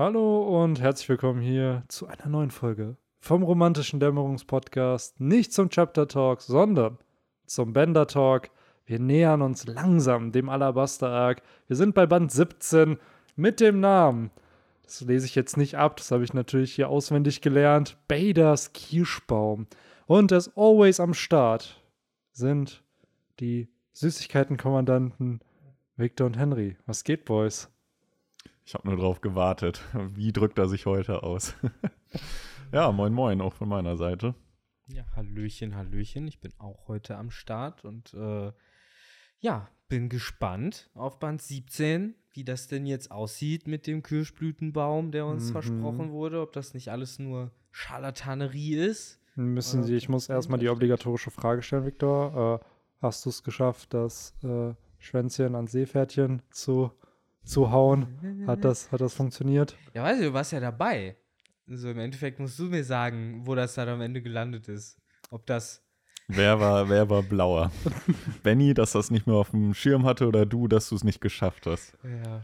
Hallo und herzlich willkommen hier zu einer neuen Folge vom romantischen Dämmerungspodcast. Nicht zum Chapter Talk, sondern zum Bender Talk. Wir nähern uns langsam dem Alabaster Arc. Wir sind bei Band 17 mit dem Namen. Das lese ich jetzt nicht ab, das habe ich natürlich hier auswendig gelernt. Baders Kirschbaum. Und as always am Start sind die Süßigkeitenkommandanten Victor und Henry. Was geht, Boys? Ich habe nur drauf gewartet. Wie drückt er sich heute aus? ja, moin moin, auch von meiner Seite. Ja, Hallöchen, Hallöchen. Ich bin auch heute am Start und äh, ja, bin gespannt auf Band 17, wie das denn jetzt aussieht mit dem Kirschblütenbaum, der uns Mhm. versprochen wurde. Ob das nicht alles nur Scharlatanerie ist. Müssen Sie, ich muss erstmal die obligatorische Frage stellen, Victor. Äh, hast du es geschafft, das äh, Schwänzchen ans Seepferdchen zu, zu hauen? Hat das, hat das funktioniert? Ja, weißt du, du warst ja dabei. Also im Endeffekt musst du mir sagen, wo das dann am Ende gelandet ist. Ob das. Wer war, wer war blauer? Benny, dass das nicht mehr auf dem Schirm hatte oder du, dass du es nicht geschafft hast? Ja.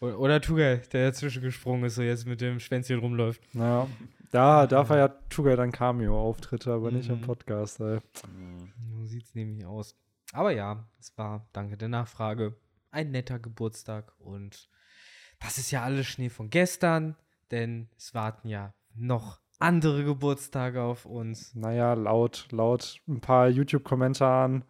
Oder, oder Tugay, der dazwischen gesprungen ist und jetzt mit dem Schwänzchen rumläuft. Naja, da, da feiert Tuga dann Cameo-Auftritte, aber nicht im Mhm. Podcast, ey. So sieht es nämlich aus. Aber ja, es war, danke der Nachfrage, ein netter Geburtstag und das ist ja alles Schnee von gestern, denn es warten ja noch andere Geburtstage auf uns. Naja, laut, laut ein paar YouTube-Kommentaren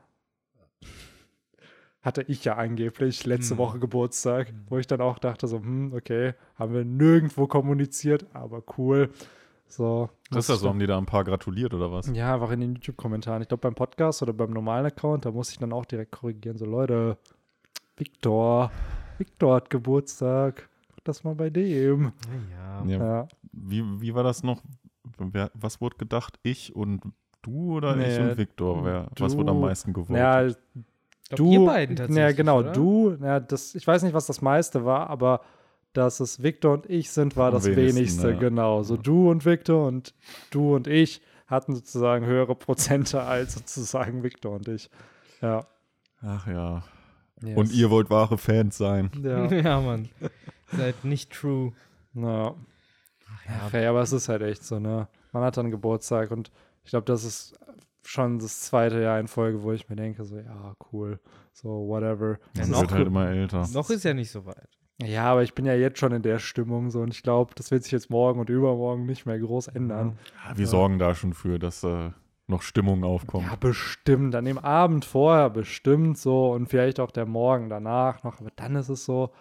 hatte ich ja angeblich letzte Hm. Woche Geburtstag, wo ich dann auch dachte so, hm, okay, haben wir nirgendwo kommuniziert, aber cool. So. Das ist ja so, haben die da ein paar gratuliert oder was? Ja, einfach in den YouTube-Kommentaren. Ich glaube, beim Podcast oder beim normalen Account, da muss ich dann auch direkt korrigieren. So, Leute, Victor, Victor hat Geburtstag. Guck das mal bei dem. Ja, Ja. Ja. Wie, wie war das noch? Wer, was wurde gedacht? Ich und du oder ich Nee, und Victor? Wer, was wurde am du- meisten gewotet? Ja, ich du. ihr beiden tatsächlich. Ja, genau, oder? du. Ja, das, ich weiß nicht, was das meiste war, aber dass es Victor und ich sind, war Am das wenigste. ja. Genau. So du und Victor und du und ich hatten sozusagen höhere Prozente als sozusagen Victor und ich. Ja. Ach ja. Yes. Und ihr wollt wahre Fans sein. Ja. Ja, Mann. Seid nicht true. Na. Ja, Okay, aber es ist halt echt so, ne? Man hat dann Geburtstag und ich glaube, das ist schon das zweite Jahr in Folge, wo ich mir denke, so, ja, cool, so, whatever. Ja, Man noch- wird halt immer älter. noch ist ja nicht so weit. Ja, aber ich bin ja jetzt schon in der Stimmung so und ich glaube, das wird sich jetzt morgen und übermorgen nicht mehr groß ändern. Ja, wir sorgen da schon für, dass äh, noch Stimmung aufkommt. Ja, bestimmt. An dem Abend vorher bestimmt so und vielleicht auch der Morgen danach noch. Aber dann ist es so,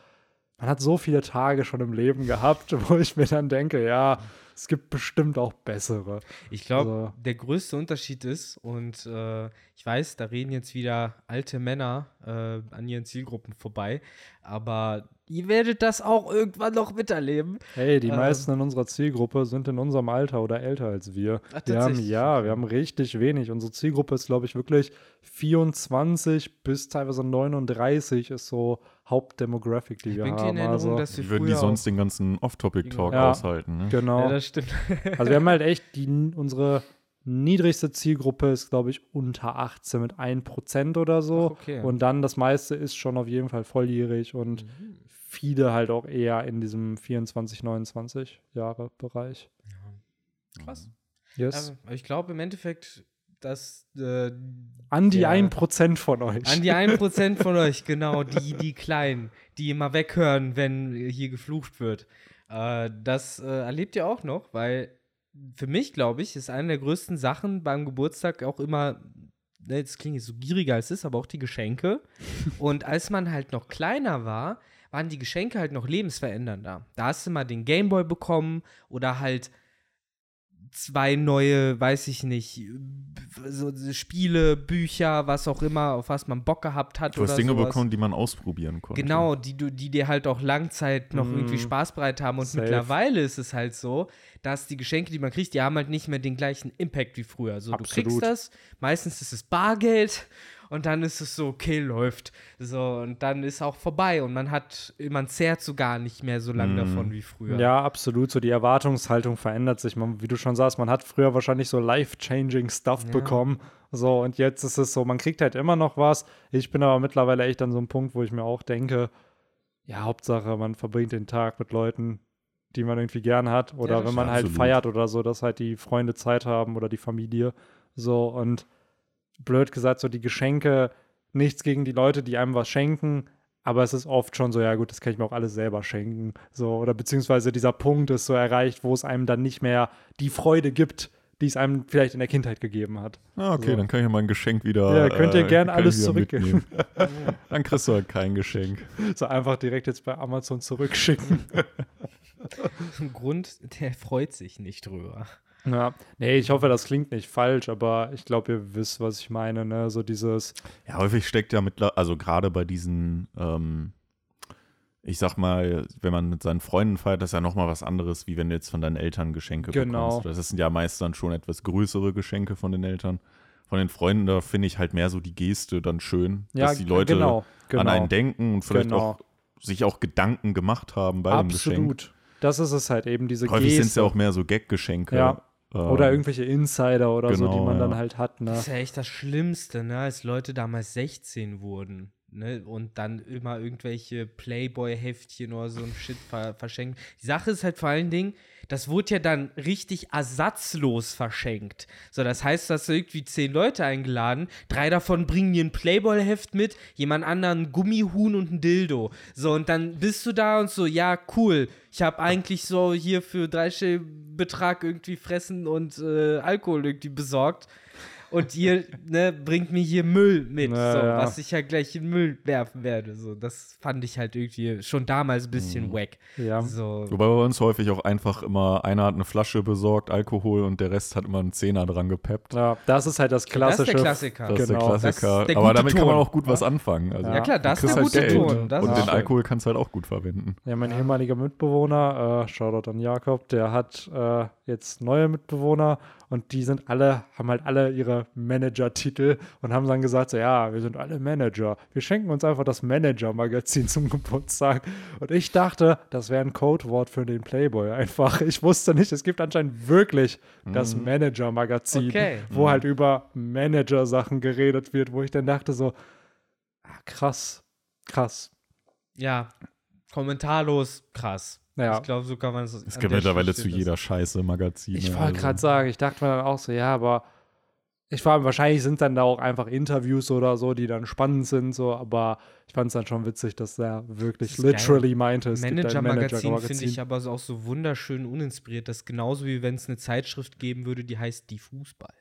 man hat so viele Tage schon im Leben gehabt, wo ich mir dann denke, ja, es gibt bestimmt auch bessere. Ich glaube, Also- der größte Unterschied ist, und äh, ich weiß, da reden jetzt wieder alte Männer äh, an ihren Zielgruppen vorbei, aber ihr werdet das auch irgendwann noch miterleben. Hey, die Ähm. meisten in unserer Zielgruppe sind in unserem Alter oder älter als wir. Ach, wir haben, ja, wir haben richtig wenig. Unsere Zielgruppe ist, glaube ich, wirklich 24 bis teilweise 39 ist so Hauptdemographic, die Ich wir haben. in Erinnerung, Also, dass wir Wie würden die sonst den ganzen Off-Topic-Talk Ja. aushalten? Ne? genau. Ja, das stimmt. Also wir haben halt echt die, unsere niedrigste Zielgruppe ist, glaube ich, unter 18 mit 1% oder so. Ach, okay. Und dann das meiste ist schon auf jeden Fall volljährig und Mhm. Viele halt auch eher in diesem 24, 29 Jahre Bereich. Krass. Yes. Also, ich glaube im Endeffekt, dass äh, an die der- 1% von euch. An die 1% von euch, genau, die, die Kleinen, die immer weghören, wenn hier geflucht wird. Äh, das äh, erlebt ihr auch noch, weil für mich, glaube ich, ist eine der größten Sachen beim Geburtstag auch immer, ne, jetzt klingt jetzt so gieriger als es ist, aber auch die Geschenke. Und als man halt noch kleiner war, waren die Geschenke halt noch lebensverändernder. Da hast du mal den Gameboy bekommen oder halt zwei neue, weiß ich nicht, so so Spiele, Bücher, was auch immer, auf was man Bock gehabt hat Du oder hast Dinge sowas. bekommen, die man ausprobieren konnte. Genau, die, du, die dir halt auch Langzeit noch Mm. irgendwie Spaß bereit haben. Und Safe. mittlerweile ist es halt so, dass die Geschenke, die man kriegt, die haben halt nicht mehr den gleichen Impact wie früher. Also du kriegst das, meistens ist es Bargeld und dann ist es so, okay, läuft. So, und dann ist auch vorbei und man hat, man zehrt so gar nicht mehr so lange Mm. davon wie früher. Ja, absolut. So die Erwartungshaltung verändert sich. Man, wie du schon sagst, man hat früher wahrscheinlich so life-changing Stuff Ja. bekommen. So, und jetzt ist es so, man kriegt halt immer noch was. Ich bin aber mittlerweile echt an so einem Punkt, wo ich mir auch denke, ja, Hauptsache, man verbringt den Tag mit Leuten, die man irgendwie gern hat. Oder das wenn man halt absolut. feiert oder so, dass halt die Freunde Zeit haben oder die Familie. So und blöd gesagt, so die Geschenke, nichts gegen die Leute, die einem was schenken. Aber es ist oft schon so, ja gut, das kann ich mir auch alles selber schenken. So, oder beziehungsweise dieser Punkt ist so erreicht, wo es einem dann nicht mehr die Freude gibt, die es einem vielleicht in der Kindheit gegeben hat. Ah, okay, So. dann kann ich ja mein Geschenk wieder. Ja, könnt ihr gern kann ich alles zurückgeben. dann kriegst du halt kein Geschenk. So einfach direkt jetzt bei Amazon zurückschicken. Ein Grund, der freut sich nicht drüber. Ja, nee, ich hoffe, das klingt nicht falsch, aber ich glaube, ihr wisst, was ich meine, ne? So dieses, Ja, häufig steckt ja mit, also gerade bei diesen, ähm, ich sag mal, wenn man mit seinen Freunden feiert, das ist ja nochmal was anderes, wie wenn du jetzt von deinen Eltern Geschenke Genau. bekommst. Das sind ja meist dann schon etwas größere Geschenke von den Eltern. Von den Freunden, da finde ich halt mehr so die Geste dann schön, ja, dass die Leute genau, genau, an einen denken und vielleicht Genau. auch sich auch Gedanken gemacht haben bei dem Geschenk. Absolut. Das ist es halt eben, diese Häufig sind es Geste. ja auch mehr so Gag-Geschenke. Ja. Ähm, Oder irgendwelche Insider oder so, die genau, man dann ja. halt hat, ne? Das ist ja echt das Schlimmste, ne? Als Leute damals 16 wurden, ne? Und dann immer irgendwelche Playboy-Heftchen oder so ein Shit ver verschenken. Die Sache ist halt vor allen Dingen, das wurde ja dann richtig ersatzlos verschenkt. So, das heißt, du hast irgendwie zehn Leute eingeladen, drei davon bringen dir ein Playboy-Heft mit, jemand anderen ein Gummihuhn und ein Dildo. So, und dann bist du da und so, ja, cool. Ich habe eigentlich so hier für dreistelligen Betrag irgendwie Fressen und äh, Alkohol irgendwie besorgt. Und ihr ne, bringt mir hier Müll mit, Ja, so, was ich ja gleich in Müll werfen werde. So, das fand ich halt irgendwie schon damals ein bisschen Mhm. wack. Ja. So. Wobei bei uns häufig auch einfach immer, einer hat eine Flasche besorgt, Alkohol, und der Rest hat immer einen Zehner dran gepeppt. ja, das ist halt das Das ist klassische. der Klassiker. Das ist Genau. der Klassiker. Das ist der Aber damit kann man Ton. auch gut was anfangen. Also, Ja, klar, das ist der halt gute Geld. Ton. Das und den schön. Alkohol kannst du halt auch gut verwenden. Ja, mein ehemaliger Mitbewohner, äh, Shoutout an Jakob, der hat äh, jetzt neue Mitbewohner und die sind alle, haben halt alle ihre Manager-Titel und haben dann gesagt, so, ja, wir sind alle Manager. Wir schenken uns einfach das Manager-Magazin zum Geburtstag. Und ich dachte, das wäre ein Codewort für den Playboy einfach. Ich wusste nicht, es gibt anscheinend wirklich das Manager-Magazin, Okay. wo halt über Manager-Sachen geredet wird, wo ich dann dachte so, ah, krass, krass. Ja, kommentarlos krass. Ja. Ich glaube, so kann man es. Es gibt mittlerweile zu jeder Scheiße Magazine. Ich wollte also. gerade sagen, ich dachte mir dann auch so, ja, aber ich war wahrscheinlich sind dann da auch einfach Interviews oder so, die dann spannend sind, so, aber ich fand es dann schon witzig, dass er wirklich Das ist geil. literally meinte, es gibt ein Manager-Magazin Manager-Magazin. finde ich aber so auch so wunderschön uninspiriert. Das ist genauso wie wenn es eine Zeitschrift geben würde, die heißt Die Fußball.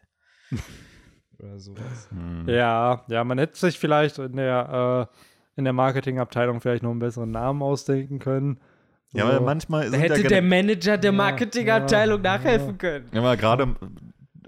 Oder sowas. Hm. Ja, ja, man hätte sich vielleicht in der, äh, in der Marketingabteilung vielleicht noch einen besseren Namen ausdenken können. Ja, aber manchmal Da hätte ja der Manager der Ja, Marketingabteilung ja, nachhelfen können. ja, aber gerade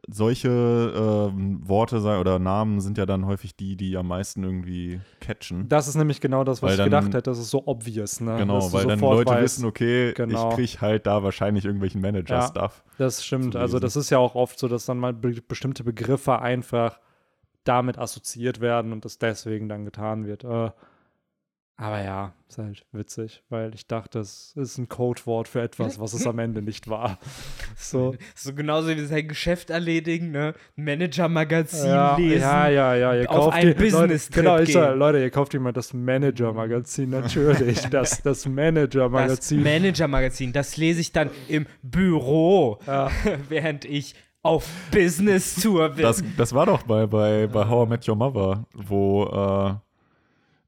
solche ähm, Worte oder Namen sind ja dann häufig die, die am meisten irgendwie catchen. Das ist nämlich genau das, was Weil ich dann- gedacht hätte. Das ist so obvious, ne? Genau, weil dann Leute weißt, wissen, okay, Genau. ich krieg halt da wahrscheinlich irgendwelchen Manager-Stuff. Das stimmt. Also das ist ja auch oft so, dass dann mal be bestimmte Begriffe einfach damit assoziiert werden und das deswegen dann getan wird. Äh, aber ja, ist halt witzig, weil ich dachte, es ist ein Codewort für etwas, was es am Ende nicht war. So. So genauso wie sein Geschäft erledigen, ne? Ein Manager-Magazin Ja, lesen. ja, ja, ja. Ihr auf kauft einen die- Leute, Genau, ich sag, gehen. Leute, ihr kauft immer das Manager-Magazin, natürlich. Das, das Das Manager-Magazin. Manager-Magazin, das lese ich dann im Büro, Ja. während ich auf Business-Tour bin. Das, das war doch bei, bei, bei How I Met Your Mother, wo äh,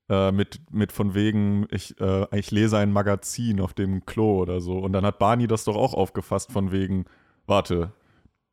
äh, mit, mit von wegen, ich, äh, ich lese ein Magazin auf dem Klo oder so. Und dann hat Barney das doch auch aufgefasst von wegen, warte,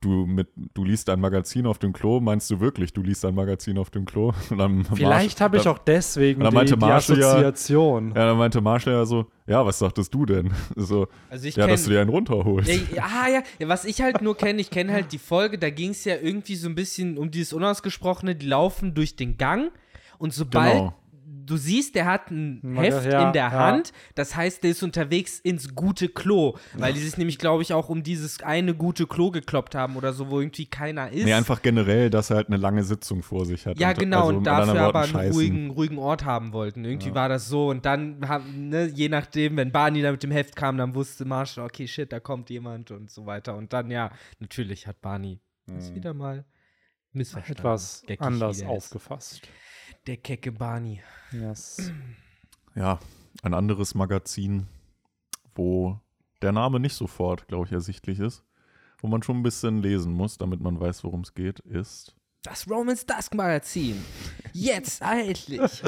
du, mit, du liest ein Magazin auf dem Klo, meinst du wirklich, du liest ein Magazin auf dem Klo? Und dann Vielleicht habe ich auch deswegen dann die, meinte die Marshall ja- Assoziation. Ja, dann meinte Marshall ja so, ja, was sagtest du denn? So, also ich ja, dass du dir einen runterholst. Ja, ja, ah, ja, ja, was ich halt nur kenne, ich kenne halt die Folge, da ging es ja irgendwie so ein bisschen um dieses Unausgesprochene, die laufen durch den Gang und sobald Genau. Du siehst, der hat ein Heft ja, in der ja. Hand, das heißt, der ist unterwegs ins gute Klo, weil die sich nämlich, glaube ich, auch um dieses eine gute Klo gekloppt haben oder so, wo irgendwie keiner ist. Nee, einfach generell, dass er halt eine lange Sitzung vor sich hat. Ja, und, genau, also und dafür aber einen scheißen. ruhigen, ruhigen Ort haben wollten. Irgendwie war das so. Und dann, haben, ne, je nachdem, wenn Barney da mit dem Heft kam, dann wusste Marshall, okay, shit, da kommt jemand und so weiter. Und dann, ja, natürlich hat Barney das wieder mal missverstanden. Etwas anders der ist. Der kecke Barney. Yes. ja, ein anderes Magazin, wo der Name nicht sofort, glaube ich, ersichtlich ist, wo man schon ein bisschen lesen muss, damit man weiß, worum es geht, ist Das Romans Dusk Magazin. Jetzt erhältlich.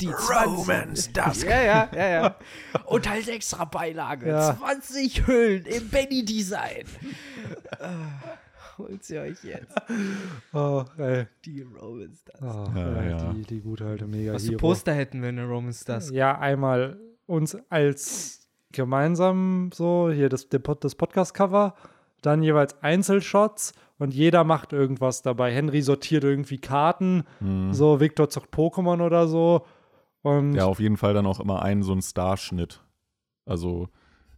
Die 20 Dusk. Ja, ja, ja, ja. Und als extra Beilage Ja. 20 Hüllen im Benny-Design. Ah, Holt sie euch jetzt. Oh, ey. Die Romans Dusk. Oh, Ja, ja. Die, die gute alte mega Was für Poster hätten wir in der Romans Dusk? Ja, einmal uns als gemeinsam so, hier das, das Podcast-Cover, dann jeweils Einzelshots und jeder macht irgendwas dabei. Henry sortiert irgendwie Karten, so Victor zockt Pokémon oder so. Und Ja, auf jeden Fall dann auch immer einen so ein Starschnitt. Also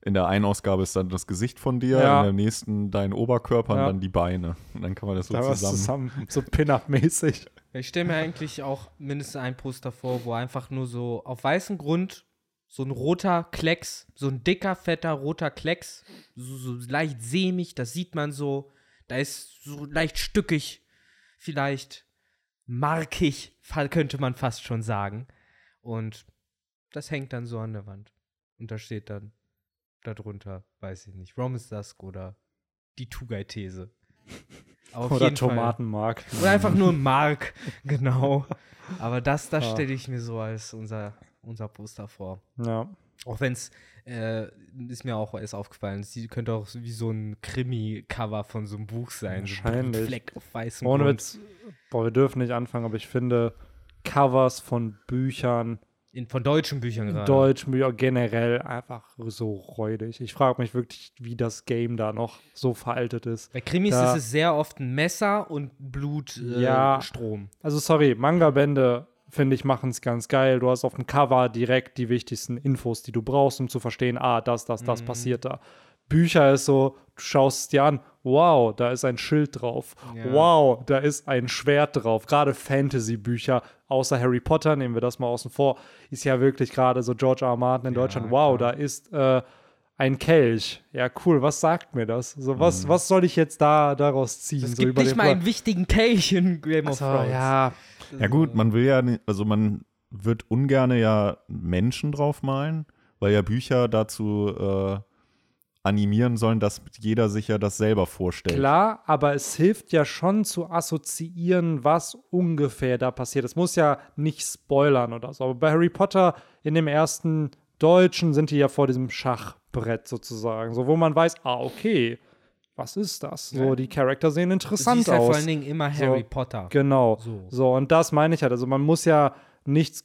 in der einen Ausgabe ist dann das Gesicht von dir, Ja. in der nächsten dein Oberkörper Ja. und dann die Beine. Und dann kann man das so da zusammen. zusammen, so Pin-Up-mäßig. Ich stelle mir eigentlich auch mindestens ein Poster vor, wo einfach nur so auf weißem Grund so ein roter Klecks, so ein dicker, fetter roter Klecks, so, so leicht sämig, das sieht man so. Da ist so leicht stückig, vielleicht markig, könnte man fast schon sagen. Und das hängt dann so an der Wand. Und da steht dann darunter, weiß ich nicht, Romans Dusk oder die Tugai-These. Oder Tomatenmark. oder einfach nur Mark, genau. Aber das, das Ah. stelle ich mir so als unser, unser Poster vor. Ja. Auch wenn es, äh, ist mir auch erst aufgefallen, sie könnte auch wie so ein Krimi-Cover von so einem Buch sein. So Wahrscheinlich. Fleck auf weißem Ohne Grund. Witz, boah, wir dürfen nicht anfangen, aber ich finde Covers von Büchern, In, von deutschen Büchern gerade. deutschen Büchern generell einfach so räudig. Ich frage mich wirklich, wie das Game da noch so veraltet ist. Bei Krimis Da- ist es sehr oft ein Messer und Blutstrom. Äh, Ja. Strom. Also sorry, Manga-Bände, finde ich, machen es ganz geil. Du hast auf dem Cover direkt die wichtigsten Infos, die du brauchst, um zu verstehen, ah, das, das, das passiert da. Bücher ist so, du schaust es dir an, wow, da ist ein Schild drauf. Ja. Wow, da ist ein Schwert drauf. Gerade Fantasy-Bücher, außer Harry Potter, nehmen wir das mal außen vor, ist ja wirklich gerade so George R. R. Martin in Ja, Deutschland, wow, klar. da ist äh, ein Kelch. Ja, cool, was sagt mir das? So, was, was soll ich jetzt da daraus ziehen? Es so gibt über nicht mal einen wichtigen Kelch in Game of Also, Thrones. ja, Ja gut, man will ja, also man wird ungerne ja Menschen draufmalen, weil ja Bücher dazu äh, animieren sollen, dass jeder sich ja das selber vorstellt. Klar, aber es hilft ja schon zu assoziieren, was ungefähr da passiert. Es muss ja nicht spoilern oder so. Aber bei Harry Potter in dem ersten Deutschen sind die ja vor diesem Schachbrett sozusagen, so wo man weiß, ah, okay, was ist das? So, Ja. die Charakter sehen interessant siehst halt aus. vor allen Dingen immer So. Harry Potter. Genau. So. So. und das meine ich halt. Also man muss ja nichts.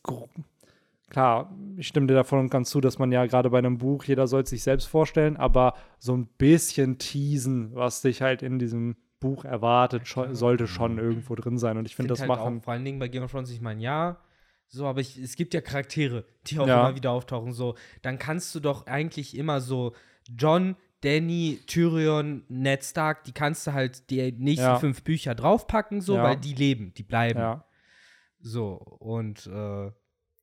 Klar, ich stimme dir davon und ganz zu, dass man ja gerade bei einem Buch, jeder soll es sich selbst vorstellen, aber so ein bisschen teasen, was dich halt in diesem Buch erwartet, scho- sollte schon irgendwo drin sein. Und ich finde, das halt machen. auch vor allen Dingen bei Game of Thrones, ich meine, ja, so, aber ich, es gibt ja Charaktere, die auch Ja. immer wieder auftauchen. So, dann kannst du doch eigentlich immer so John, Danny, Tyrion, Ned Stark, die kannst du halt die nächsten Ja. fünf Bücher draufpacken, so, Ja. weil die leben, die bleiben. Ja. So, und äh,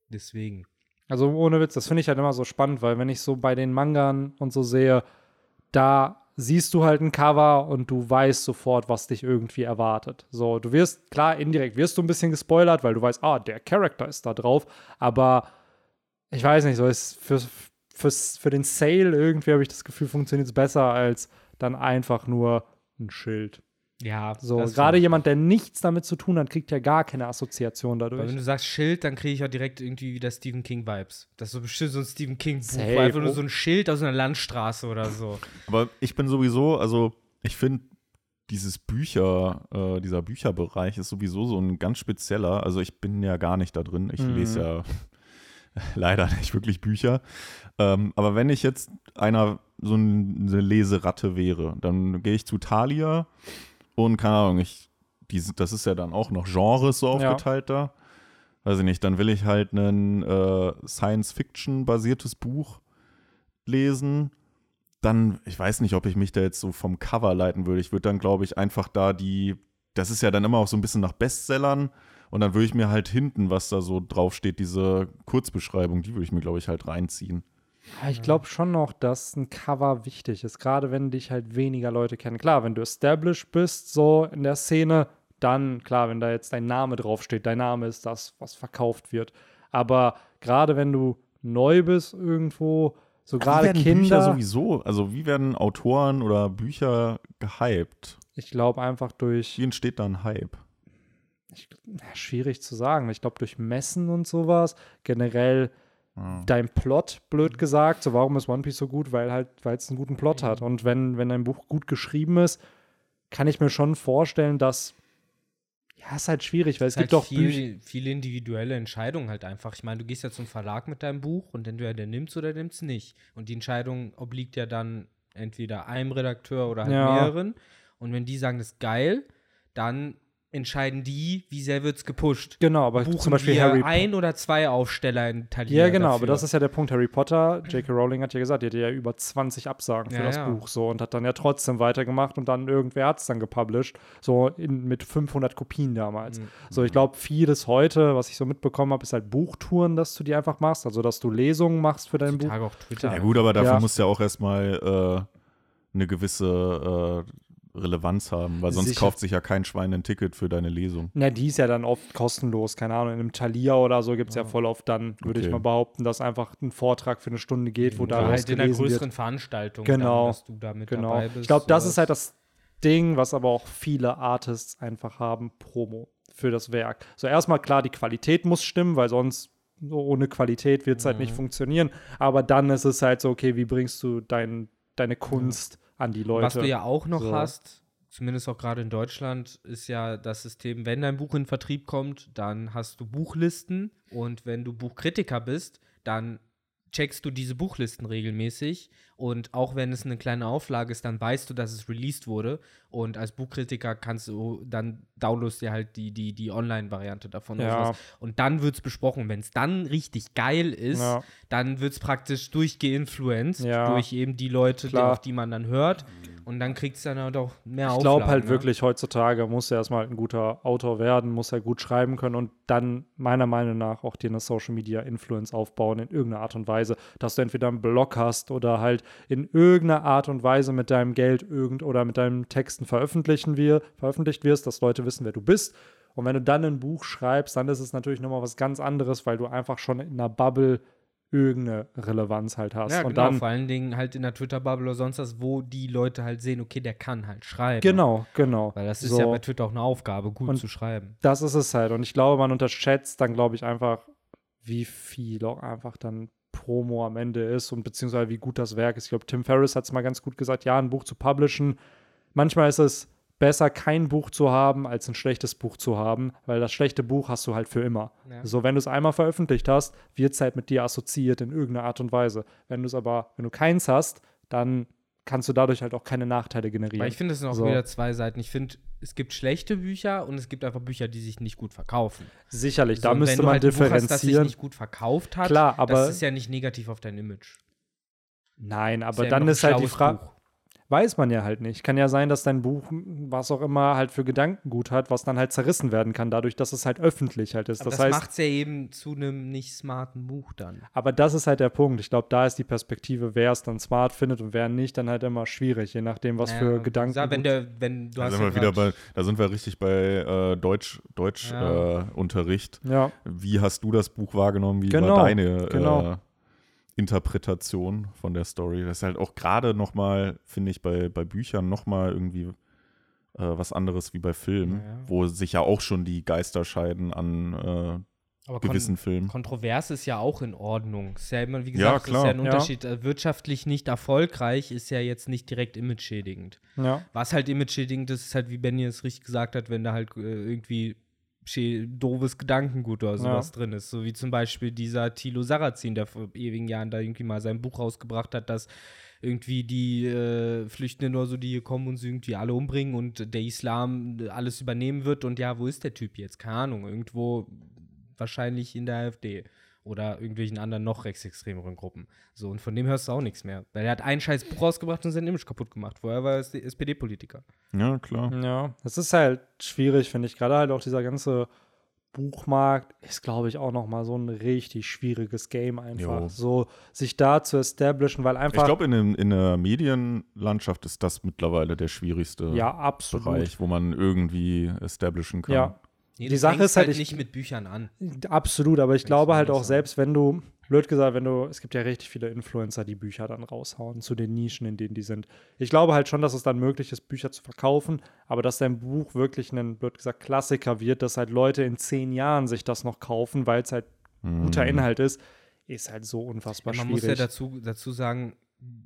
deswegen. Also ohne Witz, das finde ich halt immer so spannend, weil wenn ich so bei den Mangern und so sehe, da siehst du halt ein Cover und du weißt sofort, was dich irgendwie erwartet. So, du wirst, klar, indirekt wirst du ein bisschen gespoilert, weil du weißt, ah, der Charakter ist da drauf, aber ich weiß nicht, so ist für, fürs, für den Sale irgendwie habe ich das Gefühl, funktioniert es besser als dann einfach nur ein Schild. Ja, So, das gerade jemand, der nichts damit zu tun hat, kriegt ja gar keine Assoziation Weil wenn dadurch. du sagst Schild, dann kriege ich auch direkt irgendwie wieder Stephen King-Vibes. Das ist so bestimmt so ein Stephen King-Buch, Safe. wo einfach nur Oh. so ein Schild aus einer Landstraße oder so. Aber ich bin sowieso, also ich finde, dieses Bücher, äh, dieser Bücherbereich ist sowieso so ein ganz spezieller. Also ich bin ja gar nicht da drin. Ich Mhm. lese ja leider nicht wirklich Bücher. Ähm, aber wenn ich jetzt einer so ein- eine Leseratte wäre, dann gehe ich zu Thalia und keine Ahnung, ich, die, das ist ja dann auch noch Genres so Ja. aufgeteilt da. Weiß ich nicht, dann will ich halt ein äh, Science-Fiction-basiertes Buch lesen dann, ich weiß nicht, ob ich mich da jetzt so vom Cover leiten würde. Ich würde dann, glaube ich, einfach da die, das ist ja dann immer auch so ein bisschen nach Bestsellern und dann würde ich mir halt hinten, was da so draufsteht, diese Kurzbeschreibung, die würde ich mir, glaube ich, halt reinziehen. Ja, ich glaube schon noch, dass ein Cover wichtig ist, gerade wenn dich halt weniger Leute kennen. Klar, wenn du established bist, so in der Szene, dann, klar, wenn da jetzt dein Name draufsteht, dein Name ist das, was verkauft wird. Aber gerade wenn du neu bist irgendwo, So gerade werden Bücher Kinder. sowieso, also wie werden Autoren oder Bücher gehypt? Ich glaube einfach durch, Wie entsteht da ein Hype? ja, schwierig zu sagen. Ich glaube durch Messen und sowas. Generell. Dein Plot, blöd gesagt. So, warum ist One Piece so gut? Weil halt, weil es einen guten Plot hat. Und wenn, wenn ein Buch gut geschrieben ist, kann ich mir schon vorstellen, dass ja, ist halt schwierig, weil es ist gibt halt doch viel, viele individuelle Entscheidungen halt einfach. Ich meine, du gehst ja zum Verlag mit deinem Buch und entweder der nimmt's oder der nimmt's nicht. Und die Entscheidung obliegt ja dann entweder einem Redakteur oder halt Ja. mehreren. Und wenn die sagen, das ist geil, dann entscheiden die, wie sehr wird's gepusht. Genau, aber Buchen zum Beispiel wir Harry ein oder zwei Aufsteller in Thalia Ja, genau, aber dafür. das ist ja der Punkt. Harry Potter, J.K. Rowling hat ja gesagt, die hatte ja über 20 Absagen für Ja, das ja. Buch so und hat dann ja trotzdem weitergemacht und dann irgendwer hat es dann gepublished, so in, mit 500 Kopien damals. Mhm. So, ich glaube, vieles heute, was ich so mitbekommen habe, ist halt Buchtouren, dass du die einfach machst, also dass du Lesungen machst für dein Buch. Auch Twitter. Ja gut, aber dafür Ja. musst du ja auch erstmal äh, eine gewisse äh, Relevanz haben, weil sonst Sicher. kauft sich ja kein Schwein ein Ticket für deine Lesung. Na, die ist ja dann oft kostenlos, keine Ahnung, in einem Thalia oder so gibt es ja voll oft dann, würde ich Okay. mal behaupten, dass einfach ein Vortrag für eine Stunde geht, wo Oder da halt in einer gelesen wird. größeren Veranstaltung, Genau. dann, dass du da mit Genau. dabei bist. Ich glaube, das ist halt das Ding, was aber auch viele Artists einfach haben, Promo für das Werk. So erstmal klar, die Qualität muss stimmen, weil sonst so ohne Qualität wird es halt nicht Mhm. funktionieren. Aber dann ist es halt so, okay, wie bringst du dein, deine Kunst an die Leute? Was du ja auch noch So. hast, zumindest auch gerade in Deutschland, ist ja das System, wenn dein Buch in Vertrieb kommt, dann hast du Buchlisten und wenn du Buchkritiker bist, dann checkst du diese Buchlisten regelmäßig und auch wenn es eine kleine Auflage ist, dann weißt du, dass es released wurde und als Buchkritiker kannst du, dann downloadst dir halt die, die, die Online-Variante davon Ja. und dann wird es besprochen. Wenn es dann richtig geil ist, Ja. dann wird es praktisch durchgeinfluenced Ja. durch eben die Leute, die, auf die man dann hört und dann kriegt es dann halt auch mehr Ich glaube halt ne? wirklich, heutzutage muss er erstmal ein guter Autor werden, muss er gut schreiben können und dann meiner Meinung nach auch dir eine Social Media Influence aufbauen in irgendeiner Art und Weise, dass du entweder einen Blog hast oder halt in irgendeiner Art und Weise mit deinem Geld irgend oder mit deinen Texten veröffentlichen wir, veröffentlicht wirst, dass Leute wissen, wer du bist. Und wenn du dann ein Buch schreibst, dann ist es natürlich nochmal was ganz anderes, weil du einfach schon in einer Bubble irgendeine Relevanz halt hast. Ja, und genau, dann, vor allen Dingen halt in der Twitter-Bubble oder sonst was, wo die Leute halt sehen, okay, der kann halt schreiben. genau, genau. Weil das ist So. ja bei Twitter auch eine Aufgabe, gut Und zu schreiben. Das ist es halt. Und ich glaube, man unterschätzt dann, glaube ich, einfach, wie viel auch einfach dann Promo am Ende ist und beziehungsweise wie gut das Werk ist. Ich glaube, Tim Ferriss hat es mal ganz gut gesagt, ja, ein Buch zu publishen. Manchmal ist es besser, kein Buch zu haben, als ein schlechtes Buch zu haben, weil das schlechte Buch hast du halt für immer. Ja. So, wenn du es einmal veröffentlicht hast, wird es halt mit dir assoziiert in irgendeiner Art und Weise. Wenn du es aber, wenn du keins hast, dann kannst du dadurch halt auch keine Nachteile generieren. Weil ich finde, es sind auch So. wieder zwei Seiten. Ich finde, es gibt schlechte Bücher und es gibt einfach Bücher, die sich nicht gut verkaufen. Sicherlich, So, da müsste wenn man halt Buch hast, das sich differenzieren. nicht gut verkauft hat, Klar, aber das ist ja nicht negativ auf dein Image. Nein, aber ja dann ist halt die Frage. Weiß man ja halt nicht. Kann ja sein, dass dein Buch, was auch immer, halt für Gedankengut hat, was dann halt zerrissen werden kann, dadurch, dass es halt öffentlich halt ist. Aber das das, heißt, macht es ja eben zu einem nicht smarten Buch dann. aber das ist halt der Punkt. Ich glaube, da ist die Perspektive, wer es dann smart findet und wer nicht, dann halt immer schwierig, je nachdem, was Ja, für Gedanken. wenn, der, wenn du Da hast sind, ja wir wieder bei, da sind wir richtig bei äh, Deutsch, Deutsch Ja. äh, Unterricht. ja, Wie hast du das Buch wahrgenommen? Wie Genau, war deine genau. äh, Interpretation von der Story? Das ist halt auch gerade noch mal, finde ich, bei, bei Büchern noch mal irgendwie äh, was anderes wie bei Filmen, Ja, ja. wo sich ja auch schon die Geister scheiden an Aber äh, kon- gewissen Filmen. Kontrovers ist ja auch in Ordnung. Ist ja immer, wie Ja, gesagt, ist klar. ja ein Ja. Unterschied. Äh, Wirtschaftlich nicht erfolgreich ist ja jetzt nicht direkt image-schädigend. ja. Was halt image-schädigend ist, ist halt, wie Benny es richtig gesagt hat, wenn da halt äh, irgendwie doofes Gedankengut oder sowas drin ist. So wie zum Beispiel dieser Thilo Sarrazin, der vor ewigen Jahren da irgendwie mal sein Buch rausgebracht hat, dass irgendwie die äh, Flüchtenden oder so, die hier kommen und sie irgendwie alle umbringen und der Islam äh, alles übernehmen wird. Und ja, wo ist der Typ jetzt? Keine Ahnung. Irgendwo wahrscheinlich in der AfD oder irgendwelchen anderen noch rechtsextremeren Gruppen. So, und von dem hörst du auch nichts mehr. Weil er hat ein scheiß Buch rausgebracht und sein Image kaputt gemacht. Vorher war er SPD-Politiker. Ja, klar. Ja, es ist halt schwierig, finde ich. Gerade halt auch dieser ganze Buchmarkt ist, glaube ich, auch noch mal so ein richtig schwieriges Game einfach. Jo. So sich da zu establishen, weil einfach Ich glaube, in, in der Medienlandschaft ist das mittlerweile der schwierigste ja absolut. Bereich, wo man irgendwie establishen kann. Ja, Nee, Die du Sache ist halt, halt ich- nicht mit Büchern an. Absolut, aber ich glaube halt auch ist. selbst, wenn du, blöd gesagt, wenn du, es gibt ja richtig viele Influencer, die Bücher dann raushauen zu den Nischen, in denen die sind. Ich glaube halt schon, dass es dann möglich ist, Bücher zu verkaufen, aber dass dein Buch wirklich ein, blöd gesagt, Klassiker wird, dass halt Leute in zehn Jahren sich das noch kaufen, weil es halt guter Mhm. Inhalt ist, ist halt so unfassbar man schwierig. muss ja dazu, dazu sagen,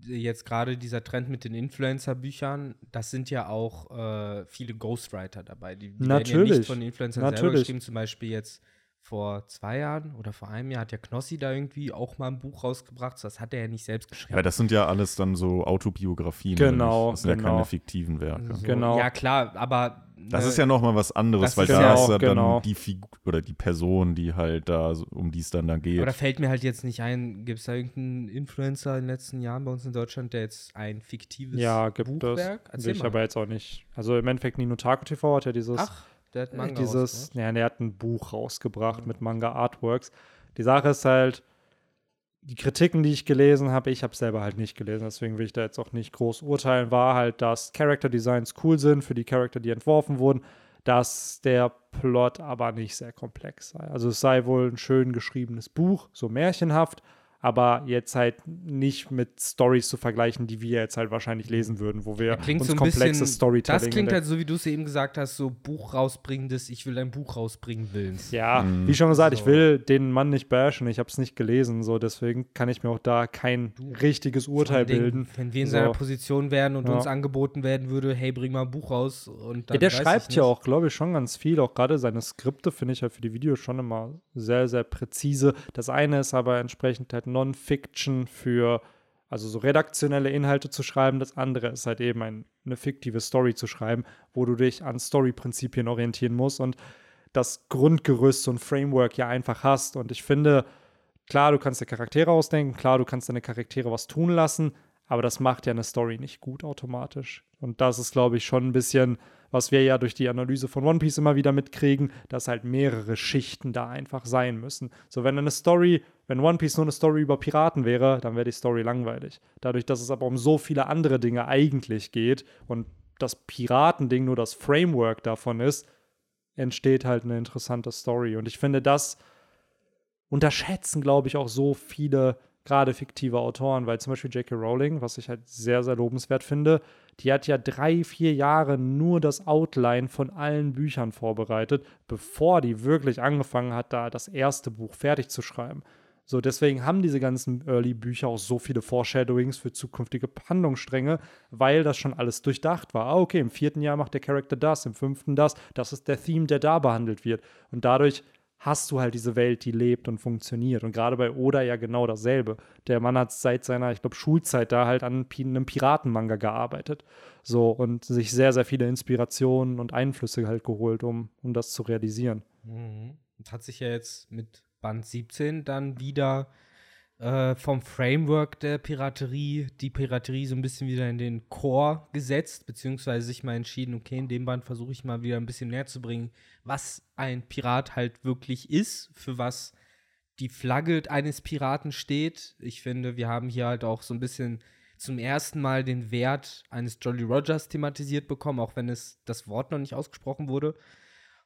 jetzt gerade dieser Trend mit den Influencer-Büchern, das sind ja auch äh, viele Ghostwriter dabei. Die, die werden ja Natürlich. nicht von den Influencern selber Natürlich. geschrieben. Zum Beispiel jetzt vor zwei Jahren oder vor einem Jahr hat ja Knossi da irgendwie auch mal ein Buch rausgebracht. Das hat er ja nicht selbst geschrieben. Ja, das sind ja alles dann so Autobiografien. Genau? Das sind ja genau. keine fiktiven Werke. So, Genau. Ja, klar, aber. Das ne, ist ja nochmal was anderes, das weil da ja ist ja dann genau. die Figur oder die Person, die halt da, um die es dann da geht. Da fällt mir halt jetzt nicht ein, gibt es da irgendeinen Influencer in den letzten Jahren bei uns in Deutschland, der jetzt ein fiktives ja, gibt Buchwerk? es. Erzähl Ich mal. aber jetzt auch nicht. Also im Endeffekt Nino Taku TV hat ja dieses Ach, der hat Manga dieses, rausgebracht. ja, der hat ein Buch rausgebracht mit Manga Artworks. Die Sache ist halt, die Kritiken, die ich gelesen habe, ich habe selber halt nicht gelesen, deswegen will ich da jetzt auch nicht groß urteilen, war halt, dass Character Designs cool sind für die Charakter, die entworfen wurden, dass der Plot aber nicht sehr komplex sei. Also es sei wohl ein schön geschriebenes Buch, so märchenhaft, aber jetzt halt nicht mit Stories zu vergleichen, die wir jetzt halt wahrscheinlich lesen würden, wo wir uns so ein komplexes bisschen, Storytelling das in klingt halt so, wie du es eben gesagt hast, so Buch rausbringendes, ich will ein Buch rausbringen Willens. Ja, Mhm. wie schon gesagt, ich So. will den Mann nicht bashen, ich habe es nicht gelesen, so deswegen kann ich mir auch da kein richtiges Urteil Dingen, bilden. Wenn wir in So. seiner Position wären und Ja. uns angeboten werden würde, hey, bring mal ein Buch raus und dann Ja, der weiß ich schreibt ja auch, glaube ich, schon ganz viel. Auch gerade seine Skripte finde ich halt für die Videos schon immer sehr, sehr präzise. Das eine ist aber entsprechend halt Non-Fiction für, also so redaktionelle Inhalte zu schreiben. Das andere ist halt eben ein, eine fiktive Story zu schreiben, wo du dich an Story-Prinzipien orientieren musst und das Grundgerüst und Framework ja einfach hast. Und ich finde, klar, du kannst dir Charaktere ausdenken, klar, du kannst deine Charaktere was tun lassen, aber das macht ja eine Story nicht gut automatisch. Und das ist, glaube ich, schon ein bisschen, was wir ja durch die Analyse von One Piece immer wieder mitkriegen, dass halt mehrere Schichten da einfach sein müssen. So, wenn eine Story, wenn One Piece nur eine Story über Piraten wäre, dann wäre die Story langweilig. Dadurch, dass es aber um so viele andere Dinge eigentlich geht und das Piratending nur das Framework davon ist, entsteht halt eine interessante Story. Und ich finde, das unterschätzen, glaube ich, auch so viele gerade fiktive Autoren, weil zum Beispiel J.K. Rowling, was ich halt sehr, sehr lobenswert finde, die hat ja drei, vier Jahre nur das Outline von allen Büchern vorbereitet, bevor die wirklich angefangen hat, da das erste Buch fertig zu schreiben. So, deswegen haben diese ganzen Early-Bücher auch so viele Foreshadowings für zukünftige Handlungsstränge, weil das schon alles durchdacht war. Ah, okay, im vierten Jahr macht der Charakter das, im fünften das, das ist der Theme, der da behandelt wird. Und dadurch hast du halt diese Welt, die lebt und funktioniert. Und gerade bei Oda ja genau dasselbe. Der Mann hat seit seiner, ich glaube, Schulzeit da halt an einem Piratenmanga gearbeitet. So, und sich sehr, sehr viele Inspirationen und Einflüsse halt geholt, um, um das zu realisieren. Mhm. Und hat sich ja jetzt mit Band 17 dann wieder äh, vom Framework der Piraterie, die Piraterie so ein bisschen wieder in den Core gesetzt, beziehungsweise sich mal entschieden, okay, in dem Band versuche ich mal wieder ein bisschen näher zu bringen, was ein Pirat halt wirklich ist, für was die Flagge eines Piraten steht. Ich finde, wir haben hier halt auch so ein bisschen zum ersten Mal den Wert eines Jolly Rogers thematisiert bekommen, auch wenn es das Wort noch nicht ausgesprochen wurde.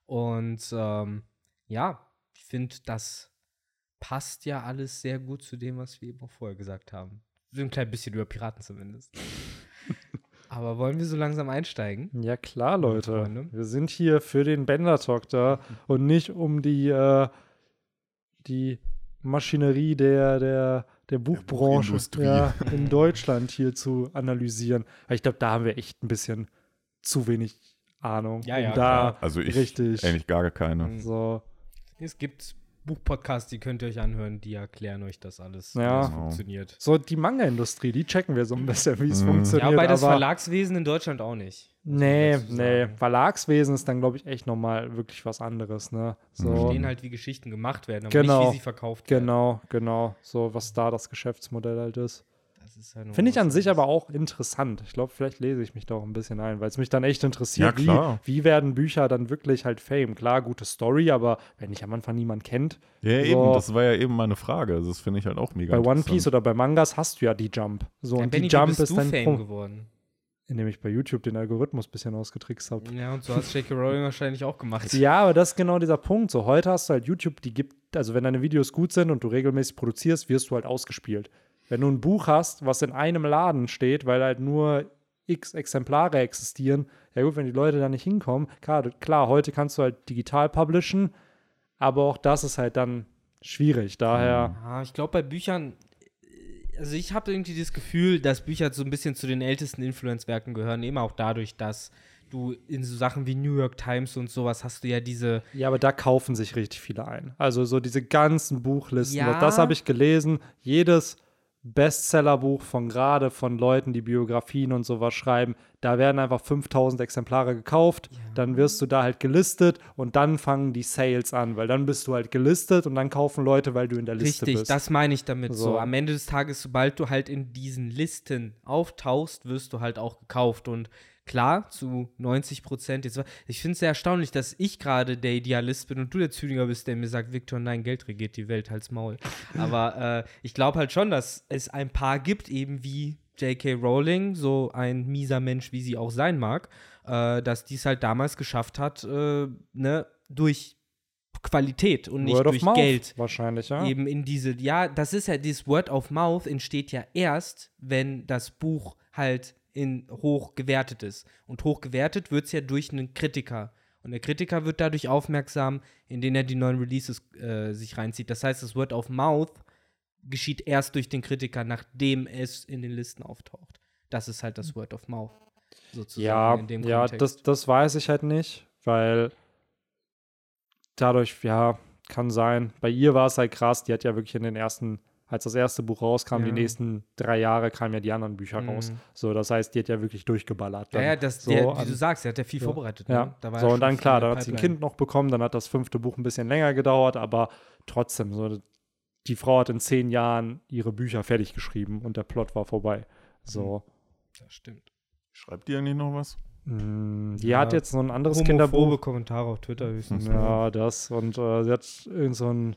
Und ähm, ja, ich finde, das passt ja alles sehr gut zu dem, was wir eben auch vorher gesagt haben. So ein klein bisschen über Piraten zumindest. Aber wollen wir so langsam einsteigen? Ja, klar, Leute. Wir sind hier für den Bender-Talk da und nicht um die, äh, die Maschinerie der, der, der Buchbranche Buchindustrie. ja, in Deutschland hier zu analysieren. Weil ich glaube, da haben wir echt ein bisschen zu wenig Ahnung. Ja, um ja, da klar. Also ich richtig eigentlich gar keine. so. Es gibt Buchpodcasts, die könnt ihr euch anhören, die erklären euch das alles, wie Ja. das Genau. funktioniert. So die Manga-Industrie, die checken wir so ein bisschen, wie es Mhm. funktioniert. Ja, wobei das aber Verlagswesen in Deutschland auch nicht. Nee, nee. Verlagswesen ist dann, glaube ich, echt nochmal wirklich was anderes, ne? Die So. verstehen halt, wie Geschichten gemacht werden, aber Genau. nicht, wie sie verkauft werden. Genau, genau. So, was da das Geschäftsmodell halt ist. Das ist halt Finde ich an sich aber auch interessant. Ich glaube, vielleicht lese ich mich da auch ein bisschen ein, weil es mich dann echt interessiert, Ja, wie, wie werden Bücher dann wirklich halt Fame. Klar, gute Story, aber wenn dich am Anfang niemand kennt, Ja, So. eben, das war ja eben meine Frage. Also Das finde ich halt auch mega bei One Piece oder bei Mangas hast du ja die Jump. So, Ja, und Benny, die Jump ist du dann Fame Pro- geworden? indem ich bei YouTube den Algorithmus ein bisschen ausgetrickst habe. Ja, und so hat J.K. Rowling wahrscheinlich auch gemacht. Ja, aber das ist genau dieser Punkt. So, heute hast du halt YouTube, die gibt, also wenn deine Videos gut sind und du regelmäßig produzierst, wirst du halt ausgespielt. Wenn du ein Buch hast, was in einem Laden steht, weil halt nur x Exemplare existieren, ja gut, wenn die Leute da nicht hinkommen, klar, klar heute kannst du halt digital publishen, aber auch das ist halt dann schwierig. Daher, Ja, ich glaube, bei Büchern, also ich habe irgendwie das Gefühl, dass Bücher so ein bisschen zu den ältesten Influence-Werken gehören, eben auch dadurch, dass du in so Sachen wie New York Times und sowas hast du ja diese, ja, aber da kaufen sich richtig viele ein. Also so diese ganzen Buchlisten, Ja. das habe ich gelesen. Jedes Bestsellerbuch von gerade von Leuten, die Biografien und sowas schreiben, da werden einfach 5000 Exemplare gekauft, dann wirst du da halt gelistet und dann fangen die Sales an, weil dann bist du halt gelistet und dann kaufen Leute, weil du in der Liste richtig, bist. das meine ich damit so. So. Am Ende des Tages, sobald du halt in diesen Listen auftauchst, wirst du halt auch gekauft und Klar, zu 90 Prozent. Jetzt, ich finde es sehr erstaunlich, dass ich gerade der Idealist bin und du der Zyniker bist, der mir sagt, Victor, nein, Geld regiert die Welt, halt's Maul. Aber äh, ich glaube halt schon, dass es ein paar gibt, eben wie J.K. Rowling, so ein mieser Mensch, wie sie auch sein mag, äh, dass dies halt damals geschafft hat, äh, ne, durch Qualität und nicht Word of durch Mouth Geld Wahrscheinlich, ja. eben in diese, ja, das ist ja, dieses Word of Mouth entsteht ja erst, wenn das Buch halt in hoch gewertet ist. Und hoch gewertet wird es ja durch einen Kritiker. Und der Kritiker wird dadurch aufmerksam, indem er die neuen Releases äh, sich reinzieht. Das heißt, das Word of Mouth geschieht erst durch den Kritiker, nachdem es in den Listen auftaucht. Das ist halt das Word of Mouth. Sozusagen Ja, ja das, das weiß ich halt nicht, weil dadurch, ja, kann sein. Bei ihr war es halt krass, die hat ja wirklich in den ersten, als das erste Buch rauskam, Ja. die nächsten drei Jahre kamen ja die anderen Bücher raus. Mhm. So, das heißt, die hat ja wirklich durchgeballert. ja, dann. ja, das, so der, wie an- du sagst, er hat ja viel Ja. vorbereitet. Ja, Ne? Da war so ja und dann klar, dann der hat sie ein. Kind noch bekommen, dann hat das fünfte Buch ein bisschen länger gedauert, aber trotzdem, so, die Frau hat in zehn Jahren ihre Bücher fertig geschrieben und der Plot war vorbei. So, Das stimmt. Schreibt die eigentlich noch was? mh, die Ja. hat jetzt so ein anderes Homophobe Kinderbuch. Kommentare auf Twitter höchstens. Ja, das. Und äh, sie hat irgend so ein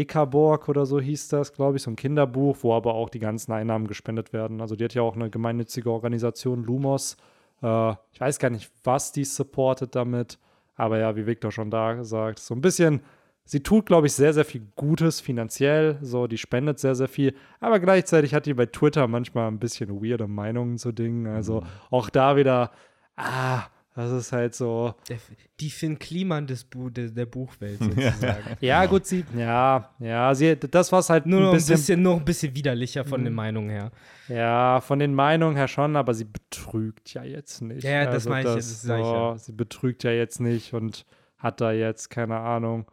Ikaborg oder so hieß das, glaube ich, so ein Kinderbuch, wo aber auch die ganzen Einnahmen gespendet werden. Also die hat ja auch eine gemeinnützige Organisation, Lumos. Äh, ich weiß gar nicht, was die supportet damit. Aber ja, wie Victor schon da gesagt, so ein bisschen, sie tut, glaube ich, sehr, sehr viel Gutes finanziell. So, die spendet sehr, sehr viel. Aber gleichzeitig hat die bei Twitter manchmal ein bisschen weirde Meinungen zu Dingen. Also auch da wieder, ah, das ist halt so. Der, die Finn Kliman des Bu der, der Buchwelt sozusagen. Ja, gut, sie, ja, ja, sie, das war halt Nur noch ein ein bisschen, bisschen, noch ein bisschen widerlicher von Mhm. den Meinungen her. ja, von den Meinungen her schon, aber sie betrügt ja jetzt nicht. Ja, ja, das meine ich das sag ich ja. Sie betrügt ja jetzt nicht und hat da jetzt, keine Ahnung,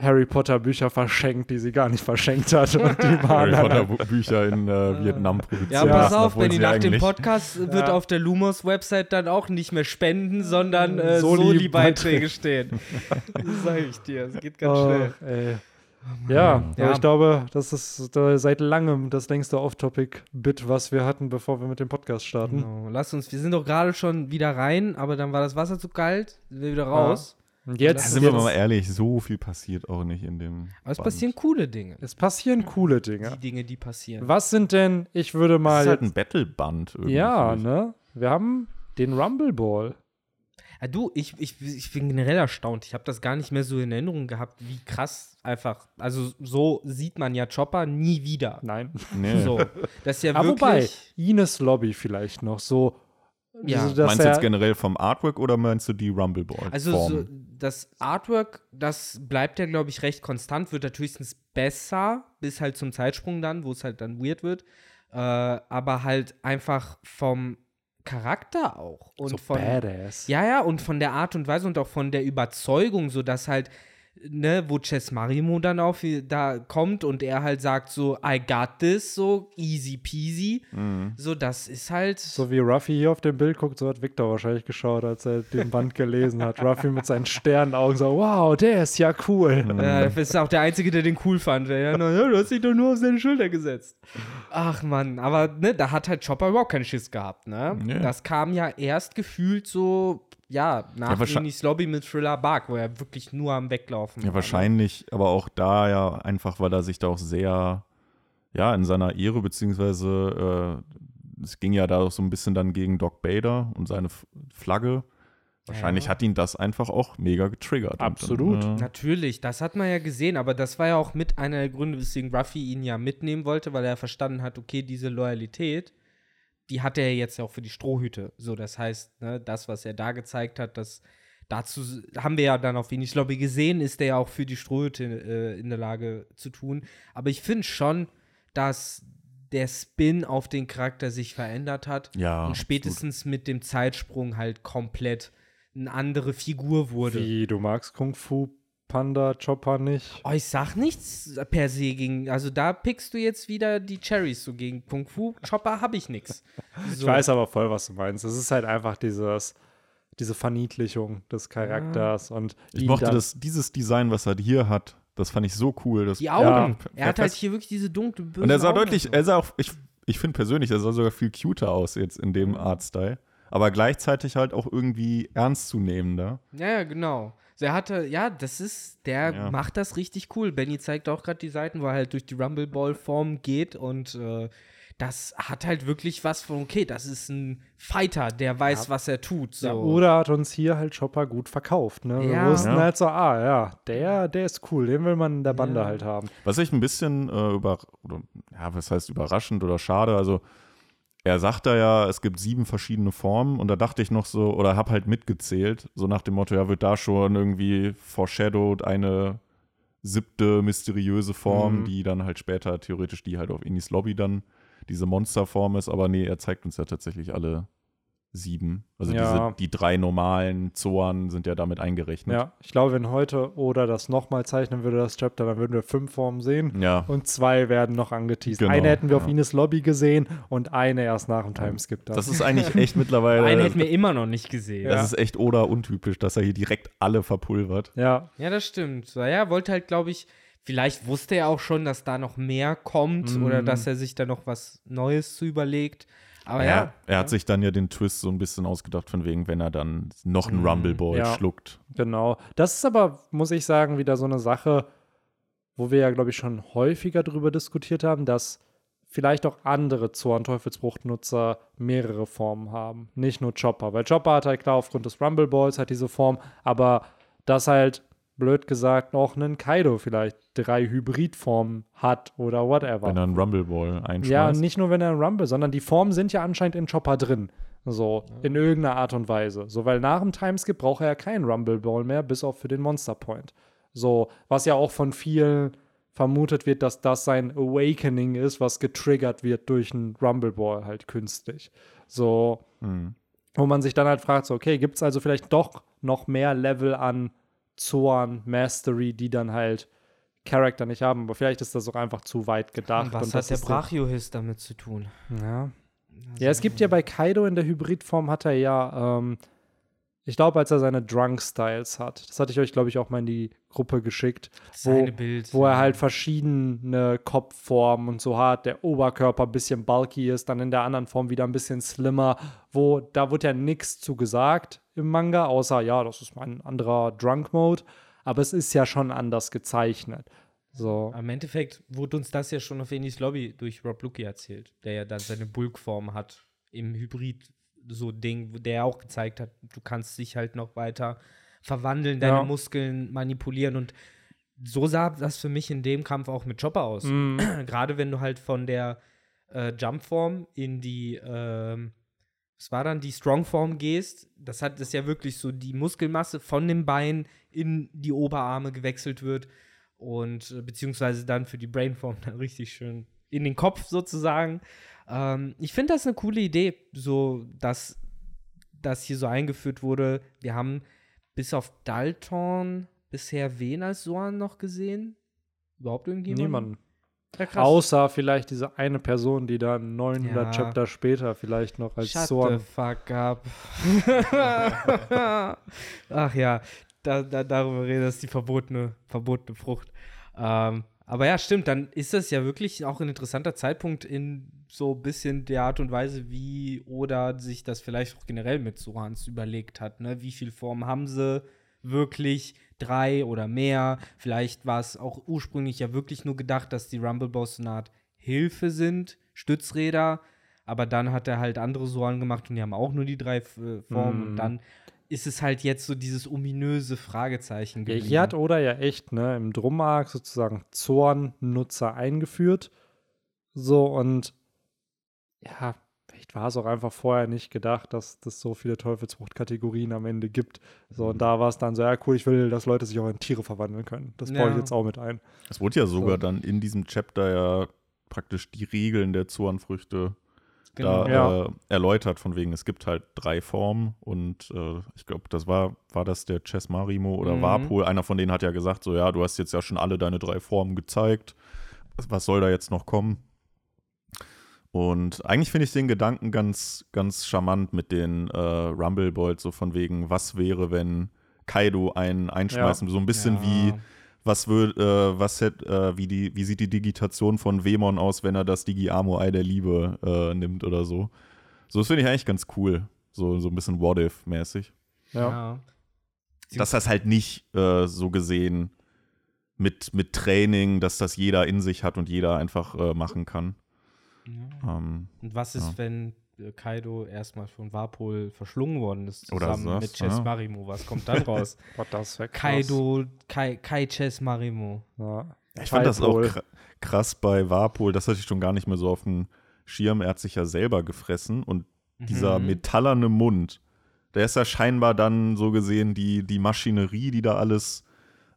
Harry Potter Bücher verschenkt, die sie gar nicht verschenkt hat. Und die waren Harry Potter halt, Bücher in äh, Vietnam produziert. Ja, Ja, pass auf, Benny, nach dem Podcast wird Ja. auf der Lumos-Website dann auch nicht mehr spenden, sondern äh, Soli- Soli-Beiträge stehen. das sage ich dir, es geht ganz oh, schnell. ey. Ja, Ja. aber ich glaube, das ist äh, seit langem das längste Off-Topic-Bit, was wir hatten, bevor wir mit dem Podcast starten. Genau. Lass uns, wir sind doch gerade schon wieder rein, aber dann war das Wasser zu kalt, sind wir wieder raus. Und jetzt, sind wir jetzt mal ehrlich, so viel passiert auch nicht in dem. Aber es Band. passieren coole Dinge. es passieren coole Dinge. Die Dinge, die passieren. Was sind denn, ich würde Das mal ist halt ein Battle-Band irgendwie. Ja, ne? Wir haben den Rumble Ball. Ja, du, ich, ich, ich bin generell erstaunt. Ich habe das gar nicht mehr so in Erinnerung gehabt, wie krass einfach. Also, so sieht man ja Chopper nie wieder. Nein. Nee. So. Das ist ja Aber wobei, wirklich. Ines Lobby vielleicht noch so. Ja. so, dass meinst du jetzt generell vom Artwork oder meinst du die Rumble Ball? Also, so, das Artwork, das bleibt ja, glaube ich, recht konstant, wird natürlich höchstens besser, bis halt zum Zeitsprung dann, wo es halt dann weird wird. Äh, aber halt einfach vom Charakter auch. Und so von. badass. Ja, ja, und von der Art und Weise und auch von der Überzeugung, so dass halt, ne, wo Chess Marimo dann auf da kommt und er halt sagt so, I got this, so easy peasy. Mhm. So, das ist halt. So wie Ruffy hier auf dem Bild guckt, so hat Victor wahrscheinlich geschaut, als er den Band gelesen hat. Ruffy mit seinen Sternenaugen so, wow, der ist ja cool. Mhm. Äh, das ist auch der Einzige, der den cool fand. Der, ja, ja, du hast dich doch nur auf seine Schulter gesetzt. Ach Mann, aber ne, da hat halt Chopper überhaupt keinen Schiss gehabt, ne? Ja. Das kam ja erst gefühlt so, ja, nach wahrscheinlich- Inis Lobby mit Thriller Bark, wo er wirklich nur am Weglaufen Ja, war. wahrscheinlich, aber auch da ja einfach, weil er sich da auch sehr, ja, in seiner Ehre beziehungsweise äh, es ging ja da so ein bisschen dann gegen Doc Bader und seine F Flagge. Wahrscheinlich Ja. hat ihn das einfach auch mega getriggert. Absolut. Dann, äh, Natürlich, das hat man ja gesehen, aber das war ja auch mit einer der Gründe, weswegen Ruffy ihn ja mitnehmen wollte, weil er verstanden hat, okay, diese Loyalität, die hat er jetzt ja auch für die Strohhüte. So, das heißt, ne, das, was er da gezeigt hat, das dazu haben wir ja dann auf Wenig Lobby gesehen, ist er ja auch für die Strohhüte äh, in der Lage zu tun. Aber ich finde schon, dass der Spin auf den Charakter sich verändert hat Ja, und absolut. spätestens mit dem Zeitsprung halt komplett eine andere Figur wurde. Wie, du magst Kung Fu Panda Chopper nicht? Oh, ich sag nichts per se gegen. Also da pickst du jetzt wieder die Cherries so gegen Kung Fu. Chopper habe ich nix. Ich weiß aber voll, was du meinst. Es ist halt einfach dieses, diese Verniedlichung des Charakters und Ich mochte das, dieses Design, was er hier hat, das fand ich so cool. Das, Die Augen. Ja, er hat halt hier wirklich diese dunkle, böse und er sah Augen deutlich, und er sah auch, ich, ich finde persönlich, er sah sogar viel cuter aus jetzt in Mhm. dem Artstyle. Aber gleichzeitig halt auch irgendwie ernstzunehmender. Ja, ja, genau. Also er hatte, ja, das ist, der Ja. macht das richtig cool. Benny zeigt auch gerade die Seiten, wo er halt durch die Rumble Ball Form geht und äh, das hat halt wirklich was von, okay, das ist ein Fighter, der weiß, was er tut. So. Ja, Oda hat uns hier halt Chopper gut verkauft. Ne? Wir Ja. wussten Ja. halt so, ah ja, der, der ist cool, den will man in der Bande Ja. halt haben. Was ich ein bisschen äh, über, oder, ja, was heißt überraschend oder schade, also er sagt da ja, es gibt sieben verschiedene Formen und da dachte ich noch so, oder hab halt mitgezählt, so nach dem Motto, ja, wird da schon irgendwie foreshadowed eine siebte mysteriöse Form, Mhm. die dann halt später theoretisch die halt auf Inis Lobby dann diese Monsterform ist, aber nee, er zeigt uns ja tatsächlich alle sieben. Also Ja. diese, die drei normalen Zoan sind ja damit eingerechnet. Ja, ich glaube, wenn heute Oda das nochmal zeichnen würde, das Chapter, dann würden wir fünf Formen sehen. Ja. Und zwei werden noch angeteased. Genau, eine hätten wir auf ja. Ines Lobby gesehen und eine erst nach dem Timeskip. Dann. Das ist eigentlich echt mittlerweile. Einen hätten wir immer noch nicht gesehen. Das Ja. ist echt Oda untypisch, dass er hier direkt alle verpulvert. ja, Ja, das stimmt. So, ja, wollte halt, glaube ich, vielleicht wusste er auch schon, dass da noch mehr kommt Mm. oder dass er sich da noch was Neues zu überlegt. Aber ja. er, er hat sich dann ja den Twist so ein bisschen ausgedacht, von wegen, wenn er dann noch einen Mhm. Rumble Ball Ja. schluckt. genau. Das ist aber, muss ich sagen, wieder so eine Sache, wo wir ja, glaube ich, schon häufiger darüber diskutiert haben, dass vielleicht auch andere Zorn-Teufelsbruchnutzer mehrere Formen haben. Nicht nur Chopper. Weil Chopper hat halt klar aufgrund des Rumble Balls halt diese Form, aber dass halt, blöd gesagt, auch ein Kaido vielleicht drei Hybridformen hat oder whatever. Wenn er einen Rumble Ball einschmeißt. Ja, nicht nur wenn er ein Rumble, sondern die Formen sind ja anscheinend in Chopper drin. So, in irgendeiner Art und Weise. So, weil nach dem Timeskip braucht er ja keinen Rumble Ball mehr, bis auf für den Monster Point. So, was ja auch von vielen vermutet wird, dass das sein Awakening ist, was getriggert wird durch einen Rumble Ball halt künstlich. So, Hm. wo man sich dann halt fragt, so, okay, gibt es also vielleicht doch noch mehr Level an Zoan Mastery, die dann halt Charakter nicht haben, aber vielleicht ist das auch einfach zu weit gedacht. was und hat das der ist Brachiohist damit zu tun? ja. Ja, es gibt ja bei Kaido in der Hybridform hat er ja, ähm, ich glaube, als er seine Drunk-Styles hat, das hatte ich euch, glaube ich, auch mal in die Gruppe geschickt, wo, Seine Bild. wo er ja. halt verschiedene Kopfformen und so hat, der Oberkörper ein bisschen bulky ist, dann in der anderen Form wieder ein bisschen slimmer, wo da wird ja nichts zu gesagt im Manga, außer, ja, das ist ein anderer Drunk-Mode, aber es ist ja schon anders gezeichnet. So. Im Endeffekt wurde uns das ja schon auf Enis Lobby durch Rob Lucky erzählt, der ja dann seine Bulkform hat im Hybrid so Ding, der ja auch gezeigt hat, du kannst dich halt noch weiter verwandeln, deine Ja. Muskeln manipulieren und so sah das für mich in dem Kampf auch mit Chopper aus. Mm, Gerade wenn du halt von der äh, Jumpform in die, ähm, was war dann, die Strongform gehst, das hat das ja wirklich so die Muskelmasse von dem Bein in die Oberarme gewechselt wird und äh, beziehungsweise dann für die Brainform dann richtig schön in den Kopf sozusagen. Ähm, ich finde das eine coole Idee, so dass das hier so eingeführt wurde. Wir haben bis auf Dalton bisher wen als Soan noch gesehen? Überhaupt irgendjemand? niemand. Ja. Außer vielleicht diese eine Person, die dann 900 Ja. Chapter später vielleicht noch als Shut the Zorn. fuck up. Ach ja, da, da, darüber reden, das ist die verbotene, verbotene Frucht. Ähm, aber ja, stimmt, dann ist das ja wirklich auch ein interessanter Zeitpunkt in so ein bisschen der Art und Weise, wie Oda sich das vielleicht auch generell mit Sorans überlegt hat. Ne? Wie viele Formen haben sie wirklich? Drei oder mehr? Vielleicht war es auch ursprünglich ja wirklich nur gedacht, dass die Rumble Boss so eine Art Hilfe sind, Stützräder. aber dann hat er halt andere Soren gemacht und die haben auch nur die drei äh, Formen. Mhm. Und dann ist es halt jetzt so dieses ominöse Fragezeichen Ja, geblieben. hier hat Oda ja echt, ne, im Drum-Arc sozusagen Zorn-Nutzer eingeführt. So, und ja, vielleicht war es auch einfach vorher nicht gedacht, dass es so viele Teufelsfrucht-Kategorien am Ende gibt. So, und da war es dann so, ja, cool, ich will, dass Leute sich auch in Tiere verwandeln können. Das baue ich Ja. jetzt auch mit ein. Es wurde ja sogar So. dann in diesem Chapter ja praktisch die Regeln der Zornfrüchte genau. da Ja. äh, erläutert, von wegen, es gibt halt drei Formen und äh, ich glaube, das war, war das der Chess Marimo oder Mhm. Warpol, einer von denen hat ja gesagt, so ja, du hast jetzt ja schon alle deine drei Formen gezeigt, was soll da jetzt noch kommen? Und eigentlich finde ich den Gedanken ganz, ganz charmant mit den äh, Rumble Bolts, so von wegen, was wäre, wenn Kaido einen einschmeißen, so ein bisschen Ja. wie was wird, äh, was hätt, äh, wie die, wie sieht die Digitation von Wemon aus, wenn er das Digi-Amo-Ei der Liebe äh, nimmt oder so. So, das finde ich eigentlich ganz cool. So, so ein bisschen What-If-mäßig. Ja. Ja. Dass das halt nicht äh, so gesehen mit, mit Training, dass das jeder in sich hat und jeder einfach äh, machen kann. Ja. Ähm, Und was ist, Ja. wenn äh, Kaido erstmal von Warpol verschlungen worden ist, Oder zusammen das, mit Chess ja. Marimo? Was kommt dann raus? Wäre krass. Kaido, Kai, Kai Chess Marimo. Ja. ich fand das auch krass bei Warpol, das hatte ich schon gar nicht mehr so auf dem Schirm. Er hat sich ja selber gefressen und dieser Mhm. metallerne Mund, der ist ja scheinbar dann so gesehen die, die Maschinerie, die da alles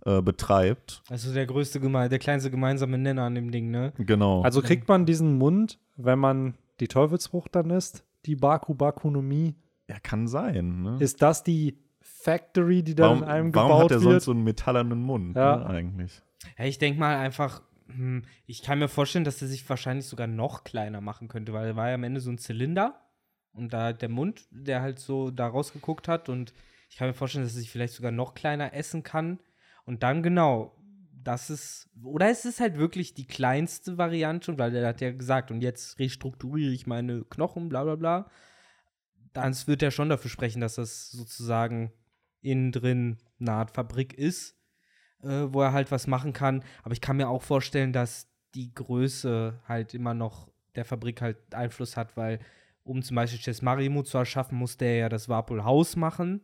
äh, betreibt. Also der größte, der kleinste gemeinsame Nenner an dem Ding, ne? Genau. Also kriegt man diesen Mund, wenn man die Teufelsfrucht dann isst, die Baku Bakunomie, ja, kann sein. Ne? ist das die Factory, die dann warum in einem warum gebaut hat er wird? sonst so einen metallernen Mund Ja. ne, eigentlich? Ja, ich denke mal einfach, hm, ich kann mir vorstellen, dass er sich wahrscheinlich sogar noch kleiner machen könnte, weil er war ja am Ende so ein Zylinder und da der Mund, der halt so da rausgeguckt hat und ich kann mir vorstellen, dass er sich vielleicht sogar noch kleiner essen kann und dann genau, das ist, oder es ist halt wirklich die kleinste Variante, weil er hat ja gesagt, und jetzt restrukturiere ich meine Knochen, bla bla bla. Dann wird er schon dafür sprechen, dass das sozusagen innen drin eine Art Fabrik ist äh, wo er halt was machen kann. Aber ich kann mir auch vorstellen, dass die Größe halt immer noch der Fabrik halt Einfluss hat, weil um zum Beispiel Chess Marimo zu erschaffen, musste er ja das Warpol Haus machen,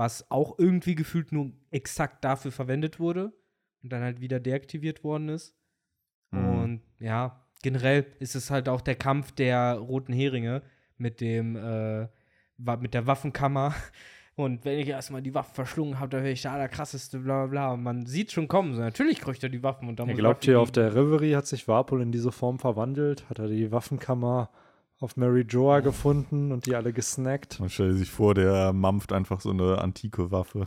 was auch irgendwie gefühlt nur exakt dafür verwendet wurde und dann halt wieder deaktiviert worden ist. Mhm. Und ja, generell ist es halt auch der Kampf der roten Heringe mit dem, äh, mit der Waffenkammer. Und wenn ich erstmal die Waffen verschlungen habe, dann wäre ich der allerkrasseste, bla bla bla. Und man sieht schon kommen, so natürlich kriegt er die Waffen und dann Ihr muss glaubt Ruffy hier, auf der Reverie hat sich Warpol in diese Form verwandelt? Hat er die Waffenkammer auf Mary Joa gefunden und die alle gesnackt? Man stellt sich vor, der mampft einfach so eine antike Waffe.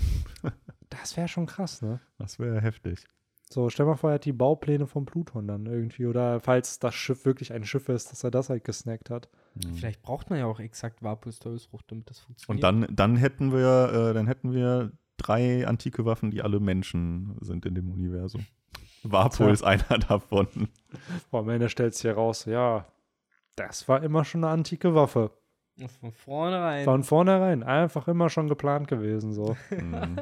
Das wäre schon krass, ne? Das wäre heftig. So, stell mal vor, er hat die Baupläne vom Pluton dann irgendwie. Oder falls das Schiff wirklich ein Schiff ist, dass er das halt gesnackt hat. Vielleicht braucht man ja auch exakt Warpols Teufelsfrucht, damit das funktioniert. Und dann, dann hätten wir, äh, dann hätten wir drei antike Waffen, die alle Menschen sind in dem Universum. Warpol ist einer davon. Boah, am Ende stellt sich heraus, ja, das war immer schon eine antike Waffe. Von vornherein. Von vornherein einfach immer schon geplant gewesen, so. Mhm.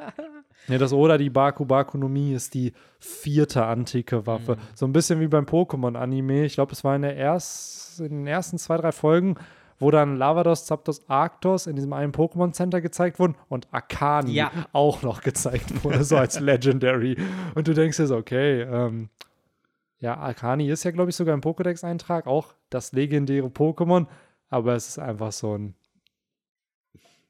Ne, das oder die Baku Bakunomie ist die vierte antike Waffe. Mhm. So ein bisschen wie beim Pokémon-Anime. Ich glaube, es war in, der erst, in den ersten zwei, drei Folgen, wo dann Lavados, Zapdos, Arctos in diesem einen Pokémon-Center gezeigt wurden und Akani Ja. auch noch gezeigt wurde, so als Legendary. Und du denkst dir so, okay, ähm, ja, Akani ist ja, glaube ich, sogar im Pokédex-Eintrag auch das legendäre Pokémon, aber es ist einfach so ein,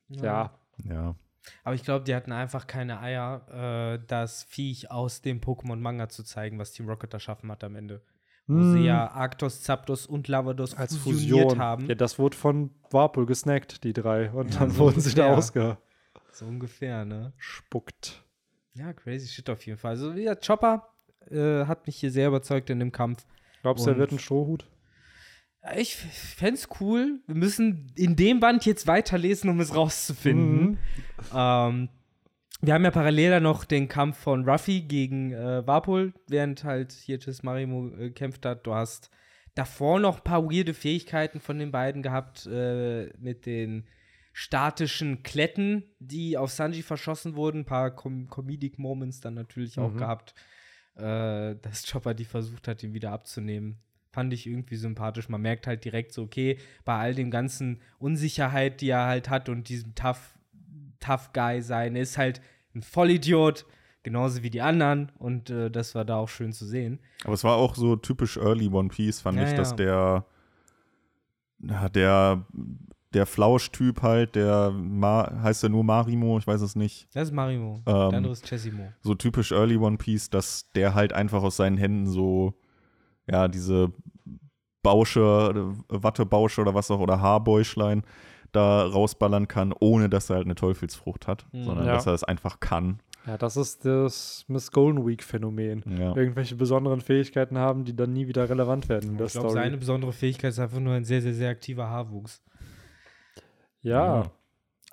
ja, Ja. Aber ich glaube, die hatten einfach keine Eier, äh, das Viech aus dem Pokémon-Manga zu zeigen, was Team Rocket erschaffen hat am Ende. Wo Hm. sie ja Arctos, Zapdos und Lavados als fusioniert Fusion. haben. Ja, das wurde von Warpol gesnackt, die drei. Und Ja, dann so wurden sie da ungefähr. So ungefähr, ne? ausgespuckt. Ja, crazy shit auf jeden Fall. Also, wie gesagt, Chopper äh, hat mich hier sehr überzeugt in dem Kampf. Glaubst du, er wird ein Strohhut? Ich fände es cool. Wir müssen in dem Band jetzt weiterlesen, um es rauszufinden. Mhm. Ähm, wir haben ja parallel dann noch den Kampf von Ruffy gegen äh, Warpol, während halt hier Chis Marimo äh, gekämpft hat. Du hast davor noch ein paar weirde Fähigkeiten von den beiden gehabt, äh, mit den statischen Kletten, die auf Sanji verschossen wurden. Ein paar Com Comedic Moments dann natürlich auch Mhm. gehabt, äh, dass Chopper die versucht hat, ihn wieder abzunehmen. fand ich irgendwie sympathisch. Man merkt halt direkt so, okay, bei all dem ganzen Unsicherheit, die er halt hat und diesem Tough, Tough Guy sein, er ist halt ein Vollidiot, genauso wie die anderen und äh, das war da auch schön zu sehen. Aber es war auch so typisch Early One Piece, fand Ja, ich, dass ja. der, der, der Flausch-Typ halt, der Ma heißt er nur Marimo, ich weiß es nicht. Das ist Marimo, Ähm, der andere ist Chessimo. So typisch Early One Piece, dass der halt einfach aus seinen Händen so, ja, diese Bausche, Wattebausche oder was auch, oder Haarbäuschlein da rausballern kann, ohne dass er halt eine Teufelsfrucht hat, Mhm. sondern Ja. dass er es einfach kann. Ja, das ist das Miss Golden Week-Phänomen. Ja. Irgendwelche besonderen Fähigkeiten haben, die dann nie wieder relevant werden in der Ich glaube, seine besondere Fähigkeit ist einfach nur ein sehr, sehr, sehr aktiver Haarwuchs. Ja,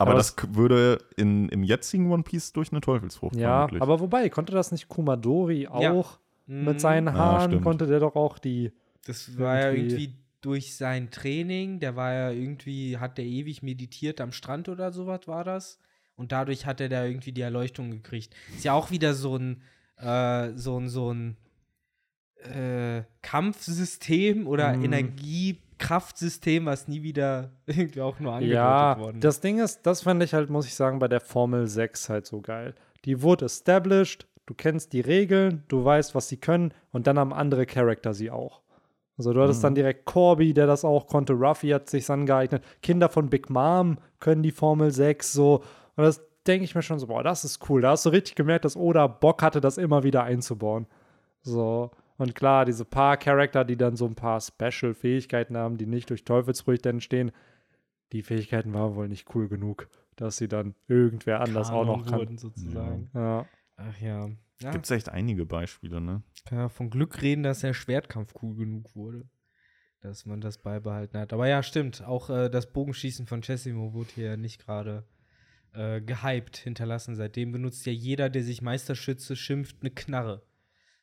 Aber, Aber das würde in, im jetzigen One Piece durch eine Teufelsfrucht ja, vermutlich. aber wobei, konnte das nicht Kumadori Ja. auch? Mhm. Mit seinen Ja, Haaren stimmt. konnte der doch auch die. Das war ja irgendwie- durch sein Training, der war ja irgendwie, hat der ewig meditiert am Strand oder sowas war das. Und dadurch hat er da irgendwie die Erleuchtung gekriegt. Ist ja auch wieder so ein, äh, so ein, so ein äh, Kampfsystem oder Mhm. Energiekraftsystem, was nie wieder irgendwie auch nur angedeutet Ja, worden das Ding ist, das fand ich halt, muss ich sagen, bei der Formel 6 halt so geil. Die wurde established, du kennst die Regeln, du weißt, was sie können und dann haben andere Charakter sie auch. Also du hattest Mhm. dann direkt Corby, der das auch konnte, Ruffy hat sich angeeignet, Kinder von Big Mom können die Formel 6 so und das denke ich mir schon so, boah, das ist cool. Da hast du richtig gemerkt, dass Oda Bock hatte, das immer wieder einzubauen. So. Und klar, diese paar Charakter, die dann so ein paar Special-Fähigkeiten haben, die nicht durch Teufelsfrüchte entstehen, die Fähigkeiten waren wohl nicht cool genug, dass sie dann irgendwer anders auch noch Kanon kann. wurden, sozusagen. Ja. Ach ja. ja. Gibt es echt einige Beispiele, ne? kann ja von Glück reden, dass der Schwertkampf cool genug wurde. Dass man das beibehalten hat. Aber ja, stimmt. Auch äh, das Bogenschießen von Chessimo wurde hier nicht gerade äh, gehypt hinterlassen. Seitdem benutzt ja jeder, der sich Meisterschütze schimpft, eine Knarre.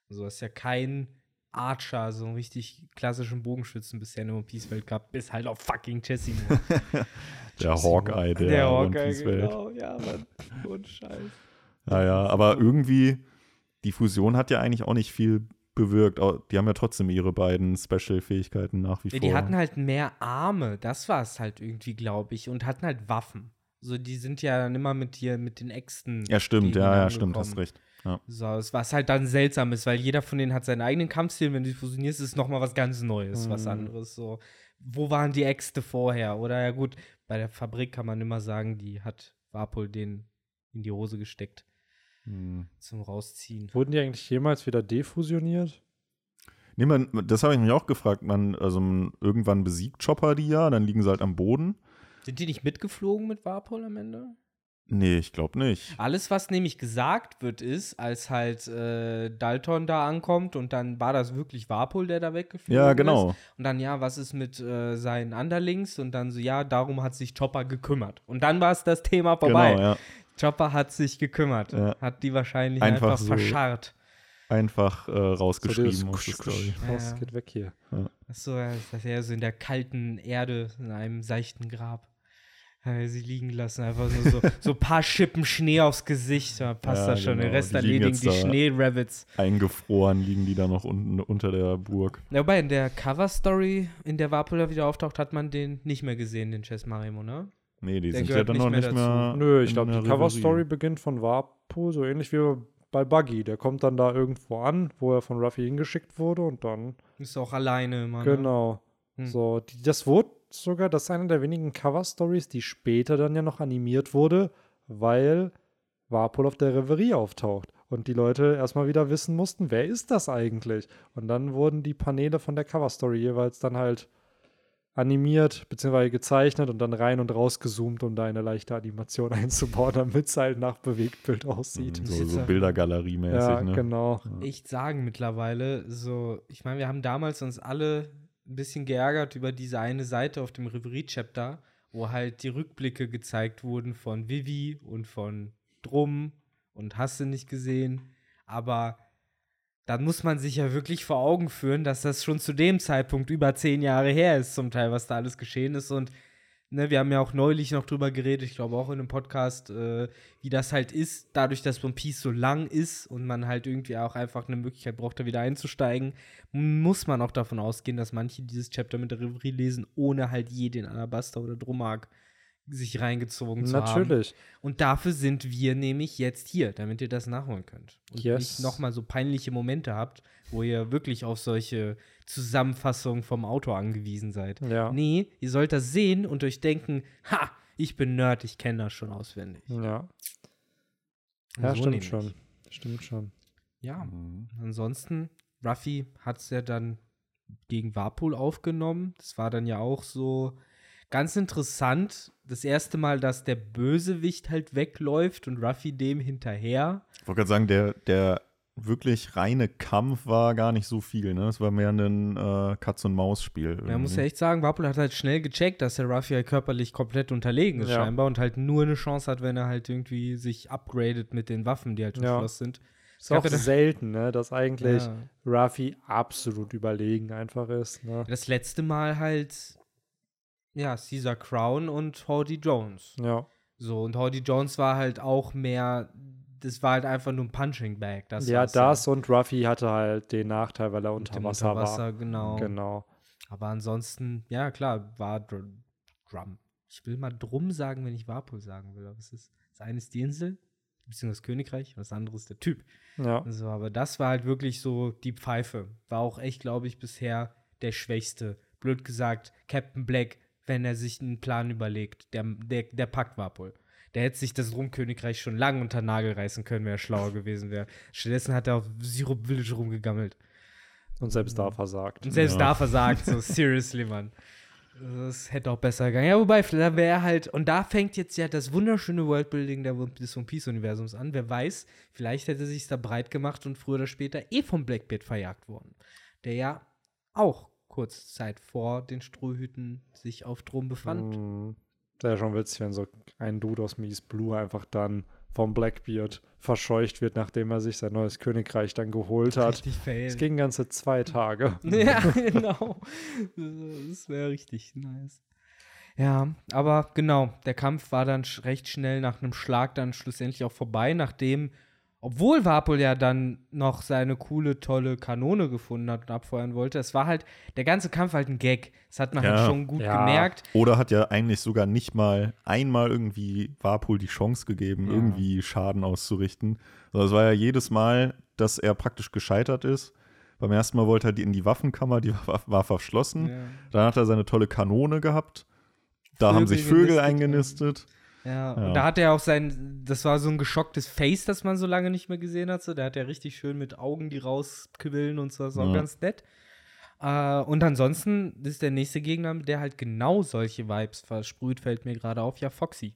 Also ist ja kein Archer, so einen richtig klassischen Bogenschützen bisher in der One Piece Welt gab, bis halt auf fucking Chessimo. Der Hawkeye der, der One Hawkeye, Piece Welt. genau. Ja, Mann. Und Scheiß. Ja, ja, aber irgendwie, die Fusion hat ja eigentlich auch nicht viel bewirkt. Die haben ja trotzdem ihre beiden Special-Fähigkeiten nach wie Ja, vor. die hatten halt mehr Arme, das war es halt irgendwie, glaube ich, und hatten halt Waffen. So, die sind ja dann immer mit dir, mit den Äxten. ja, stimmt, ja, ja, stimmt, hast recht. Ja. So, es was halt dann seltsam ist, weil jeder von denen hat seinen eigenen Kampfstil. Wenn du die fusionierst, ist es nochmal was ganz Neues, was Mhm. anderes. So, wo waren die Äxte vorher? Oder ja, gut, bei der Fabrik kann man immer sagen, die hat Warpol den in die Hose gesteckt Hm. zum Rausziehen. Wurden die eigentlich jemals wieder defusioniert? Nee, man, das habe ich mich auch gefragt. Man, also man, irgendwann besiegt Chopper die ja, dann liegen sie halt am Boden. Sind die nicht mitgeflogen mit Warpol am Ende? Nee, ich glaube nicht. Alles, was nämlich gesagt wird, ist, als halt äh, Dalton da ankommt und dann war das wirklich Warpol, der da weggeflogen Ja, ist. genau. Und dann, ja, was ist mit äh, seinen Underlings? Und dann so, ja, darum hat sich Chopper gekümmert. Und dann war es das Thema vorbei. Genau, ja. Chopper hat sich gekümmert. Ja. Hat die wahrscheinlich Einfach einfach, so. verscharrt. Einfach äh, rausgeschrieben So dieses Story. Raus, Ja. geht weg hier. Achso, ja, das ist ja so in der kalten Erde, in einem seichten Grab. Ja, sie liegen lassen, einfach nur so, so ein paar Schippen Schnee aufs Gesicht. Da passt Ja, das schon. Den genau. Rest Die erledigen die da. Schneerabbits. Eingefroren liegen die da noch unten unter der Burg. Ja, wobei in der Cover-Story, in der Vapola wieder auftaucht, hat man den nicht mehr gesehen, den Chess Marimo, ne? Nee, die Der sind ja dann nicht noch mehr nicht mehr. Nö, ich glaube, die Cover-Story beginnt von Warpo, so ähnlich wie bei Buggy. Der kommt dann da irgendwo an, wo er von Ruffy hingeschickt wurde und dann. Ist auch alleine immer. Ne? Genau. Hm. So, die, das wurde sogar, das ist eine der wenigen Cover-Stories, die später dann ja noch animiert wurde, weil Warpol auf der Reverie auftaucht und die Leute erstmal wieder wissen mussten, wer ist das eigentlich? Und dann wurden die Paneele von der Cover-Story jeweils dann halt animiert bzw. gezeichnet und dann rein und raus gezoomt, um da eine leichte Animation einzubauen, damit es halt nach Bewegtbild aussieht. Das So, so ja- Bildergalerie-mäßig, Ja, ne? genau. echt sagen mittlerweile, so, ich meine, wir haben damals uns alle ein bisschen geärgert über diese eine Seite auf dem Reverie-Chapter, wo halt die Rückblicke gezeigt wurden von Vivi und von Drum und hast du nicht gesehen. Aber dann muss man sich ja wirklich vor Augen führen, dass das schon zu dem Zeitpunkt über zehn Jahre her ist, zum Teil, was da alles geschehen ist. Und Ne, wir haben ja auch neulich noch drüber geredet, ich glaube auch in einem Podcast, äh, wie das halt ist, dadurch, dass One Piece so lang ist und man halt irgendwie auch einfach eine Möglichkeit braucht, da wieder einzusteigen, muss man auch davon ausgehen, dass manche dieses Chapter mit der Reverie lesen, ohne halt je den Alabaster oder Dromag sich reingezogen zu haben. Natürlich. Und dafür sind wir nämlich jetzt hier, damit ihr das nachholen könnt. Und Yes. nicht nochmal so peinliche Momente habt, wo ihr wirklich auf solche Zusammenfassungen vom Autor angewiesen seid. Ja. Nee, ihr sollt das sehen und euch denken, ha, ich bin Nerd, ich kenne das schon auswendig. Ja, ja so stimmt schon. Stimmt schon. Ja, Mhm. ansonsten, Ruffy hat es ja dann gegen Warpool aufgenommen. Das war dann ja auch so ganz interessant. Das erste Mal, dass der Bösewicht halt wegläuft und Ruffy dem hinterher. Ich wollte gerade sagen, der, der wirklich reine Kampf war gar nicht so viel. Ne? Es war mehr ein äh, Katz-und-Maus-Spiel. Man muss ja echt sagen, Warpool hat halt schnell gecheckt, dass der Ruffy halt körperlich komplett unterlegen ist Ja. scheinbar und halt nur eine Chance hat, wenn er halt irgendwie sich upgradet mit den Waffen, die halt im Ja. Schloss sind. Ist auch selten, ne, dass eigentlich Ja. Ruffy absolut überlegen einfach ist. Ne? Das letzte Mal halt, ja, Caesar Crown und Howdy Jones. Ja. So, und Howdy Jones war halt auch mehr, das war halt einfach nur ein Punching Bag. Das ja, das und Ruffy hatte halt den Nachteil, weil er unter Wasser, Unterwasser, war. genau. Genau. Aber ansonsten, ja, klar, war Dr Drum. Ich will mal Drum sagen, wenn ich Warpool sagen will. Aber es ist, das eine ist die Insel, beziehungsweise das Königreich, und das andere ist der Typ. Ja. So, aber das war halt wirklich so die Pfeife. War auch echt, glaube ich, bisher der Schwächste. Blöd gesagt, Captain Black, wenn er sich einen Plan überlegt, der, der, der packt Warpol. Der hätte sich das Rumkönigreich schon lange unter Nagel reißen können, wenn er schlauer gewesen wäre. Stattdessen hat er auf Syrup Village rumgegammelt. Und selbst da versagt. Und selbst Ja. da versagt, so seriously, Mann. Das hätte auch besser gegangen. Ja, wobei, da wäre halt, und da fängt jetzt ja das wunderschöne Worldbuilding des One Piece-Universums an. Wer weiß, vielleicht hätte sich da breit gemacht und früher oder später eh vom Blackbeard verjagt worden. Der ja auch kurz Zeit vor den Strohhüten sich auf Drum befand. Mhm. Wäre schon witzig, wenn so ein Dude aus Mies Blue einfach dann vom Blackbeard verscheucht wird, nachdem er sich sein neues Königreich dann geholt hat. Richtig fail. Es ging ganze zwei Tage. Ja, genau. Das wäre richtig nice. Ja, aber genau, der Kampf war dann recht schnell nach einem Schlag dann schlussendlich auch vorbei, nachdem, obwohl Warpol ja dann noch seine coole, tolle Kanone gefunden hat und abfeuern wollte, es war halt, der ganze Kampf halt ein Gag. Das hat man Ja. halt schon gut Ja. gemerkt. Oder hat ja eigentlich sogar nicht mal einmal irgendwie Warpool die Chance gegeben, Ja. irgendwie Schaden auszurichten. Also es war ja jedes Mal, dass er praktisch gescheitert ist. Beim ersten Mal wollte er die in die Waffenkammer, die war, war verschlossen. Ja. Dann hat er seine tolle Kanone gehabt. Da haben sich Vögel Vögel genistet, eingenistet. Ja, Ja. und da hat er auch sein, das war so ein geschocktes Face, das man so lange nicht mehr gesehen hat. So, der hat ja richtig schön mit Augen, die rausquillen und so, das war auch Ja. ganz nett. Äh, und ansonsten ist der nächste Gegner, der halt genau solche Vibes versprüht, fällt mir gerade auf, ja, Foxy.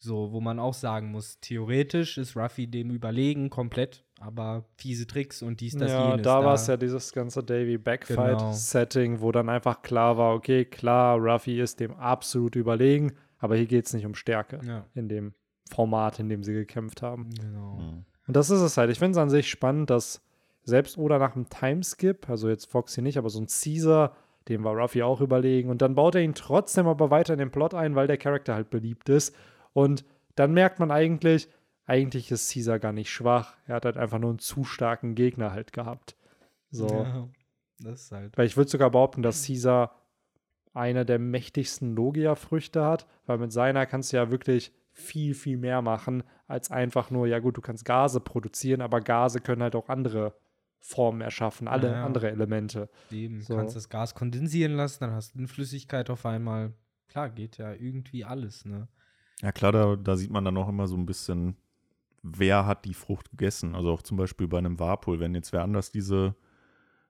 So, wo man auch sagen muss, theoretisch ist Ruffy dem überlegen, komplett, aber fiese Tricks und dies, das, ja, jenes. da war es ja dieses ganze Davy Genau. Backfight-Setting, wo dann einfach klar war, okay, klar, Ruffy ist dem absolut überlegen, aber hier geht es nicht um Stärke Ja, in dem Format, in dem sie gekämpft haben. genau. Und das ist es halt. Ich finde es an sich spannend, dass selbst oder nach einem Timeskip, also jetzt Foxy nicht, aber so ein Caesar, dem war Ruffy auch überlegen. Und dann baut er ihn trotzdem aber weiter in den Plot ein, weil der Charakter halt beliebt ist. Und dann merkt man eigentlich, eigentlich ist Caesar gar nicht schwach. Er hat halt einfach nur einen zu starken Gegner halt gehabt. So. Ja, das ist halt. Weil ich würde sogar behaupten, dass Caesar eine der mächtigsten Logia-Früchte hat, weil mit seiner kannst du ja wirklich viel, viel mehr machen, als einfach nur, ja gut, du kannst Gase produzieren, aber Gase können halt auch andere Formen erschaffen, alle Ja, andere Elemente. Eben, So. kannst das Gas kondensieren lassen, dann hast du eine Flüssigkeit auf einmal. Klar, geht ja irgendwie alles, ne? Ja klar, da, da sieht man dann auch immer so ein bisschen, wer hat die Frucht gegessen. Also auch zum Beispiel bei einem Warpol, wenn jetzt wer anders diese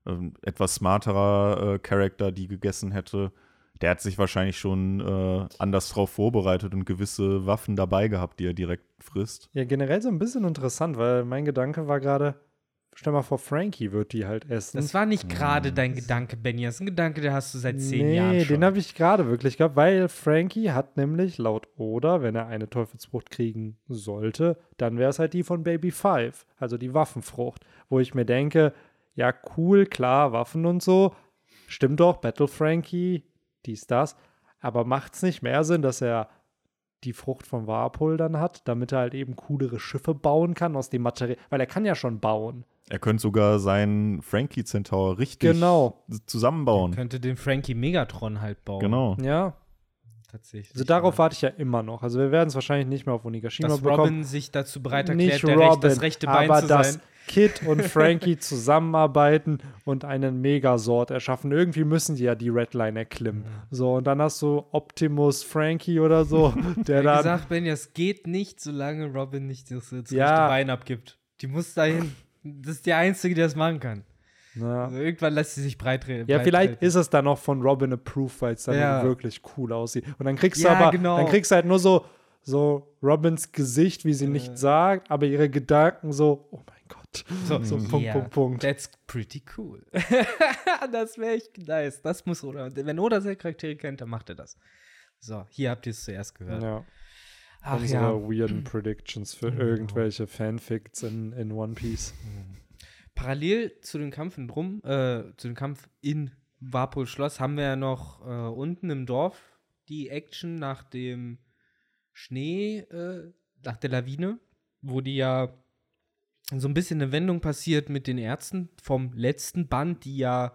ähm, etwas smarterer äh, Charakter die gegessen hätte, der hat sich wahrscheinlich schon äh, anders drauf vorbereitet und gewisse Waffen dabei gehabt, die er direkt frisst. Ja, generell so ein bisschen interessant, weil mein Gedanke war gerade, stell mal vor, Frankie wird die halt essen. Das war nicht gerade dein Gedanke, Benny. Das ist ein Gedanke, den hast du seit zehn nee, Jahren schon. den habe ich gerade wirklich gehabt, weil Frankie hat nämlich laut Oda, wenn er eine Teufelsfrucht kriegen sollte, dann wäre es halt die von Baby Five, also die Waffenfrucht, wo ich mir denke, ja cool, klar, Waffen und so, stimmt doch, Battle Frankie, dies, das, Aber macht es nicht mehr Sinn, dass er die Frucht vom Warpol dann hat, damit er halt eben coolere Schiffe bauen kann aus dem Material? Weil er kann ja schon bauen. Er könnte sogar seinen Frankie Centaur richtig Genau. zusammenbauen. Könnte den Frankie Megatron halt bauen. Genau. Ja, Tatsächlich. also darauf warte ich ja immer noch. Also wir werden es wahrscheinlich nicht mehr auf Onigashima dass bekommen. Robin sich dazu bereit erklärt, nicht der Robin, Recht, das rechte Bein aber zu dass sein. Kid und Frankie zusammenarbeiten und einen Megasort erschaffen. Irgendwie müssen die ja die Redline erklimmen. So, und dann hast du Optimus Frankie oder so, der Wie dann. gesagt, Ben, es geht nicht, solange Robin nicht das, das Ja. Bein abgibt. Die muss dahin. Das ist die Einzige, die das machen kann. Ja. Also irgendwann lässt sie sich breit drehen. Ja, vielleicht ist es dann noch von Robin approved, weil es dann Ja. wirklich cool aussieht. Und dann kriegst Ja, du aber, genau. dann kriegst du halt nur so, so Robins Gesicht, wie sie nichts sagt, aber ihre Gedanken so, oh mein Gott. So, So, Punkt, yeah, Punkt, Punkt. That's pretty cool. das wäre echt nice. Das muss Oda. Wenn Oda seine Charaktere kennt, dann macht er das. So, hier habt ihr es zuerst gehört. Ja. Ach Unsere ja. Genau. weirden Predictions für irgendwelche Fanfics in, in One Piece. Parallel zu dem Kampf in Drum, äh, zu dem Kampf in Warpol Schloss haben wir ja noch äh, unten im Dorf die Action nach dem Schnee, äh, nach der Lawine, wo die ja so ein bisschen eine Wendung passiert mit den Ärzten vom letzten Band, die ja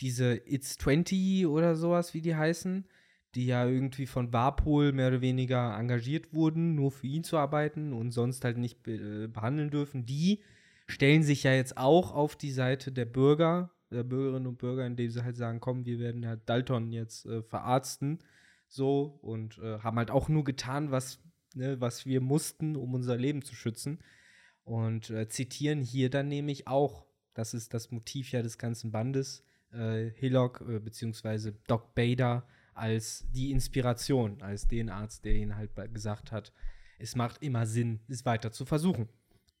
diese It's 20 oder sowas, wie die heißen, die ja irgendwie von Warpol mehr oder weniger engagiert wurden, nur für ihn zu arbeiten und sonst halt nicht be äh, behandeln dürfen, die stellen sich ja jetzt auch auf die Seite der Bürger, der Bürgerinnen und Bürger, indem sie halt sagen, komm, wir werden ja Dalton jetzt äh, verarzten, so und äh, haben halt auch nur getan, was, ne, was wir mussten, um unser Leben zu schützen. Und äh, zitieren hier dann nämlich auch, das ist das Motiv ja des ganzen Bandes, äh, Hillock äh, beziehungsweise Doc Bader als die Inspiration, als den Arzt, der ihn halt gesagt hat, es macht immer Sinn, es weiter zu versuchen.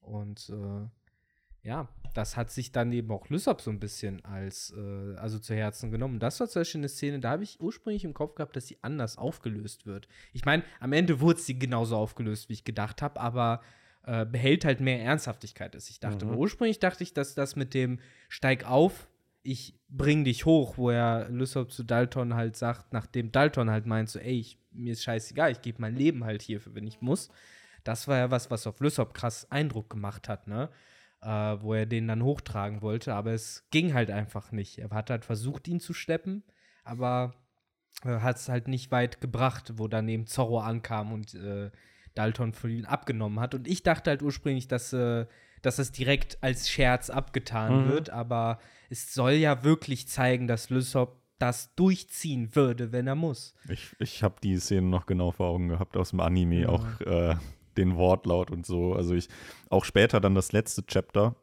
Und äh, ja, das hat sich dann eben auch Lysop so ein bisschen als, äh, also zu Herzen genommen. Das war zum Beispiel eine Szene, da habe ich ursprünglich im Kopf gehabt, dass sie anders aufgelöst wird. Ich meine, am Ende wurde sie genauso aufgelöst, wie ich gedacht habe, aber äh, behält halt mehr Ernsthaftigkeit, als ich dachte. Mhm. Ursprünglich dachte ich, dass das mit dem Steig auf, ich bring dich hoch, wo er Lysop zu Dalton halt sagt, nachdem Dalton halt meint, so, ey, ich, mir ist scheißegal, ich gebe mein Leben halt hierfür, wenn ich muss. Das war ja was, was auf Lysop krass Eindruck gemacht hat, ne? Äh, wo er den dann hochtragen wollte, aber es ging halt einfach nicht. Er hat halt versucht, ihn zu schleppen, aber äh, hat es halt nicht weit gebracht, wo dann eben Zorro ankam und äh, Dalton für ihn abgenommen hat. Und ich dachte halt ursprünglich, dass, äh, dass es direkt als Scherz abgetan Mhm. wird, aber es soll ja wirklich zeigen, dass Lysop das durchziehen würde, wenn er muss. Ich, ich habe die Szene noch genau vor Augen gehabt aus dem Anime, Ja. auch äh, den Wortlaut und so. Also ich, auch später dann das letzte Chapter,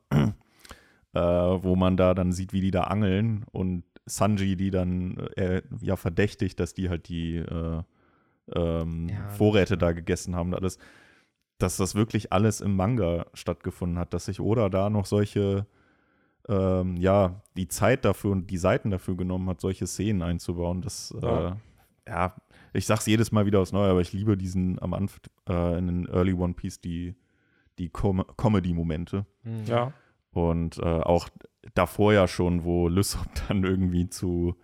äh, wo man da dann sieht, wie die da angeln und Sanji, die dann äh, ja verdächtigt, dass die halt die äh, ähm, Ja, Vorräte da gegessen haben, und alles, dass das wirklich alles im Manga stattgefunden hat, dass sich Oda da noch solche ähm, ja, die Zeit dafür und die Seiten dafür genommen hat, solche Szenen einzubauen. Das, Ja. äh, ja, ich sag's jedes Mal wieder aufs Neue, aber ich liebe diesen am Anfang äh, in den Early One Piece die, die Com Comedy-Momente. Ja. Und äh, auch davor ja schon, wo Lysop dann irgendwie zu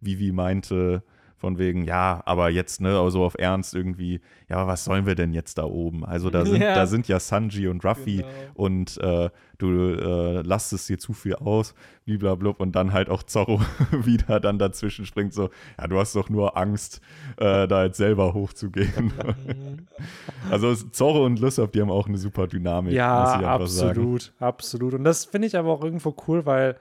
Vivi meinte, von wegen, ja, aber jetzt, ne, also auf Ernst irgendwie, ja, was sollen wir denn jetzt da oben? Also da sind Ja. da sind ja Sanji und Ruffy Genau. und äh, du äh, lastest dir zu viel aus, blablabla, und dann halt auch Zorro wieder dann dazwischen springt, so, ja, du hast doch nur Angst, äh, da jetzt selber hochzugehen. also Zorro und Lysop, die haben auch eine super Dynamik, muss ich Ja, einfach sagen. absolut, absolut. Und das finde ich aber auch irgendwo cool, weil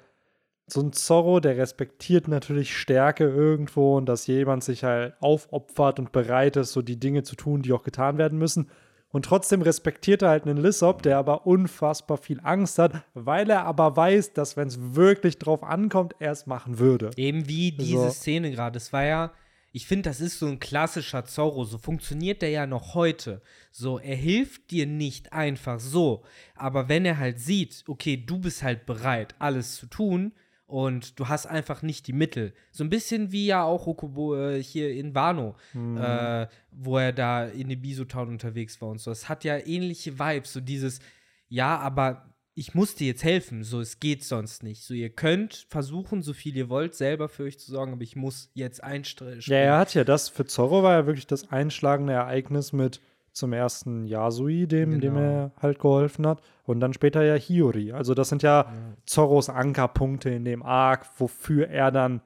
so ein Zorro, der respektiert natürlich Stärke irgendwo und dass jemand sich halt aufopfert und bereit ist, so die Dinge zu tun, die auch getan werden müssen. Und trotzdem respektiert er halt einen Lissop, der aber unfassbar viel Angst hat, weil er aber weiß, dass wenn es wirklich drauf ankommt, er es machen würde. Eben wie diese So. Szene gerade. Es war ja, ich finde, das ist so ein klassischer Zorro. So funktioniert der ja noch heute. So, er hilft dir nicht einfach so. Aber wenn er halt sieht, okay, du bist halt bereit, alles zu tun und du hast einfach nicht die Mittel. So ein bisschen wie ja auch Okubo äh, hier in Wano, äh, wo er da in dem Bisotown unterwegs war und so. Es hat ja ähnliche Vibes. So dieses, ja, aber ich muss dir jetzt helfen, so es geht sonst nicht. So ihr könnt versuchen, so viel ihr wollt, selber für euch zu sorgen, aber ich muss jetzt einstellen. Ja, er hat ja das, für Zorro war ja wirklich das einschlagende Ereignis mit zum ersten Yasui, dem, dem Genau. er halt geholfen hat. Und dann später ja Hiyori. Also das sind ja, Ja. Zorros Ankerpunkte in dem Arc, wofür er dann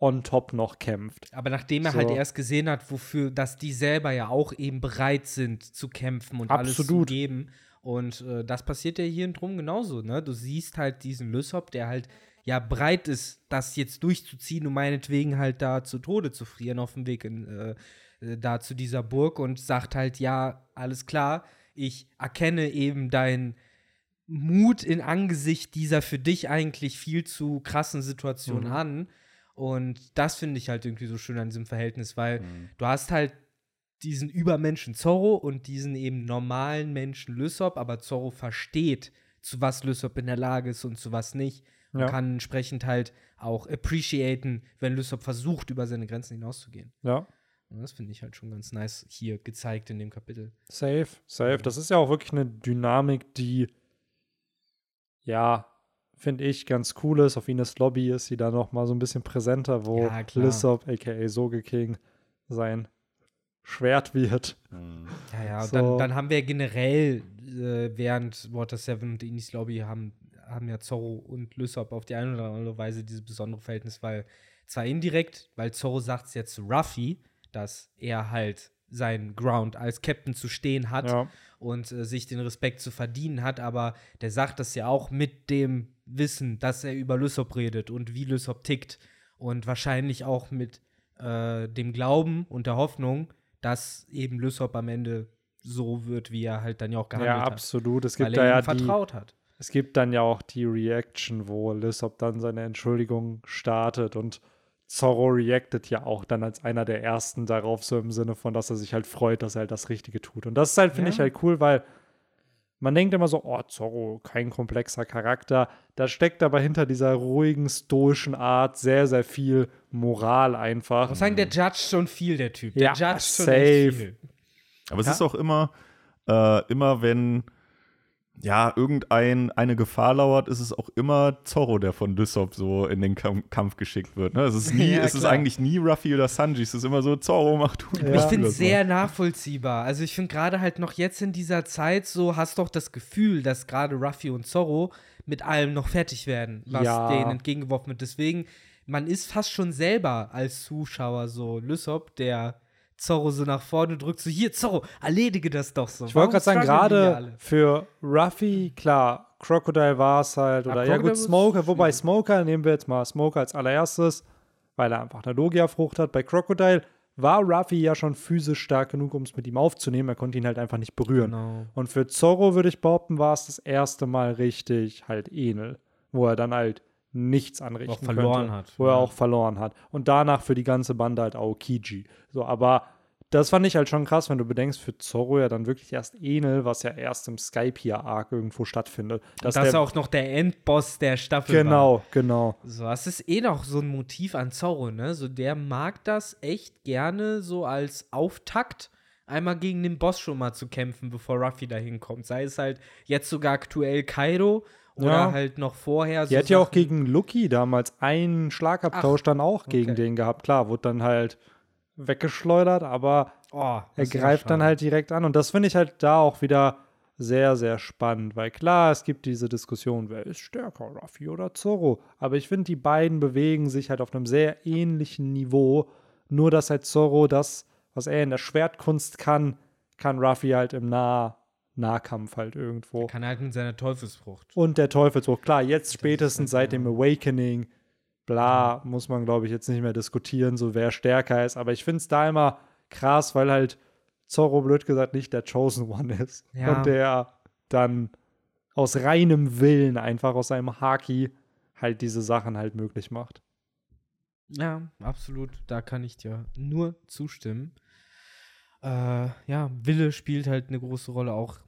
on top noch kämpft. Aber nachdem er So. halt erst gesehen hat, wofür, dass die selber ja auch eben bereit sind zu kämpfen und alles zu Absolut. geben. Und äh, das passiert ja hier und drum genauso, ne? Du siehst halt diesen Lysop, der halt ja bereit ist, das jetzt durchzuziehen und meinetwegen halt da zu Tode zu frieren auf dem Weg in, äh, da zu dieser Burg und sagt halt, ja, alles klar, ich erkenne eben dein Mut in Angesicht dieser für dich eigentlich viel zu krassen Situation Mhm. an. Und das finde ich halt irgendwie so schön an diesem Verhältnis, weil du hast halt diesen Übermenschen Zorro und diesen eben normalen Menschen Lysop, aber Zorro versteht, zu was Lysop in der Lage ist und zu was nicht. Und Ja. kann entsprechend halt auch appreciaten, wenn Lysop versucht, über seine Grenzen hinauszugehen. Ja. Und das finde ich halt schon ganz nice hier gezeigt in dem Kapitel. Safe, safe. Das ist ja auch wirklich eine Dynamik, die, ja, finde ich, ganz cool ist. Auf Ines Lobby ist sie da noch mal so ein bisschen präsenter, wo Ja. Lissop, a.k.a. Soge King, sein Schwert wird. Ja, ja, und So. dann, dann haben wir generell, äh, während Water 7 und Inis Lobby haben, haben ja Zorro und Lysop auf die eine oder andere Weise dieses besondere Verhältnis, weil zwar indirekt, weil Zorro sagt es ja zu Ruffy, dass er halt seinen Ground als Captain zu stehen hat Ja. und äh, sich den Respekt zu verdienen hat, aber der sagt das ja auch mit dem Wissen, dass er über Lysop redet und wie Lysop tickt und wahrscheinlich auch mit äh, dem Glauben und der Hoffnung, dass eben Lysop am Ende so wird, wie er halt dann ja auch gehandelt Ja, hat. absolut. Es Weil gibt da er ja ihm die, vertraut hat. es gibt dann ja auch die Reaction, wo Lissop dann seine Entschuldigung startet und Zorro reactet ja auch dann als einer der ersten darauf, so im Sinne von, dass er sich halt freut, dass er halt das Richtige tut. Und das ist halt, finde Ja. ich halt cool, weil man denkt immer so, oh, Zorro, kein komplexer Charakter. Da steckt aber hinter dieser ruhigen, stoischen Art sehr, sehr viel Moral einfach. Ich muss sagen, der judgt schon viel, der Typ. Der Ja, judgt schon safe. echt viel. Aber es Ja. ist auch immer, äh, immer wenn ja, irgendein eine Gefahr lauert, ist es auch immer Zorro, der von Lysop so in den Kam Kampf geschickt wird. Ne? Es ist nie, Ja, es ist eigentlich nie Ruffy oder Sanji. Es ist immer so, Zorro, mach du. Ja. Ich finde es sehr nachvollziehbar. Also ich finde gerade halt noch jetzt in dieser Zeit so, hast doch das Gefühl, dass gerade Ruffy und Zorro mit allem noch fertig werden, was Ja. denen entgegengeworfen wird. Deswegen, man ist fast schon selber als Zuschauer so Lysop, der Zorro so nach vorne drückt, so hier, Zorro, erledige das doch so. Ich wollte gerade sagen, gerade für Ruffy, klar, Crocodile war es halt, Ja, oder ja, Crocodile gut, Smoker, wobei. Smoker, nehmen wir jetzt mal Smoker als allererstes, weil er einfach eine Logia-Frucht hat. Bei Crocodile war Ruffy ja schon physisch stark genug, um es mit ihm aufzunehmen. Er konnte ihn halt einfach nicht berühren. Genau. Und für Zorro, würde ich behaupten, war es das erste Mal richtig halt Enel, wo er dann halt nichts anrichten Auch verloren könnte, hat, Wo er ja. auch verloren hat. Und danach für die ganze Bande halt Aokiji. So, aber das fand ich halt schon krass, wenn du bedenkst, für Zorro ja dann wirklich erst Enel, was ja erst im Skype-Arc irgendwo stattfindet. Dass Das ist auch noch der Endboss der Staffel war. Genau, genau. So, das ist eh noch so ein Motiv an Zorro, ne? So, der mag das echt gerne so als Auftakt, einmal gegen den Boss schon mal zu kämpfen, bevor Ruffy da hinkommt. Sei es halt jetzt sogar aktuell Kaido oder Ja. halt noch vorher. Die hat ja auch gegen Lucky damals einen Schlagabtausch dann auch gegen okay. den gehabt. Klar, wurde dann halt weggeschleudert, aber Oh, er greift dann halt direkt an. Und das finde ich halt da auch wieder sehr, sehr spannend, weil klar, es gibt diese Diskussion, wer ist stärker, Ruffy oder Zorro. Aber ich finde, die beiden bewegen sich halt auf einem sehr ähnlichen Niveau. Nur, dass halt Zorro das, was er in der Schwertkunst kann, kann Ruffy halt im nah Nahkampf halt irgendwo. Kann halt mit seiner Teufelsfrucht. Und der Teufelsbruch, klar, jetzt spätestens seit dem Awakening, bla, muss man, glaube ich, jetzt nicht mehr diskutieren, so wer stärker ist. Aber ich finde es da immer krass, weil halt Zorro, blöd gesagt, nicht der Chosen One ist. Ja. Und der dann aus reinem Willen, einfach aus seinem Haki, halt diese Sachen halt möglich macht. Ja, absolut. Da kann ich dir nur zustimmen. Äh, ja, Wille spielt halt eine große Rolle, auch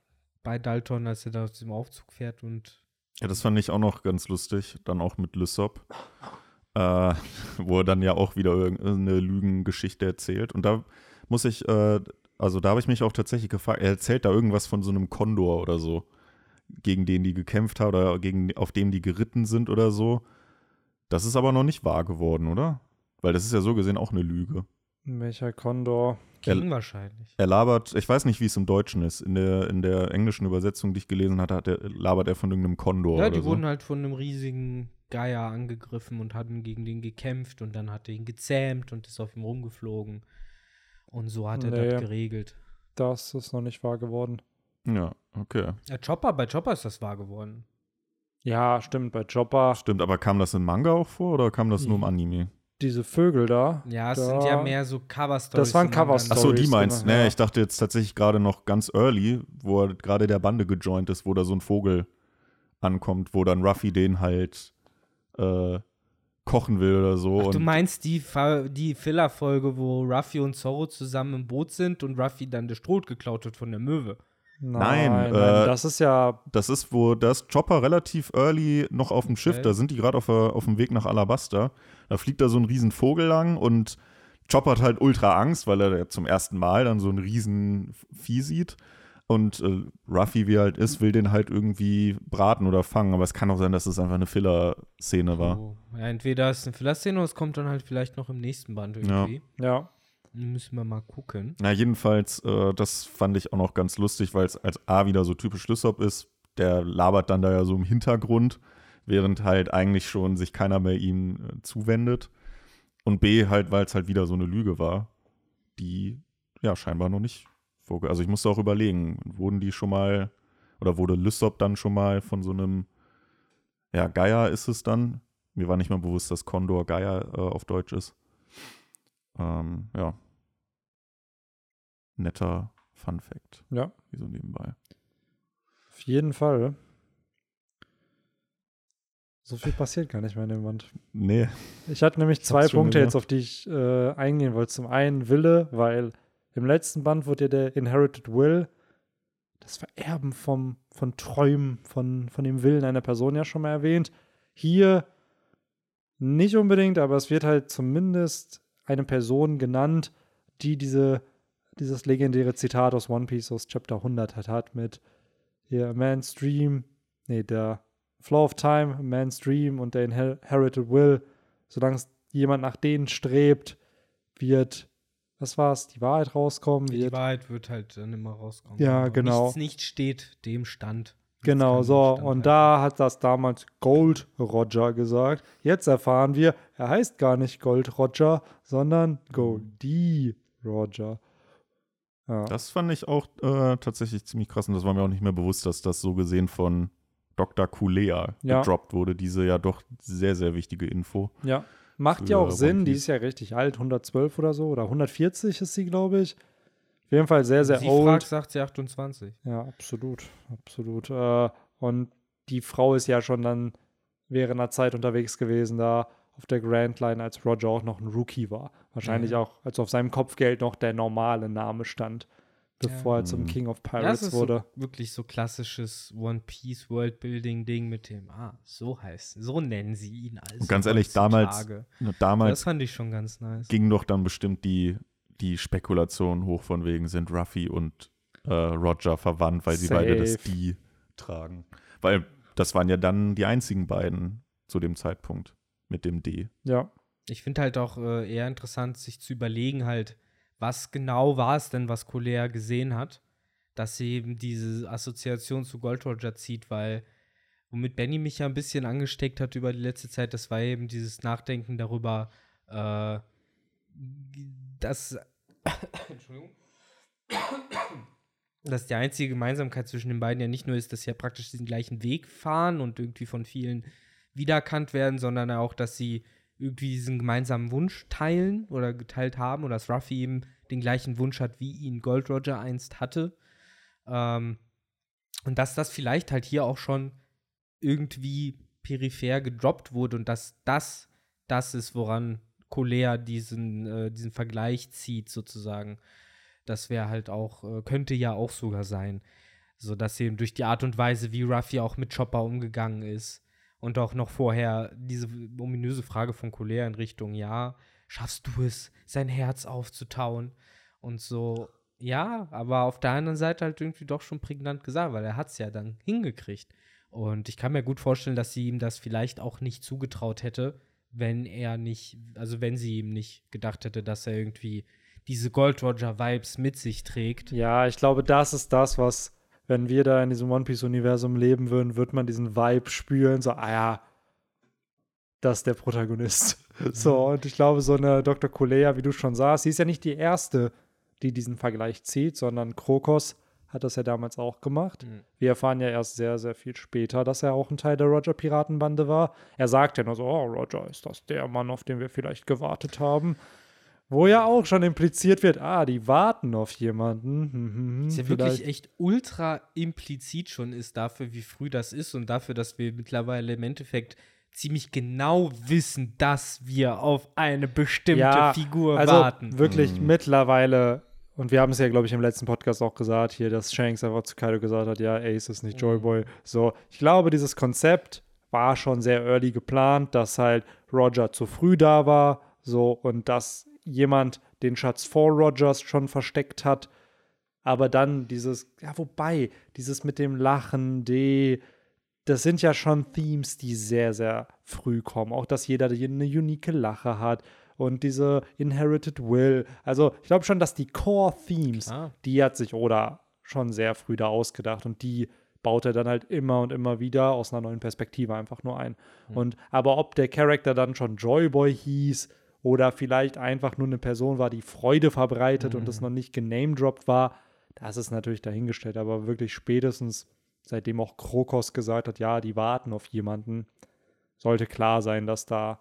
bei Dalton, als er da aus dem Aufzug fährt und Ja, das fand ich auch noch ganz lustig, dann auch mit Lysop, äh, wo er dann ja auch wieder irgendeine Lügengeschichte erzählt. Und da muss ich, äh, also da habe ich mich auch tatsächlich gefragt, er erzählt da irgendwas von so einem Kondor oder so. gegen den die gekämpft haben oder gegen, auf dem die geritten sind oder so. Das ist aber noch nicht wahr geworden, oder? Weil das ist ja so gesehen auch eine Lüge. Welcher Condor? King Er- wahrscheinlich. Er labert, ich weiß nicht, wie es im Deutschen ist. In der, in der englischen Übersetzung, die ich gelesen hatte, hat er, labert er von irgendeinem Kondor. Ja, oder die so. wurden halt von einem riesigen Geier angegriffen und hatten gegen den gekämpft und dann hat er ihn gezähmt und ist auf ihm rumgeflogen. Und so hat er Nee. das geregelt. Das ist noch nicht wahr geworden. Ja, okay. Ja, Chopper, bei Chopper ist das wahr geworden. Ja, stimmt, bei Chopper, Stimmt, aber kam das in Manga auch vor oder kam das nur im Ja. Anime? Diese Vögel da. Ja, es da, sind ja mehr so Cover-Stories. Das waren Cover-Stories. Achso, die meinst du? genau, Nee, ja. ich dachte jetzt tatsächlich gerade noch ganz early, wo er gerade der Bande gejoint ist, wo da so ein Vogel ankommt, wo dann Ruffy den halt äh, kochen will oder so. Ach, du meinst die, die Filler-Folge, wo Ruffy und Zoro zusammen im Boot sind und Ruffy dann der Stroh geklaut wird von der Möwe. Nein, Nein, nein, äh, das ist ja, das ist, wo das Chopper relativ early noch auf dem Schiff, Okay. da sind die gerade auf, auf dem Weg nach Alabasta. Da fliegt da so ein riesen Vogel lang und Chopper hat halt ultra Angst, weil er zum ersten Mal dann so ein riesen Vieh sieht. Und äh, Ruffy, wie er halt ist, will den halt irgendwie braten oder fangen. Aber es kann auch sein, dass es einfach eine Filler-Szene war. So. Ja, entweder ist es eine Filler-Szene oder es kommt dann halt vielleicht noch im nächsten Band Ja. irgendwie. ja, Müssen wir mal gucken. Na, jedenfalls, äh, das fand ich auch noch ganz lustig, weil es als A wieder so typisch Lysop ist. Der labert dann da ja so im Hintergrund, während halt eigentlich schon sich keiner mehr ihm äh, zuwendet. Und B, halt, weil es halt wieder so eine Lüge war, die ja scheinbar noch nicht vorge. Also ich musste auch überlegen, wurden die schon mal, oder wurde Lysop dann schon mal von so einem, ja, Geier ist es dann. Mir war nicht mal bewusst, dass Condor Geier äh, auf Deutsch ist. Ähm, ja. Netter Fun Fact. Ja. Wie so nebenbei. auf jeden Fall. So viel passiert gar nicht mehr in dem Band. Nee. Ich hatte nämlich Ich zwei Punkte jetzt, auf die ich äh, eingehen wollte. Zum einen Wille, weil im letzten Band wurde ja der Inherited Will, das Vererben vom, von Träumen, von, von dem Willen einer Person ja schon mal erwähnt. Hier nicht unbedingt, aber es wird halt zumindest eine Person genannt, die diese, dieses legendäre Zitat aus One Piece aus Chapter 100 hat, hat mit hier, A Man's Dream, nee, der Flow of Time, Man's Dream und der Inherited Will, solange jemand nach denen strebt, wird, was war's, die Wahrheit rauskommen, Die wird, Wahrheit wird halt dann immer rauskommen. Ja, genau. Nichts nicht steht dem Stand. Genau so, und da hat das damals Gold Roger gesagt. Jetzt erfahren wir, er heißt gar nicht Gold Roger, sondern Goldie Roger. Ja. Das fand ich auch äh, tatsächlich ziemlich krass und das war mir auch nicht mehr bewusst, dass das so gesehen von Dr. Kulea Ja. gedroppt wurde. Diese ja doch sehr, sehr wichtige Info. Ja, macht ja auch Sinn. Die ist ja richtig alt, 112 oder so, oder 140 ist sie, glaube ich. Auf jeden Fall sehr, sehr Sie old. fragt, sagt sie 28. Ja, absolut, absolut. Äh, und die Frau ist ja schon dann während einer Zeit unterwegs gewesen, da auf der Grand Line, als Roger auch noch ein Rookie war. Wahrscheinlich Ja. auch, als auf seinem Kopfgeld noch der normale Name stand, bevor er zum Mhm. King of Ja, es Pirates ist wurde. so, wirklich so klassisches One Piece Worldbuilding Ding mit dem, ah, so heißt, so nennen sie ihn als. Und ganz ehrlich, damals- Das Damals fand ich schon ganz nice. ging doch dann bestimmt die, die Spekulation hoch von wegen, sind Ruffy und äh, Roger verwandt, weil sie beide das Safe. Die tragen. Weil das waren ja dann die einzigen beiden zu dem Zeitpunkt mit dem D. Ja, Ich finde halt auch äh, eher interessant, sich zu überlegen, halt, was genau war es denn, was Colea gesehen hat, dass sie eben diese Assoziation zu Gold Roger zieht, weil womit Benny mich ja ein bisschen angesteckt hat über die letzte Zeit, das war eben dieses Nachdenken darüber, äh, dass, Entschuldigung, dass die einzige Gemeinsamkeit zwischen den beiden ja nicht nur ist, dass sie ja praktisch diesen gleichen Weg fahren und irgendwie von vielen wiedererkannt werden, sondern auch, dass sie irgendwie diesen gemeinsamen Wunsch teilen oder geteilt haben oder dass Ruffy eben den gleichen Wunsch hat, wie ihn Gold Roger einst hatte. Ähm, und dass das vielleicht halt hier auch schon irgendwie peripher gedroppt wurde und dass das das ist, woran Colea diesen, äh, diesen Vergleich zieht, sozusagen. Das wäre halt auch, äh, könnte ja auch sogar sein. So dass eben durch die Art und Weise, wie Ruffy auch mit Chopper umgegangen ist, und auch noch vorher diese ominöse Frage von Colère in Richtung, ja, schaffst du es, sein Herz aufzutauen? Und so, Ja, aber auf der anderen Seite halt irgendwie doch schon prägnant gesagt, weil er hat es ja dann hingekriegt. Und ich kann mir gut vorstellen, dass sie ihm das vielleicht auch nicht zugetraut hätte, wenn er nicht, also wenn sie ihm nicht gedacht hätte, dass er irgendwie diese Gold Roger Vibes mit sich trägt. Ja, ich glaube, das ist das, was, wenn wir da in diesem One Piece Universum leben würden, wird man diesen Vibe spüren, so, ah ja, das ist der Protagonist. so, und ich glaube, so eine Dr. Kulea, wie du schon sagst, sie ist ja nicht die erste, die diesen Vergleich zieht, sondern Krokos hat das ja damals auch gemacht. Mhm. Wir erfahren ja erst sehr, sehr viel später, dass er auch ein Teil der Roger-Piratenbande war. Er sagt ja nur so, oh, Roger, ist das der Mann, auf den wir vielleicht gewartet haben? Wo ja auch schon impliziert wird, ah, die warten auf jemanden. Hm, hm, hm, Ist ja vielleicht- wirklich echt ultra implizit schon ist dafür, wie früh das ist und dafür, dass wir mittlerweile im Endeffekt ziemlich genau wissen, dass wir auf eine bestimmte Ja, Figur also warten. wirklich mittlerweile, und wir haben es ja, glaube ich, im letzten Podcast auch gesagt, hier, dass Shanks einfach zu Kaido gesagt hat, ja, Ace ist nicht Joyboy. So, ich glaube, dieses Konzept war schon sehr early geplant, dass halt Roger zu früh da war, so, und dass jemand den Schatz vor Rogers schon versteckt hat. Aber dann dieses, ja, wobei, dieses mit dem Lachen, die, das sind ja schon Themes, die sehr, sehr früh kommen. Auch, dass jeder eine unique Lache hat und diese Inherited Will. Also, ich glaube schon, dass die Core-Themes, die hat sich Oda schon sehr früh da ausgedacht und die baut er dann halt immer und immer wieder aus einer neuen Perspektive einfach nur ein. Und aber ob der Charakter dann schon Joyboy hieß oder vielleicht einfach nur eine Person war, die Freude verbreitet und es noch nicht genamedroppt war, das ist natürlich dahingestellt. Aber wirklich spätestens, seitdem auch Krokos gesagt hat, ja, die warten auf jemanden, sollte klar sein, dass da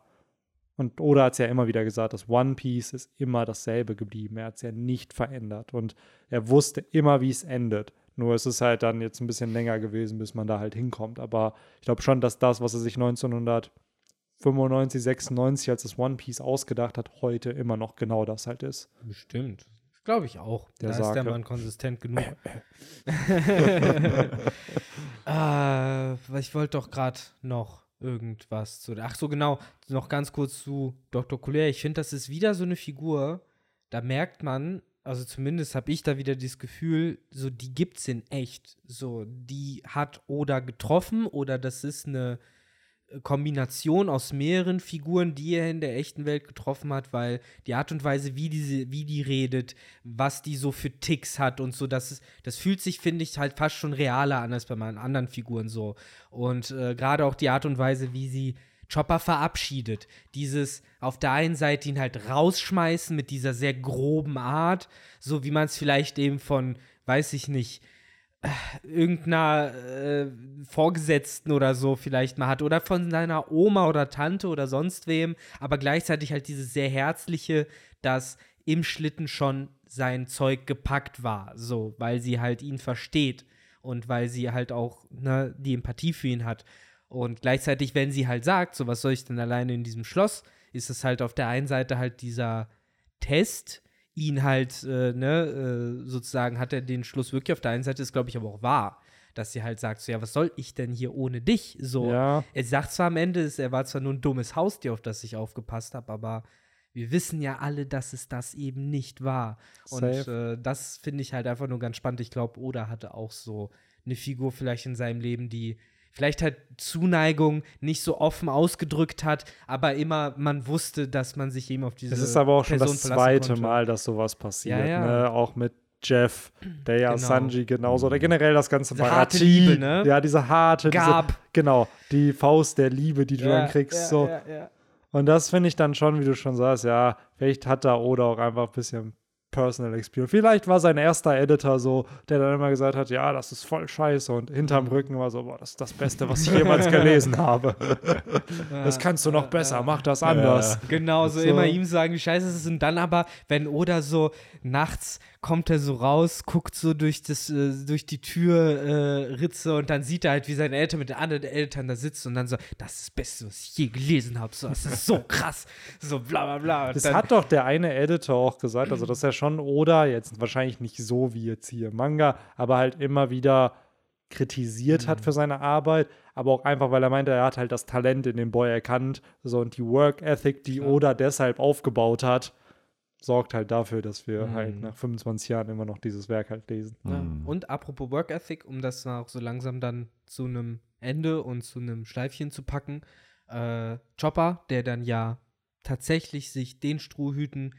und Oda hat es ja immer wieder gesagt, das One Piece ist immer dasselbe geblieben. Er hat es ja nicht verändert. Und er wusste immer, wie es endet. Nur es ist halt dann jetzt ein bisschen länger gewesen, bis man da halt hinkommt. Aber ich glaube schon, dass das, was er sich 1995, 96 als das One Piece ausgedacht hat, heute immer noch genau das halt ist. Bestimmt. Glaube ich auch. Der da ist der Sake. Mann konsistent genug. äh, ich wollte doch gerade noch irgendwas zu. Ach so, genau. Noch ganz kurz zu Dr. Coulier. Ich finde, das ist wieder so eine Figur, da merkt man, also zumindest habe ich da wieder das Gefühl, so die gibt's in echt. So, die hat Oda getroffen oder das ist eine Kombination aus mehreren Figuren, die er in der echten Welt getroffen hat, weil die Art und Weise, wie diese, wie die redet, was die so für Ticks hat und so, das ist, das fühlt sich, finde ich, halt fast schon realer an als bei meinen anderen Figuren so. Und äh, gerade auch die Art und Weise, wie sie Chopper verabschiedet. Dieses auf der einen Seite ihn halt rausschmeißen mit dieser sehr groben Art, so wie man es vielleicht eben von, weiß ich nicht, irgendeiner äh, Vorgesetzten oder so vielleicht mal hat oder von seiner Oma oder Tante oder sonst wem, aber gleichzeitig halt dieses sehr herzliche, dass im Schlitten schon sein Zeug gepackt war, so, weil sie halt ihn versteht und weil sie halt auch ne, die Empathie für ihn hat. Und gleichzeitig, wenn sie halt sagt, so was soll ich denn alleine in diesem Schloss, ist es halt auf der einen Seite halt dieser Test, ihn halt, äh, ne, äh, sozusagen hat er den Schluss wirklich auf der einen Seite, ist glaube ich aber auch wahr, dass sie halt sagt, so, ja, was soll ich denn hier ohne dich? So, Ja. er sagt zwar am Ende, es- er war zwar nur ein dummes Haustier, auf das ich aufgepasst habe, aber wir wissen ja alle, dass es das eben nicht war. Und Safe. äh, das finde ich halt einfach nur ganz spannend. Ich glaube, Oda hatte auch so eine Figur vielleicht in seinem Leben, die vielleicht halt Zuneigung nicht so offen ausgedrückt hat, aber immer man wusste, dass man sich eben auf diese Es ist aber auch schon Person das verlassen zweite konnte. Mal, dass sowas passiert. Ja, ja. Ne? Auch mit Jeff, der ja Genau. Sanji genauso, oder generell das ganze Diese harte Liebe, ne? Ja, diese harte, Gab. Diese, genau, die Faust der Liebe, die du Ja, dann kriegst. so. Und das finde ich dann schon, wie du schon sagst, ja, vielleicht hat da Oda auch einfach ein bisschen Personal Experience. Vielleicht war sein erster Editor so, der dann immer gesagt hat, ja, das ist voll scheiße und hinterm Mhm. Rücken war so, boah, das ist das Beste, was ich jemals gelesen habe. Das kannst du noch besser, mach das anders. Genau, so, So. immer ihm sagen, wie scheiße es ist. Und dann aber, wenn Oda so nachts kommt er so raus, guckt so durch, das, äh, durch die Türritze äh, Ritze und dann sieht er halt, wie seine Eltern mit den anderen Eltern da sitzen und dann so, das ist das Beste, was ich je gelesen habe. So, das ist so krass. So bla bla bla. Und Das dann, hat doch der eine Editor auch gesagt, also dass er schon Oda, jetzt wahrscheinlich nicht so wie jetzt hier Manga, aber halt immer wieder kritisiert Mhm. hat für seine Arbeit, aber auch einfach, weil er meinte, er hat halt das Talent in dem Boy erkannt, so und die Work Ethic, die Oda deshalb aufgebaut hat, sorgt halt dafür, dass wir Mhm. halt nach 25 Jahren immer noch dieses Werk halt lesen. Ja. Mhm. Und apropos Work Ethic, um das auch so langsam dann zu einem Ende und zu einem Schleifchen zu packen, äh, Chopper, der dann ja tatsächlich sich den Strohhüten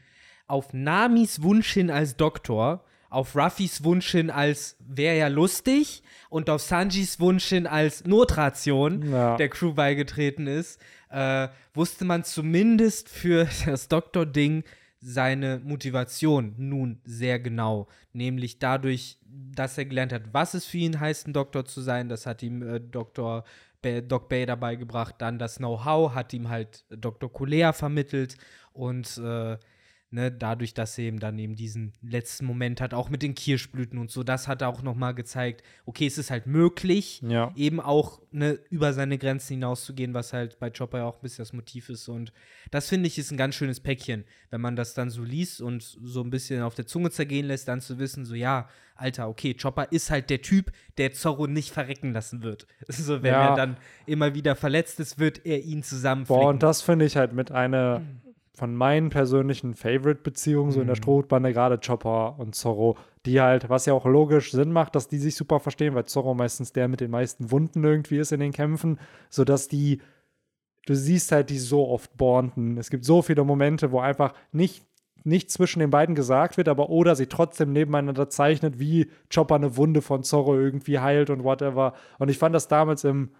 auf Namis Wunsch hin als Doktor, auf Ruffys Wunsch hin als wäre ja lustig und auf Sanjis Wunsch hin als Notration Ja. der Crew beigetreten ist, äh, wusste man zumindest für das Doktor-Ding seine Motivation nun sehr genau. Nämlich dadurch, dass er gelernt hat, was es für ihn heißt, ein Doktor zu sein. Das hat ihm äh, Dr. Ba- Doc Bay dabei gebracht. Dann das Know-how hat ihm halt Dr. Colea vermittelt. Und äh, ne, dadurch, dass er eben dann eben diesen letzten Moment hat, auch mit den Kirschblüten und so, das hat er auch nochmal gezeigt, okay, es ist halt möglich, Ja. eben auch ne, über seine Grenzen hinauszugehen, was halt bei Chopper ja auch ein bisschen das Motiv ist. Und das finde ich ist ein ganz schönes Päckchen, wenn man das dann so liest und so ein bisschen auf der Zunge zergehen lässt, dann zu wissen, so ja, Alter, okay, Chopper ist halt der Typ, der Zorro nicht verrecken lassen wird. So, wenn Ja. er dann immer wieder verletzt ist, wird er ihn Boah, zusammenflicken. und das finde ich halt mit einer von meinen persönlichen Favorite-Beziehungen so in der Mhm. Strohbande, gerade Chopper und Zorro, die halt, was ja auch logisch Sinn macht, dass die sich super verstehen, weil Zorro meistens der mit den meisten Wunden irgendwie ist in den Kämpfen, sodass die, du siehst halt die so oft bonden. Es gibt so viele Momente, wo einfach nicht nichts zwischen den beiden gesagt wird, aber oder sie trotzdem nebeneinander zeichnet, wie Chopper eine Wunde von Zorro irgendwie heilt und whatever. Und ich fand das damals im,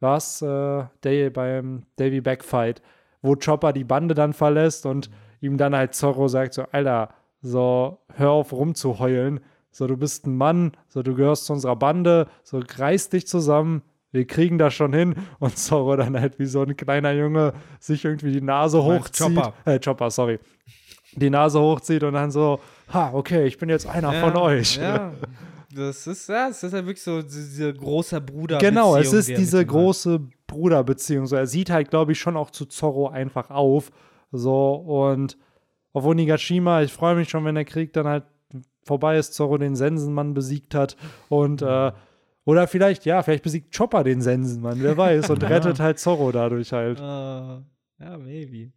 was, äh, Day, beim Davy Backfight, wo Chopper die Bande dann verlässt und ihm dann halt Zorro sagt so, Alter, so, hör auf rumzuheulen, so, du bist ein Mann, so, du gehörst zu unserer Bande, so, reiß dich zusammen, wir kriegen das schon hin und Zorro dann halt wie so ein kleiner Junge sich irgendwie die Nase hochzieht. Chopper. Äh, Chopper, sorry. Die Nase hochzieht und dann so, ha, okay, ich bin jetzt einer von euch. Ja, das ist, ja, es ist halt wirklich so diese großer Bruder. Genau, es ist die diese große Bruderbeziehung. So, er sieht halt, glaube ich, schon auch zu Zorro einfach auf. So, und auf Onigashima, ich freue mich schon, wenn der Krieg dann halt vorbei ist, Zorro den Sensenmann besiegt hat. Und, äh, oder vielleicht, ja, vielleicht besiegt Chopper den Sensenmann, wer weiß, und Ja. rettet halt Zorro dadurch halt. Äh, ja, maybe.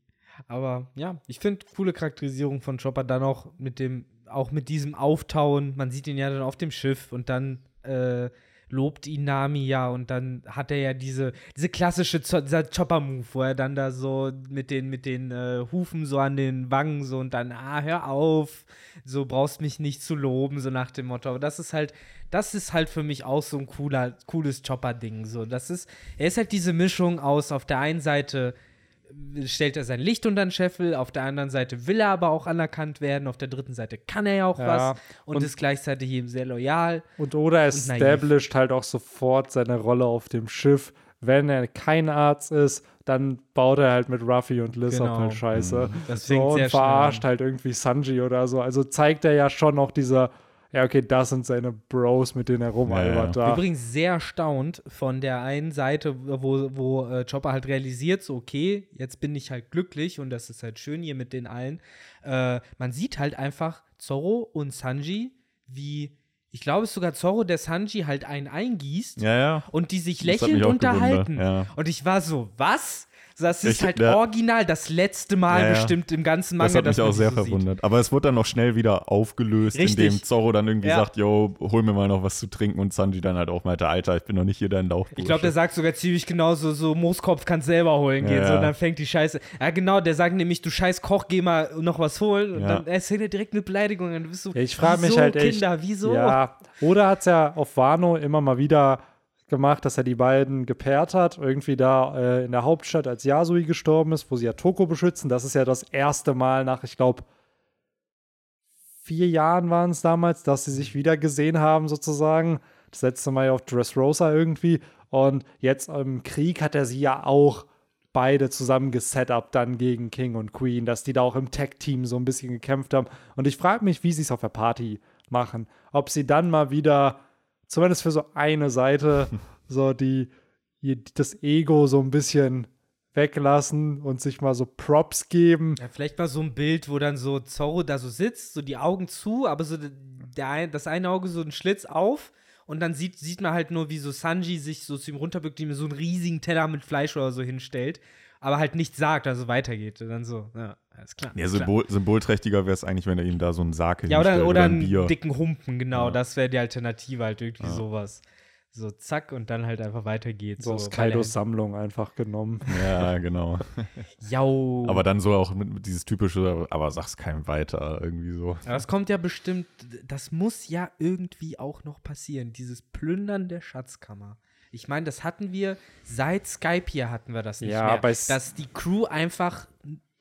Aber ja, ich finde coole Charakterisierung von Chopper dann auch mit dem, auch mit diesem Auftauen. Man sieht ihn ja dann auf dem Schiff und dann äh, lobt ihn Nami ja und dann hat er ja diese, diese klassische dieser Chopper-Move, wo er dann da so mit den, mit den äh, Hufen so an den Wangen so und dann, ah, hör auf, so brauchst mich nicht zu loben, so nach dem Motto. Aber das ist halt, das ist halt für mich auch so ein cooler, cooles Chopper-Ding. So, das ist, er ist halt diese Mischung aus auf der einen Seite stellt er sein Licht unter den Scheffel, auf der anderen Seite will er aber auch anerkannt werden, auf der dritten Seite kann er ja auch Ja, was und, und- ist gleichzeitig eben sehr loyal. Und oder er established halt auch sofort seine Rolle auf dem Schiff. Wenn er kein Arzt ist, dann baut er halt mit Ruffy und Lissop Genau. halt Scheiße. Das so, und schnell verarscht an. halt irgendwie Sanji oder so. Also zeigt er ja schon noch dieser, ja, okay, das sind seine Bros, mit denen er rumalbert da. Übrigens sehr erstaunt von der einen Seite, wo, wo äh, Chopper halt realisiert, so okay, jetzt bin ich halt glücklich und das ist halt schön hier mit den allen. Äh, man sieht halt einfach Zorro und Sanji, wie, ich glaube es ist sogar Zorro, der Sanji halt einen eingießt Ja, ja. und die sich lächelnd unterhalten. ja. Und ich war so, was? Das ist Ich- halt ja. original das letzte Mal Ja, ja. bestimmt im ganzen Manga, Das hat mich dass man auch sehr so sieht. verwundert. Aber es wurde dann noch schnell wieder aufgelöst, Richtig. indem Zorro dann irgendwie Ja. sagt, yo, hol mir mal noch was zu trinken und Sanji dann halt auch meinte, Alter, ich bin noch nicht hier dein Lauchbursche. Ich glaube, der sagt sogar ziemlich genau so, so Mooskopf kannst selber holen gehen. Ja, So, und dann fängt die Scheiße. Ja, genau, der sagt nämlich, du scheiß Koch, geh mal noch was holen. Und Ja. dann erzählt er direkt eine Beleidigung. Und du bist Ja, ich frage mich halt echt. Kinder, wieso? Ja, oder hat es ja auf Wano immer mal wieder gemacht, dass er die beiden gepaart hat, irgendwie da äh, in der Hauptstadt, als Yasui gestorben ist, wo sie ja Toko beschützen. Das ist ja das erste Mal nach, ich glaube, vier Jahren waren es damals, dass sie sich wieder gesehen haben, sozusagen. Das letzte Mal ja auf Dressrosa irgendwie. Und jetzt im Krieg hat er sie ja auch beide zusammen gesetupt dann gegen King und Queen, dass die da auch im Tech-Team so ein bisschen gekämpft haben. Und ich frage mich, wie sie es auf der Party machen. Ob sie dann mal wieder, zumindest für so eine Seite, so die, die das Ego so ein bisschen weglassen und sich mal so Props geben. Ja, vielleicht mal so ein Bild, wo dann so Zorro da so sitzt, so die Augen zu, aber so der, das eine Auge so ein Schlitz auf und dann sieht, sieht man halt nur, wie so Sanji sich so zu ihm runterbückt, ihm so einen riesigen Teller mit Fleisch oder so hinstellt. aber halt nichts sagt, also weitergeht. Und dann so, ja, alles klar. Ja, klar. Symbol, symbolträchtiger wäre es eigentlich, wenn er ihm da so einen Sarg Ja, oder, hinstellt oder ein einen Bier. dicken Humpen, genau. Ja. Das wäre die Alternative, halt irgendwie Ja. sowas. So zack und dann halt einfach weitergeht. So aus weil er- Kaidos Sammlung einfach genommen. Ja, genau. Jau. Aber dann so auch mit, mit dieses typische, aber sag's keinem weiter, irgendwie so. Aber das kommt ja bestimmt, das muss ja irgendwie auch noch passieren, dieses Plündern der Schatzkammer. Ich meine, das hatten wir, seit Skype hier hatten wir das nicht Ja, mehr. dass die Crew einfach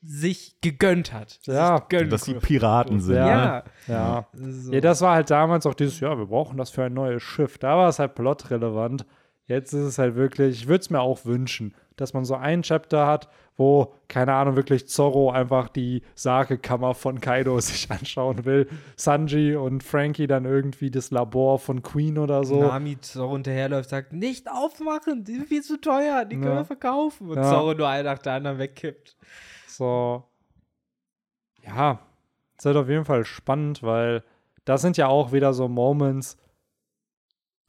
sich gegönnt hat. Ja, gegönnt. Dass die Piraten sind. ja. Ne? Ja. So. Ja, das war halt damals auch dieses, ja, wir brauchen das für ein neues Schiff. Da war es halt plotrelevant. Jetzt ist es halt wirklich, ich würde es mir auch wünschen, dass man so ein Chapter hat, wo, keine Ahnung, wirklich Zorro einfach die Sagekammer von Kaido sich anschauen will. Sanji und Frankie dann irgendwie das Labor von Queen oder so. Nami Zorro hinterherläuft, sagt, nicht aufmachen, die sind viel zu teuer, die können Ja. wir verkaufen. Und Ja. Zorro nur einen nach der anderen wegkippt. So. Ja, ist halt auf jeden Fall spannend, weil das sind ja auch wieder so Moments,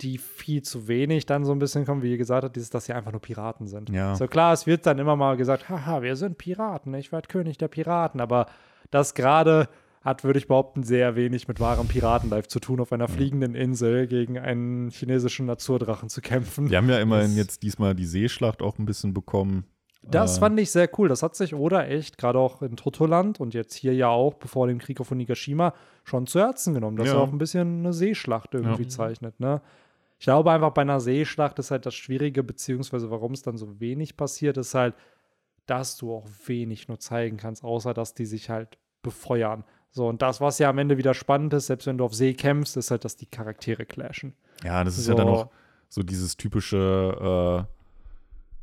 die viel zu wenig dann so ein bisschen kommen, wie ihr gesagt habt, dieses, dass sie einfach nur Piraten sind. Ja. So klar, es wird dann immer mal gesagt, haha, wir sind Piraten, ich werde König der Piraten, aber das gerade hat, würde ich behaupten, sehr wenig mit wahrem Piratenlife zu tun, auf einer fliegenden Insel gegen einen chinesischen Naturdrachen zu kämpfen. Wir haben ja immerhin jetzt diesmal die Seeschlacht auch ein bisschen bekommen. Das Äh, fand ich sehr cool. Das hat sich Oda echt, gerade auch in Totoland und jetzt hier ja auch, bevor dem Krieg auf Onigashima, schon zu Herzen genommen, dass Ja. er auch ein bisschen eine Seeschlacht irgendwie Ja. zeichnet. Ne? Ich glaube einfach bei einer Seeschlacht ist halt das Schwierige, beziehungsweise warum es dann so wenig passiert, ist halt, dass du auch wenig nur zeigen kannst, außer dass die sich halt befeuern. So, und das, was ja am Ende wieder spannend ist, selbst wenn du auf See kämpfst, ist halt, dass die Charaktere clashen. Ja, das ist So. ja dann auch so dieses typische, äh,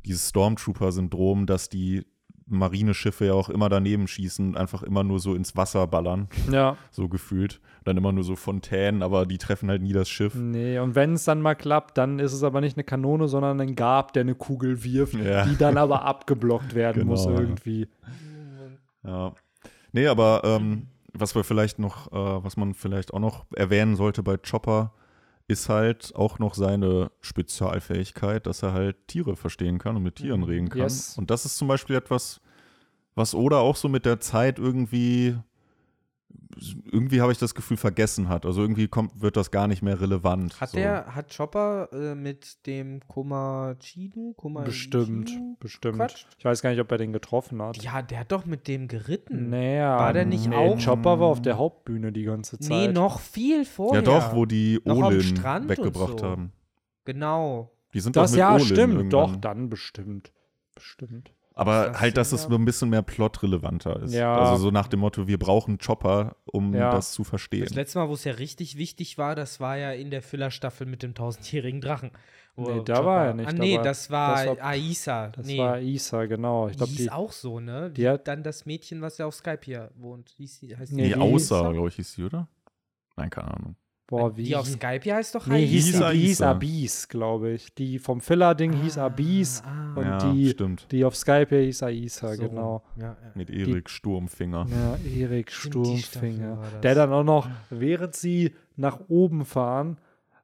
dieses Stormtrooper-Syndrom, dass die Marineschiffe ja auch immer daneben schießen und einfach immer nur so ins Wasser ballern, Ja. so gefühlt. Dann immer nur so Fontänen, aber die treffen halt nie das Schiff. Nee, und wenn es dann mal klappt, dann ist es aber nicht eine Kanone, sondern ein Gab, der eine Kugel wirft, Ja. die dann aber abgeblockt werden Genau, muss ja. irgendwie. Ja. Nee, aber ähm, was wir vielleicht noch, äh, was man vielleicht auch noch erwähnen sollte bei Chopper, ist halt auch noch seine Spezialfähigkeit, dass er halt Tiere verstehen kann und mit Tieren reden kann. Yes. Und das ist zum Beispiel etwas, was Oda auch so mit der Zeit irgendwie, irgendwie habe ich das Gefühl, vergessen hat. Also irgendwie kommt, wird das gar nicht mehr relevant. Hat so. der, hat Chopper äh, mit dem Komachinu, Koma Bestimmt, Ichiu bestimmt. gequatscht? Ich weiß gar nicht, ob er den getroffen hat. Ja, der hat doch mit dem geritten. Naja, War der nicht nee, auch- Chopper war auf der Hauptbühne die ganze Zeit. Nee, noch viel Ja, vorher. doch, wo die Olin weggebracht so. haben. Genau. Die sind Das doch mit ja, Olin stimmt, irgendwann. doch, dann bestimmt. Bestimmt. Aber Das halt, dass es so ein bisschen mehr plotrelevanter ist. Ja. Also so nach dem Motto, wir brauchen Chopper, um Ja. das zu verstehen. Das letzte Mal, wo es ja richtig wichtig war, das war ja in der Füllerstaffel mit dem tausendjährigen Drachen. wo Nee, da war er Chopper- nicht Ah, nee, dabei. das war, Das war- Aisa. Das nee. war Isa, genau. Ich die glaube, hieß die, auch so, ne? die Wie hat- dann das Mädchen, was ja auf Skype hier wohnt. Hieß die, heißt die Nee, die außer, glaube ich, hieß sie, oder? Nein, keine Ahnung. Boah, wie die auf Skype hier heißt doch Nee, hieß, Isa, die, hieß Isa. Abis, glaube ich. Die vom Filler-Ding hieß Abis Ah, und ja, die, stimmt. die auf Skype hier hieß Aisa, so genau. Ja, ja. Mit Erik Sturmfinger. Ja, Erik Stimmt, die Staffel Sturmfinger. war das. Der dann auch noch, während sie nach oben fahren,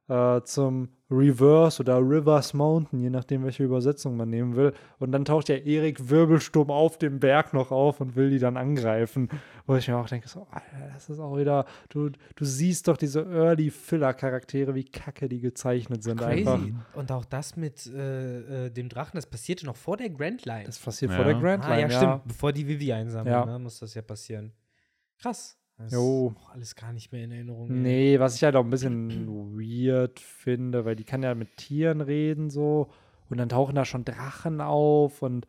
äh, zum Reverse oder Rivers Mountain, je nachdem, welche Übersetzung man nehmen will. Und dann taucht ja Erik Wirbelsturm auf dem Berg noch auf und will die dann angreifen. Wo ich mir auch denke, so, Alter, das ist auch wieder, du, du siehst doch diese Early-Filler-Charaktere, wie kacke die gezeichnet sind einfach. Crazy. Und auch das mit äh, äh, dem Drachen, das passierte noch vor der Grand Line. Das passiert Ja. vor der Grand ah, Line, ja, ja. stimmt. Bevor die Vivi einsammeln, Ja. ne, muss das ja passieren. Krass. Das Jo. ist auch alles gar nicht mehr in Erinnerung. ey. Nee, was ich halt auch ein bisschen weird finde, weil die kann ja mit Tieren reden so und dann tauchen da schon Drachen auf und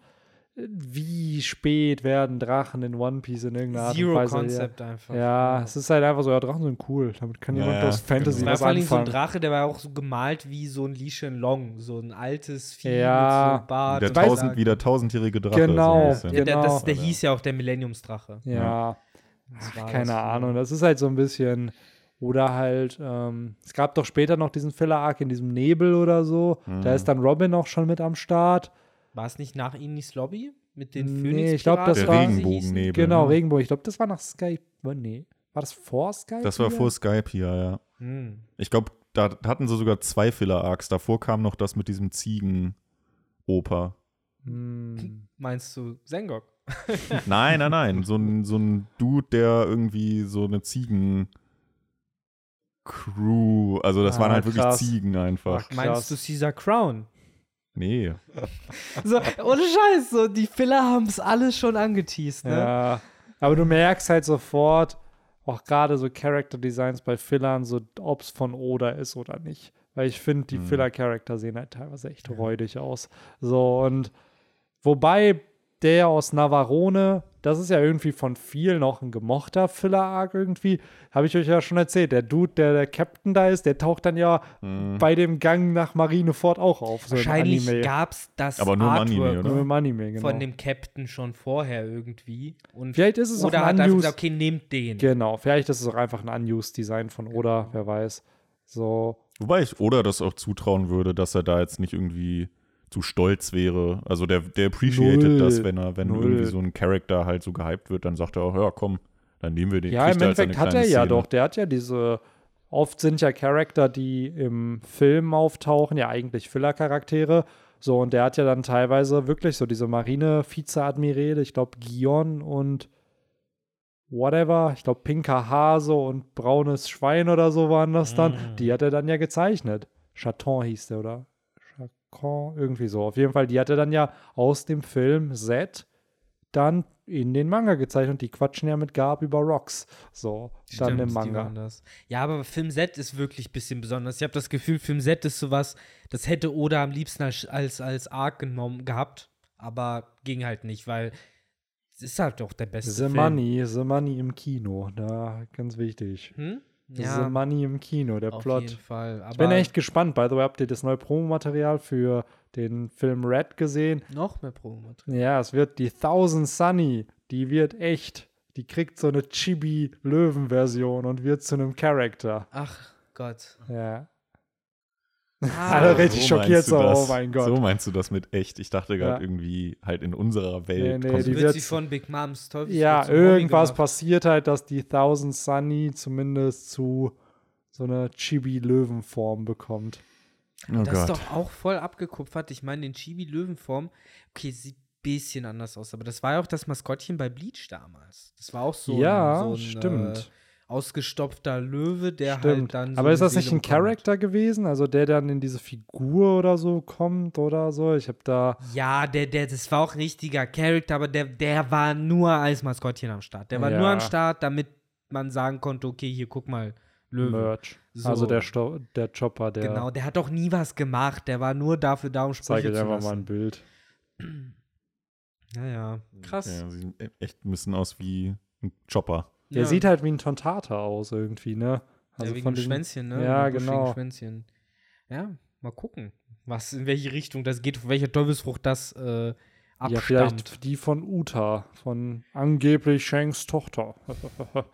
äh, wie spät werden Drachen in One Piece in irgendeiner Art Zero und Weise? Concept einfach. Ja, ja, es ist halt einfach so, ja, Drachen sind cool. Damit kann Ja, jemand ja, aus Fantasy Das war was vor allem so ein anfangen. Drache, der war auch so gemalt wie so ein Li Shenlong, so ein altes Vieh Ja. mit so Bart. Der tausend, wie der tausendjährige Drache. Genau. So. Der, das, Genau. der hieß ja auch der Millenniumsdrache. ja, Ach, keine das Ahnung. Das ist halt so ein bisschen. Oder halt, ähm, es gab doch später noch diesen Filler-Arc in diesem Nebel oder so. Mhm. Da ist dann Robin auch schon mit am Start. War es nicht nach Inis Lobby mit den Nee, Phoenix? ich glaub, das Der war- Regenbogennebel. Genau, ne? Regenbogen. Ich glaube, das war nach Skype. Oh, nee. War das vor Skype? Das war wieder? vor Skype hier, ja. Hm. Ich glaube, da hatten sie sogar zwei Filler-Arcs. Davor kam noch das mit diesem Ziegen-Oper. Hm. Meinst du Sengok? Nein, nein, nein. So ein, so ein Dude, der irgendwie so eine Ziegen. Crew, also das Ah, waren halt wirklich krass. Ziegen einfach. Ach, Meinst du Caesar Crown? Nee. So, ohne Scheiß, so, die Filler haben es alles schon angeteased, ne? Ja. Aber du merkst halt sofort, auch gerade so Character Designs bei Fillern, so ob es von Oda ist oder nicht. Weil ich finde, die Mhm. Filler-Charakter sehen halt teilweise echt räudig aus. So, und wobei der aus Navarone, das ist ja irgendwie von vielen auch ein gemochter Filler-Arc irgendwie. Habe ich euch ja schon erzählt. Der Dude, der der Captain da ist, der taucht dann ja Hm. bei dem Gang nach Marineford auch auf. So Wahrscheinlich gab es das Aber nur im Artwork Anime, oder? Nur im Anime, genau. von dem Captain schon vorher irgendwie. Und Vielleicht ist es auch oder ein hat er einfach unused- gesagt, okay, nehmt den. Genau, vielleicht ist es auch einfach ein unused Design von Oda, wer weiß. So, Wobei ich Oda das auch zutrauen würde, dass er da jetzt nicht irgendwie zu stolz wäre. Also der, der appreciated Null. das, wenn er, wenn Null. irgendwie so ein Charakter halt so gehypt wird, dann sagt er auch, ja komm, dann nehmen wir den. ja, im als Endeffekt eine hat er ja Szene. doch, der hat ja diese, oft sind ja Charakter, die im Film auftauchen, ja eigentlich Filler-Charaktere. So, und der hat ja dann teilweise wirklich so diese Marine-Vizeadmirale, ich glaube Gion und whatever, ich glaube pinker Hase und braunes Schwein oder so waren das dann, Mm. die hat er dann ja gezeichnet. Chaton hieß der, oder? Chacon, irgendwie so. Auf jeden Fall, die hat er dann ja aus dem Film Z dann in den Manga gezeichnet und die quatschen ja mit Gab über Rocks. So, dann Stimmt, im die Manga. Ja, aber Film Z ist wirklich ein bisschen besonders. Ich habe das Gefühl, Film Z ist sowas, das hätte Oda am liebsten als, als, als Arc genommen gehabt, aber ging halt nicht, weil es ist halt doch der beste The Film. Money, The Money im Kino, da ganz wichtig. Hm? The Ja, Money im Kino, der auf Plot. jeden Fall. Ich bin echt gespannt. By the way, habt ihr das neue Promomaterial für den Film Red gesehen? noch mehr Promo. Ja, es wird die Thousand Sunny, die wird echt. Die kriegt so eine Chibi-Löwen-Version und wird zu einem Charakter. Ach Gott. Ja. Ah, Alle richtig So meinst schockiert du so, das? oh mein Gott. So meinst du das mit echt? Ich dachte gerade Ja. irgendwie halt in unserer Welt. Nee, nee, die wird sie von Big Moms Teufel Ja, irgendwas passiert halt, dass die Thousand Sunny zumindest zu so einer Chibi-Löwenform bekommt. oh Das ist Gott. doch auch voll abgekupfert. Ich meine, den Chibi-Löwenform, okay, sieht ein bisschen anders aus, aber das war ja auch das Maskottchen bei Bleach damals. Das war auch so ja, ein, so ein stimmt. Äh, ausgestopfter Löwe, der halt stimmt. dann so Aber ist das nicht ein bekommen hat. Charakter gewesen? Also der dann in diese Figur oder so kommt oder so? Ich habe da. Ja, der, der, das war auch ein richtiger Charakter, aber der, der war nur als Maskottchen am Start. Der war Ja. nur am Start, damit man sagen konnte, okay, hier, guck mal, Löwe. Merch. So. Also der, Sto der Chopper, der. Genau, der hat doch nie was gemacht. Der war nur dafür da, um Zeige Sprüche ich zu einfach mal ein. Bild. Naja, krass. Ja, sie sehen echt ein bisschen aus wie ein Chopper. Der Ja. sieht halt wie ein Tontata aus irgendwie, ne? Also ja, von dem den- Schwänzchen, ne? Ja, genau. Schwänzchen. Ja, mal gucken, was in welche Richtung das geht, von welcher Teufelsfrucht das äh, Ja, abstammt. vielleicht die von Uta, von angeblich Shanks Tochter.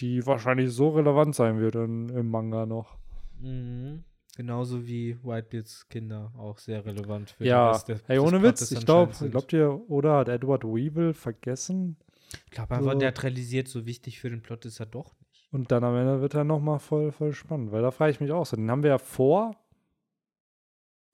die wahrscheinlich so relevant sein wird in, im Manga noch. Mhm. Genauso wie Whitebeards Kinder auch sehr relevant für den Ja, Rest des- ey, des ohne Witz, ich glaube, glaubt ihr, oder hat Edward Weevil vergessen? Ich glaube einfach, so- realisiert, so wichtig für den Plot ist er doch nicht. Und dann am Ende wird er nochmal voll, voll spannend, weil da frage ich mich auch so. Den haben wir ja vor,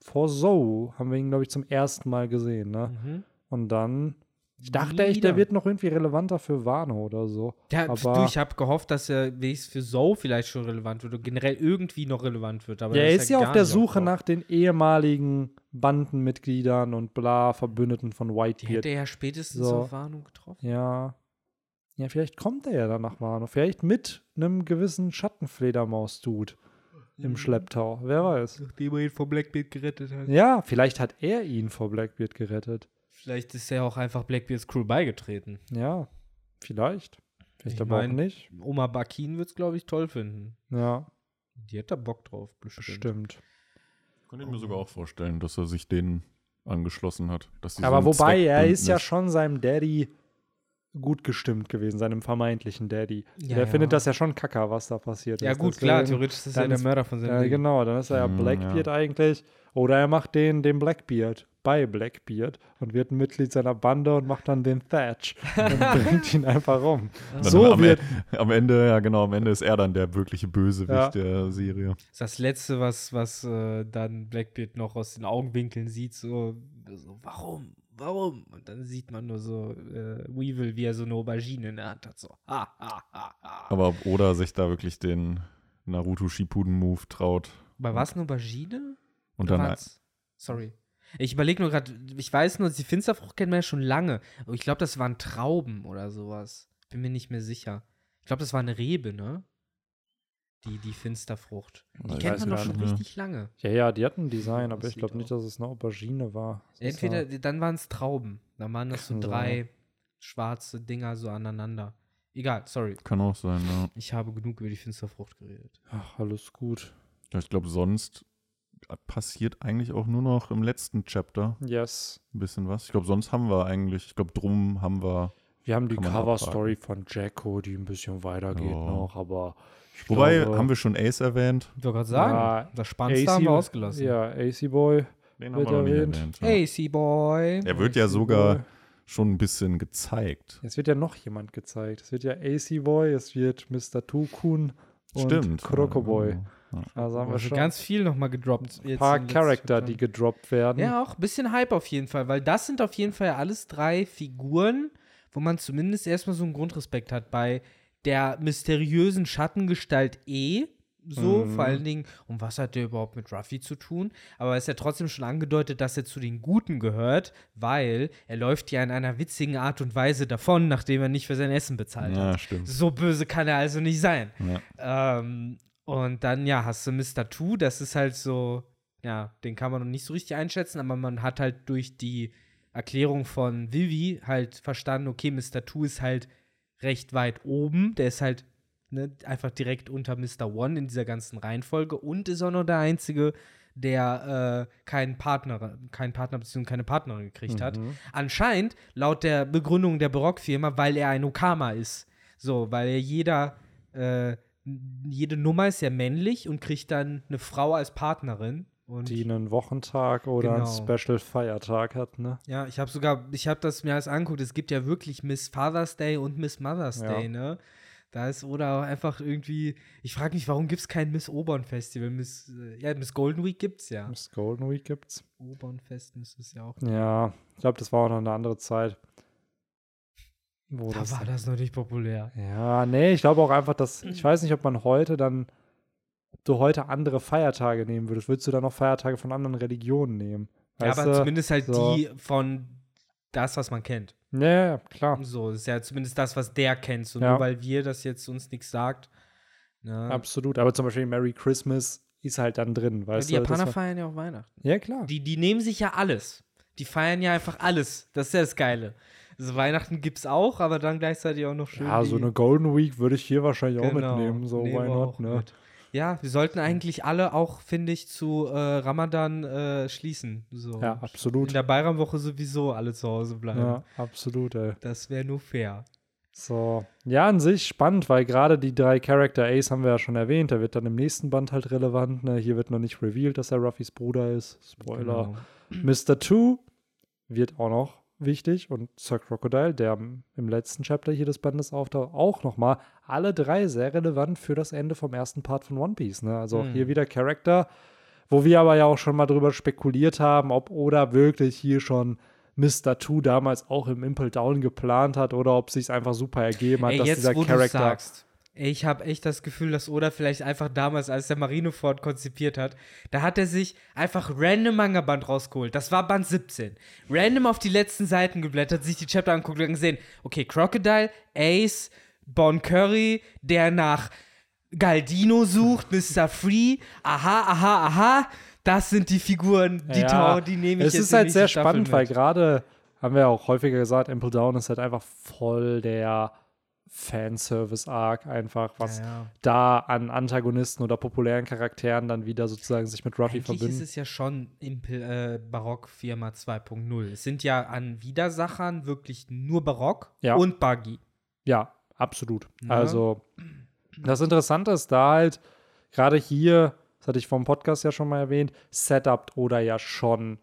vor So, haben wir ihn, glaube ich, zum ersten Mal gesehen, ne? Mhm. Und dann, ich dachte echt, der wird noch irgendwie relevanter für Wano oder so. Der, Aber- du, ich habe gehofft, dass er wenigstens für Zoe vielleicht schon relevant wird oder generell irgendwie noch relevant wird. Aber Ja, er er ist ja auf der Suche aufgetaucht. nach den ehemaligen Bandenmitgliedern und bla, Verbündeten von Die Whitebeard. hätte er ja spätestens So. auf Warnung getroffen. Ja. Ja, vielleicht kommt er ja dann nach Wano. Vielleicht mit einem gewissen Schattenfledermaus-Dude Mhm. im Schlepptau. Wer weiß. Nachdem er ihn vom Blackbeard gerettet hat. Ja, vielleicht hat er ihn vor Blackbeard gerettet. Vielleicht ist er auch einfach Blackbeards Crew beigetreten. Ja, vielleicht. Vielleicht Ich aber mein- auch nicht. Oma Bakin wird es, glaube ich, toll finden. Ja, Die hat da Bock drauf, bestimmt. bestimmt. Könnte ich mir sogar auch vorstellen, dass er sich denen angeschlossen hat. Aber so wobei, er ist ja schon seinem Daddy gut gestimmt gewesen, seinem vermeintlichen Daddy. Ja, der ja. findet das ja schon kacker, was da passiert Ja, ist. gut, klar, Deswegen- theoretisch ist ja der Mörder von seinem Ja, Ding. genau, dann ist er ja Mm, Blackbeard ja. eigentlich. Oder er macht den, den Blackbeard bei Blackbeard und wird ein Mitglied seiner Bande und macht dann den Thatch und bringt ihn einfach um. Dann So am, wird am Ende, ja genau, am Ende ist er dann der wirkliche Bösewicht Ja. der Serie. Das ist das Letzte, was, was äh, dann Blackbeard noch aus den Augenwinkeln sieht, so, so warum, warum? Und dann sieht man nur so äh, Weevil, wie er so eine Aubergine in der Hand hat, so, ha, ha, ha, ha. Aber ob Oda sich da wirklich den Naruto Shippuden Move traut. Bei was, eine Aubergine? Und dann war's- Sorry. Ich überlege nur gerade, ich weiß nur, die Finsterfrucht kennen wir ja schon lange. Aber ich glaube, das waren Trauben oder sowas. Bin mir nicht mehr sicher. Ich glaube, das war eine Rebe, ne? Die, die Finsterfrucht. Die Ich kennt man doch schon nicht richtig lange. Ja, ja, die hatten ein Design, aber ich glaube nicht, dass es eine Aubergine war. Entweder, dann waren es Trauben. Dann waren das so drei schwarze Dinger so aneinander. Egal, sorry. kann auch sein, ja. Ich habe genug über die Finsterfrucht geredet. Ach, alles gut. Ja, Ich glaube, sonst passiert eigentlich auch nur noch im letzten Chapter Yes. ein bisschen was. Ich glaube, sonst haben wir eigentlich, ich glaube, drum haben wir. Wir haben die Cover-Story von Jacko, die ein bisschen weitergeht Ja. noch, aber ich Wobei, glaube, haben wir schon Ace erwähnt? Ich wollte gerade sagen, Ja, das Spannendste haben wir ausgelassen. Ja, AC Boy. Den Wird erwähnt. ja. AC Boy. Er wird ja AC sogar Boy. schon ein bisschen gezeigt. Es wird ja noch jemand gezeigt. Es wird ja AC Boy, es wird Mr. Tukun und Stimmt. Crocoboy. Ja, ja. Also haben wir Also schon ganz viel nochmal gedroppt. ein paar Charakter, die gedroppt werden. Ja, auch ein bisschen Hype auf jeden Fall, weil das sind auf jeden Fall alles drei Figuren, wo man zumindest erstmal so einen Grundrespekt hat. Bei der mysteriösen Schattengestalt E, so Mhm. vor allen Dingen, und was hat der überhaupt mit Ruffy zu tun? Aber es ist ja trotzdem schon angedeutet, dass er zu den Guten gehört, weil er läuft ja in einer witzigen Art und Weise davon, nachdem er nicht für sein Essen bezahlt ja, hat. stimmt. So böse kann er also nicht sein. Ja. Ähm, und dann, ja, hast du Mr. Two, das ist halt so, ja, den kann man noch nicht so richtig einschätzen, aber man hat halt durch die Erklärung von Vivi halt verstanden, okay, Mr. Two ist halt recht weit oben, der ist halt ne, einfach direkt unter Mr. One in dieser ganzen Reihenfolge und ist auch noch der Einzige, der äh, keinen Partner, keinen Partner bzw. keine Partnerin gekriegt hat. Mhm. Anscheinend, laut der Begründung der Barock-Firma, weil er ein Okama ist. So, weil er jeder, äh, jede Nummer ist ja männlich und kriegt dann eine Frau als Partnerin. Und Die einen Wochentag oder einen Genau. Special Feiertag hat, ne? ja, ich habe sogar, ich habe das mir alles angeguckt. Es gibt ja wirklich Miss Father's Day und Miss Mother's Ja. Day, ne? Da ist oder auch einfach irgendwie, ich frage mich, warum gibt es kein Miss Obern Festival? Miss, äh, ja, Miss Golden Week gibt's ja. Miss Golden Week gibt's. Obern Fest müsste es ja auch. Ja, ich glaube, das war auch noch eine andere Zeit. Wo Da das war das noch nicht populär. Ja, nee, ich glaube auch einfach, dass, ich weiß nicht, ob man heute dann, ob du heute andere Feiertage nehmen würdest. Würdest du dann noch Feiertage von anderen Religionen nehmen? Ja, Weißt aber du? zumindest halt so. die von das, was man kennt. Ja, ja, klar. So, das ist ja zumindest das, was der kennt. So, Ja. nur weil wir das jetzt uns nichts sagt. Ne? Absolut. Aber zum Beispiel Merry Christmas ist halt dann drin, Ja, weißt die du? das Japaner war- feiern ja auch Weihnachten. Ja, klar. Die, die nehmen sich ja alles. Die feiern ja einfach alles. Das ist ja das Geile. Also Weihnachten gibt's auch, aber dann gleichzeitig auch noch schön. Ja, so eine Golden Week würde ich hier wahrscheinlich auch Genau, mitnehmen. So, why not, auch ne? mit. Ja, wir sollten eigentlich alle auch, finde ich, zu äh, Ramadan äh, schließen. So. Ja, In absolut. der Bayram-Woche sowieso alle zu Hause bleiben. Ja, absolut, ey. Das wäre nur fair. So. Ja, an sich spannend, weil gerade die drei Character Ace haben wir ja schon erwähnt. Der wird dann im nächsten Band halt relevant. Ne? Hier wird noch nicht revealed, dass er Ruffys Bruder ist. Spoiler. Genau. Mr. Two wird auch noch wichtig und Sir Crocodile, der im letzten Chapter hier des Bandes auftaucht, auch nochmal. Alle drei sehr relevant für das Ende vom ersten Part von One Piece. Ne? Also Mhm. hier wieder Charakter, wo wir aber ja auch schon mal drüber spekuliert haben, ob Oda wirklich hier schon Mr. Two damals auch im Impel Down geplant hat oder ob sich einfach super ergeben hat, Ey, dass jetzt, dieser Charakter. Ich habe echt das Gefühl, dass Oda vielleicht einfach damals, als der Marineford konzipiert hat, da hat er sich einfach random Manga-Band rausgeholt. Das war Band 17. Random auf die letzten Seiten geblättert, sich die Chapter anguckt und gesehen, okay, Crocodile, Ace, Bon Curry, der nach Galdino sucht, Mr. Free, aha, aha, aha, das sind die Figuren, die, Ja, tau- die nehme ich Es jetzt ist halt sehr Staffel spannend, weil gerade, haben wir auch häufiger gesagt, Impel Down ist halt einfach voll der Fanservice-Arc einfach, was Ja, ja. da an Antagonisten oder populären Charakteren dann wieder sozusagen sich mit Ruffy Eigentlich verbindet. ist es ja schon Impel, äh, Barock Firma 2.0. Es sind ja an Widersachern wirklich nur Barock Ja. und Buggy. Ja, absolut. Ja. Also, das Interessante ist da halt, gerade hier, das hatte ich vom Podcast ja schon mal erwähnt, Setup oder ja schon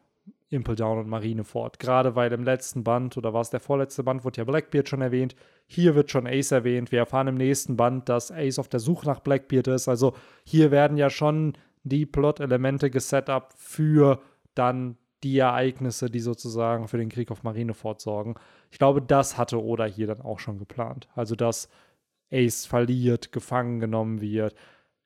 Impel Down und Marineford. Gerade weil im letzten Band, oder war es der vorletzte Band, wurde ja Blackbeard schon erwähnt. Hier wird schon Ace erwähnt. Wir erfahren im nächsten Band, dass Ace auf der Suche nach Blackbeard ist. Also hier werden ja schon die Plot-Elemente gesetup für dann die Ereignisse, die sozusagen für den Krieg auf Marineford sorgen. Ich glaube, das hatte Oda hier dann auch schon geplant. Also, dass Ace verliert, gefangen genommen wird.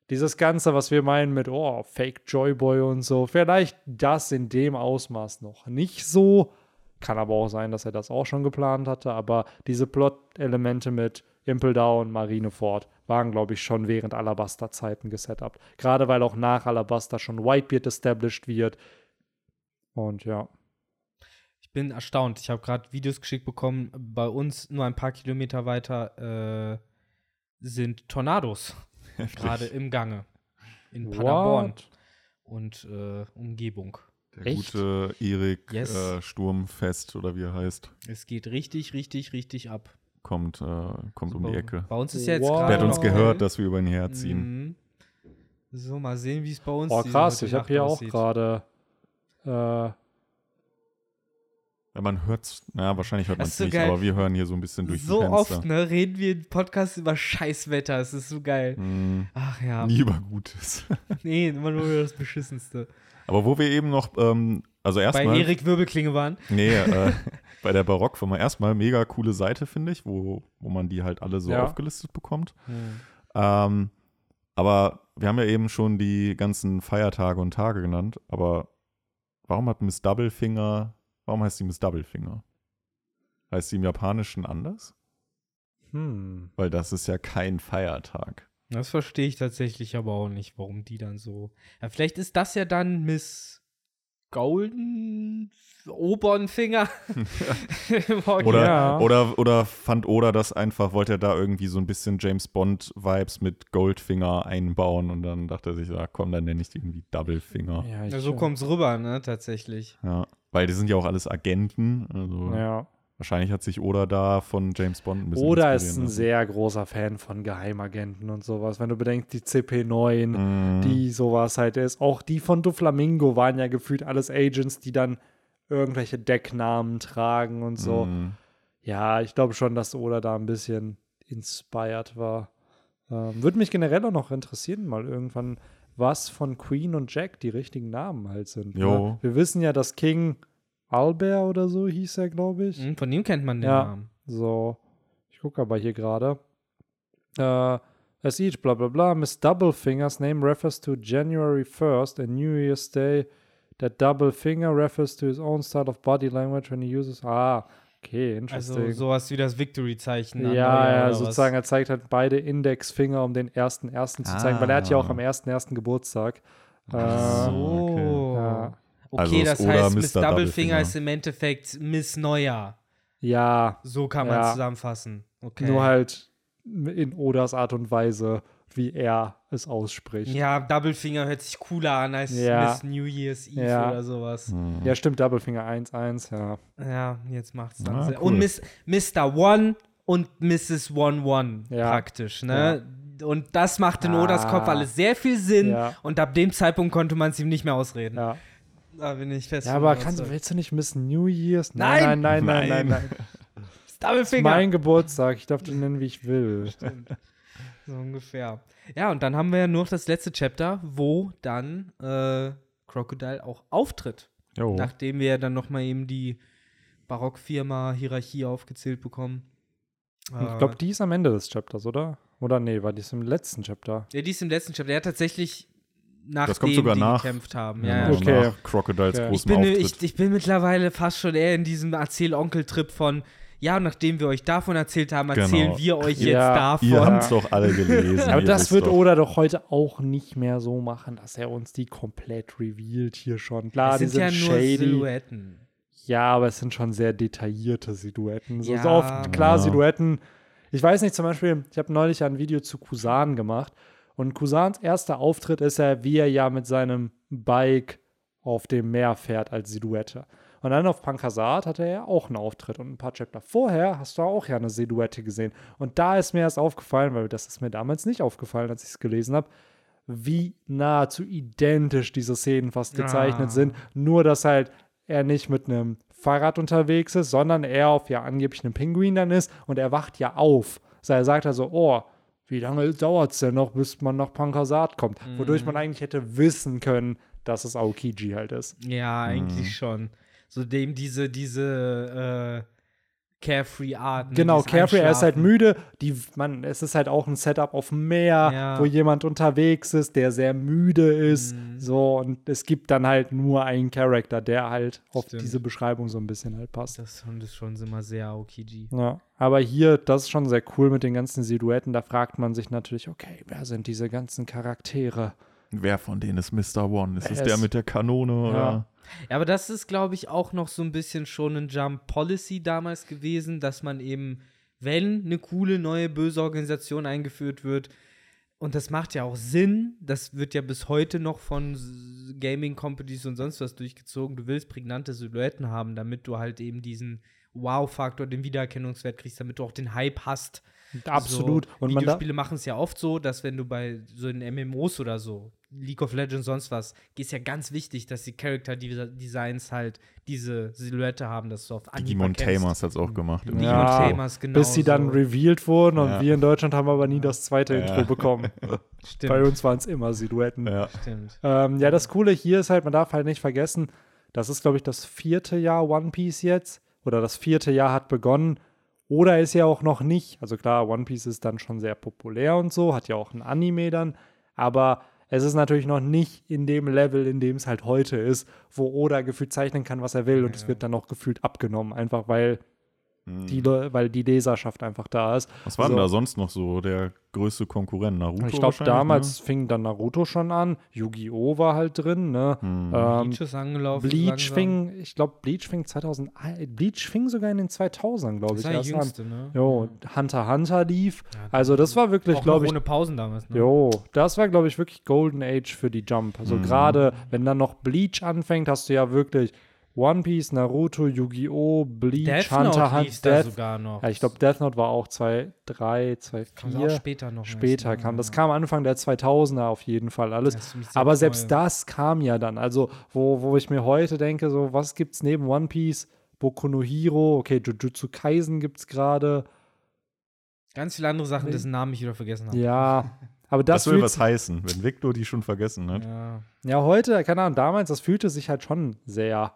Dieses Ganze, was wir meinen mit, oh, Fake Joyboy und so, vielleicht das in dem Ausmaß noch nicht so. Kann aber auch sein, dass er das auch schon geplant hatte. Aber diese Plot-Elemente mit Impel Down, Marineford waren, glaube ich, schon während Alabaster-Zeiten gesetupt. Gerade weil auch nach Alabaster schon Whitebeard established wird. Und ja. Ich bin erstaunt. Ich habe gerade Videos geschickt bekommen. Bei uns nur ein paar Kilometer weiter äh, sind Tornados gerade im Gange. In Paderborn What? und äh, Umgebung. Der Echt? gute Erik Yes. äh, Sturmfest oder wie er heißt, Es geht richtig, richtig, richtig ab. kommt, äh, kommt um die Ecke. Bei uns ist ja jetzt Wow. gerade. Der hat uns gehört, dass wir über ihn herziehen. Mhm. So, mal sehen, wie es bei uns Oh, diese krass. Ich habe hier auch aussieht. gerade. Ja, man hört's, na, wahrscheinlich hört man es so nicht, geil. aber wir hören hier so ein bisschen durch So die Fenster. oft, ne, reden wir im Podcast über Scheißwetter. Es ist so geil. Mm, Ach ja. Nie über Gutes. Nee, immer nur über das Beschissenste. aber wo wir eben noch, ähm, also Bei erstmal, Erik Wirbelklinge waren. nee, äh, bei der Barockfirma erstmal mega coole Seite, finde ich, wo, wo man die halt alle so Ja. aufgelistet bekommt. Ähm, aber wir haben ja eben schon die ganzen Feiertage und Tage genannt, aber warum hat Miss Doublefinger, warum heißt sie Miss Doublefinger? Heißt sie im Japanischen anders? hm. Weil das ist ja kein Feiertag. Das verstehe ich tatsächlich aber auch nicht, warum die dann so. Ja, vielleicht ist das ja dann Miss Golden Original. Oder, Ja. oder, oder fand Oda das einfach, wollte er da irgendwie so ein bisschen James Bond-Vibes mit Goldfinger einbauen und dann dachte er sich, ja komm, dann nenne ich die irgendwie Doublefinger. Ja, ich, Ja, so kommt's rüber, ne, tatsächlich. Ja, weil die sind ja auch alles Agenten. Also Ja. wahrscheinlich hat sich Oda da von James Bond ein bisschen Oder ist ein lassen. sehr großer Fan von Geheimagenten und sowas. Wenn du bedenkst, die CP9, Mhm. die sowas halt ist. Auch die von Doflamingo waren ja gefühlt alles Agents, die dann irgendwelche Decknamen tragen und so. Mhm. Ja, ich glaube schon, dass Oda da ein bisschen inspired war. Ähm, Würde mich generell auch noch interessieren, mal irgendwann, was von Queen und Jack die richtigen Namen halt sind. Jo. Ne? Wir wissen ja, dass King Albert oder so hieß er, glaube ich. Hm, Von ihm kennt man den Ja. Namen. So, ich gucke aber hier gerade. Äh, as each, bla bla bla, Miss Doublefinger's name refers to January 1st, a New Year's Day. That Doublefinger refers to his own style of body language when he uses. Ah, okay, interesting. Also sowas wie das Victory-Zeichen. ja, ja, oder was? sozusagen, er zeigt halt beide Indexfinger, um den ersten ersten zu zeigen, weil er hat ja auch Ah. am ersten ersten Geburtstag. Ach Äh, so. Ja. Okay, Also das heißt, Mr. Miss Doublefinger Doublefinger. ist im Endeffekt Miss Neujahr. Ja, So kann man Ja. zusammenfassen. Okay. nur halt in Odas Art und Weise, wie er es ausspricht. Ja, Doublefinger hört sich cooler an als Ja. Miss New Year's Eve Ja. oder sowas. Mhm. Ja, stimmt, Doublefinger 1-1, ja. Ja, jetzt macht's dann Ah, Sinn. cool. Und Miss, Mr. One und Mrs. One One Ja. praktisch, ne? Und das macht in Odas Ah. Kopf alles sehr viel Sinn. Ja. Und ab dem Zeitpunkt konnte man es ihm nicht mehr ausreden. Ja, Da bin ich fest. ja aber kannst, willst du nicht Miss New Year's? Nein! nein, nein, nein, nein. Nein. nein. Das Doublefinger. ist mein Geburtstag, ich darf den nennen, wie ich will. So ungefähr. Ja, und dann haben wir ja nur noch das letzte Chapter, wo dann äh, Crocodile auch auftritt. Jo. Nachdem wir dann nochmal eben die Barockfirma-Hierarchie aufgezählt bekommen. Ich glaube, die ist am Ende des Chapters, oder? Oder nee, war die ist im letzten Chapter? Ja, die ist im letzten Chapter. Der hat tatsächlich nachdem Das kommt sogar die nach. gekämpft haben. Ja, Ja, Okay. Nach Crocodiles Okay. Ich, großem bin, Auftritt. ich, ich bin mittlerweile fast schon eher in diesem Erzähl-Onkel-Trip von, ja, und nachdem wir euch davon erzählt haben, erzählen Genau. wir euch jetzt Ja, davon. Ihr habt es doch alle gelesen. Aber das wird doch. Oda doch heute auch nicht mehr so machen, dass er uns die komplett revealed hier schon. Klar, es die sind sind ja nur shady. Silhouetten. Ja, aber es sind schon sehr detaillierte Silhouetten. So, Ja. so oft, klar, Ja. Silhouetten Ich weiß nicht, zum Beispiel, ich habe neulich ein Video zu Kusan gemacht und Kusans erster Auftritt ist ja, wie er ja mit seinem Bike auf dem Meer fährt als Silhouette. Und dann auf Pankasat hatte er ja auch einen Auftritt. Und ein paar Chapter vorher hast du auch ja eine Silhouette gesehen. Und da ist mir erst aufgefallen, weil das ist mir damals nicht aufgefallen, als ich es gelesen habe, wie nahezu identisch diese Szenen fast gezeichnet Ah. sind. Nur, dass halt er nicht mit einem Fahrrad unterwegs ist, sondern er auf ja angeblich einem Pinguin dann ist und er wacht ja auf. Also er sagt also, oh, wie lange dauert es denn noch, bis man nach Pankasat kommt? Wodurch Mhm. man eigentlich hätte wissen können, dass es Aokiji halt ist. Ja, eigentlich schon. So dem diese, diese äh, Carefree Art. ne, Genau, Carefree, er ist halt müde. Die, man, es ist halt auch ein Setup auf dem Meer, Ja. wo jemand unterwegs ist, der sehr müde ist. Mhm. So, und es gibt dann halt nur einen Charakter, der halt auf Stimmt. diese Beschreibung so ein bisschen halt passt. Das Hund ist schon immer sehr Aokiji. Ja, aber hier, das ist schon sehr cool mit den ganzen Silhouetten. Da fragt man sich natürlich, okay, wer sind diese ganzen Charaktere? Wer von denen ist Mr. One? Ist es Es- der mit der Kanone oder? Ja, aber das ist, glaube ich, auch noch so ein bisschen schon ein Jump Policy damals gewesen, dass man eben, wenn eine coole neue böse Organisation eingeführt wird, und das macht ja auch Sinn, das wird ja bis heute noch von S- Gaming Companies und sonst was durchgezogen. Du willst prägnante Silhouetten haben, damit du halt eben diesen Wow-Faktor, den Wiedererkennungswert kriegst, damit du auch den Hype hast. Absolut. So, und Videospiele machen es ja oft so, dass wenn du bei so in MMOs oder so, League of Legends, sonst was, ist ja ganz wichtig, dass die Character Designs halt diese Silhouette haben, dass du auf Anhieb Digimon. Tamers hat es auch gemacht. im Digimon Ja, Tamers, genau. bis sie dann revealed wurden und Ja. wir in Deutschland haben aber nie das zweite Ja. Intro bekommen. Stimmt. Bei uns waren es immer Silhouetten. Ja. Stimmt. Ähm, ja, das Coole hier ist halt, man darf halt nicht vergessen, das ist, glaube ich, das vierte Jahr One Piece jetzt. Oder das vierte Jahr hat begonnen. Oder ist ja auch noch nicht. Also klar, One Piece ist dann schon sehr populär und so, hat ja auch ein Anime dann. Aber es ist natürlich noch nicht in dem Level, in dem es halt heute ist, wo Oda gefühlt zeichnen kann, was er will. Und es Ja. wird dann auch gefühlt abgenommen. Einfach weil Hm. die, weil die Leserschaft einfach da ist. Was war denn So. da sonst noch so der größte Konkurrent? Naruto Ich glaube, wahrscheinlich, damals fing dann Naruto schon an. Yu-Gi-Oh! war halt drin, ne? Hm. Ähm, Bleach ist angelaufen. Bleach langsam. fing, ich glaube, Bleach fing 2000, äh, Bleach fing sogar in den 2000ern, glaube Das ich, war die erst an. jüngste, ne? Jo, Hunter x Hunter lief. Ja, Also das war wirklich, glaube ich, ohne Pausen damals, ne? jo, das war, glaube ich, wirklich Golden Age für die Jump. Also Mhm. gerade, wenn dann noch Bleach anfängt, hast du ja wirklich One Piece, Naruto, Yu-Gi-Oh!, Bleach, Death Hunter da Hunter, Death. sogar noch. Ja, ich glaube, Death Note war auch 2.3, Kam auch 2.4. später noch. Später kam. Das kam Anfang der 2000er auf jeden Fall alles. Aber selbst das kam ja dann. Also, wo, wo ich mir heute denke, so, was gibt's neben One Piece? Boku no Hero, okay, Jujutsu Kaisen gibt's gerade. Ganz viele andere Sachen, dessen Namen ich wieder vergessen habe. Ja, aber das, Das, will was heißen, wenn Victor die schon vergessen hat. Ja. ja heute, keine Ahnung, damals, das fühlte sich halt schon sehr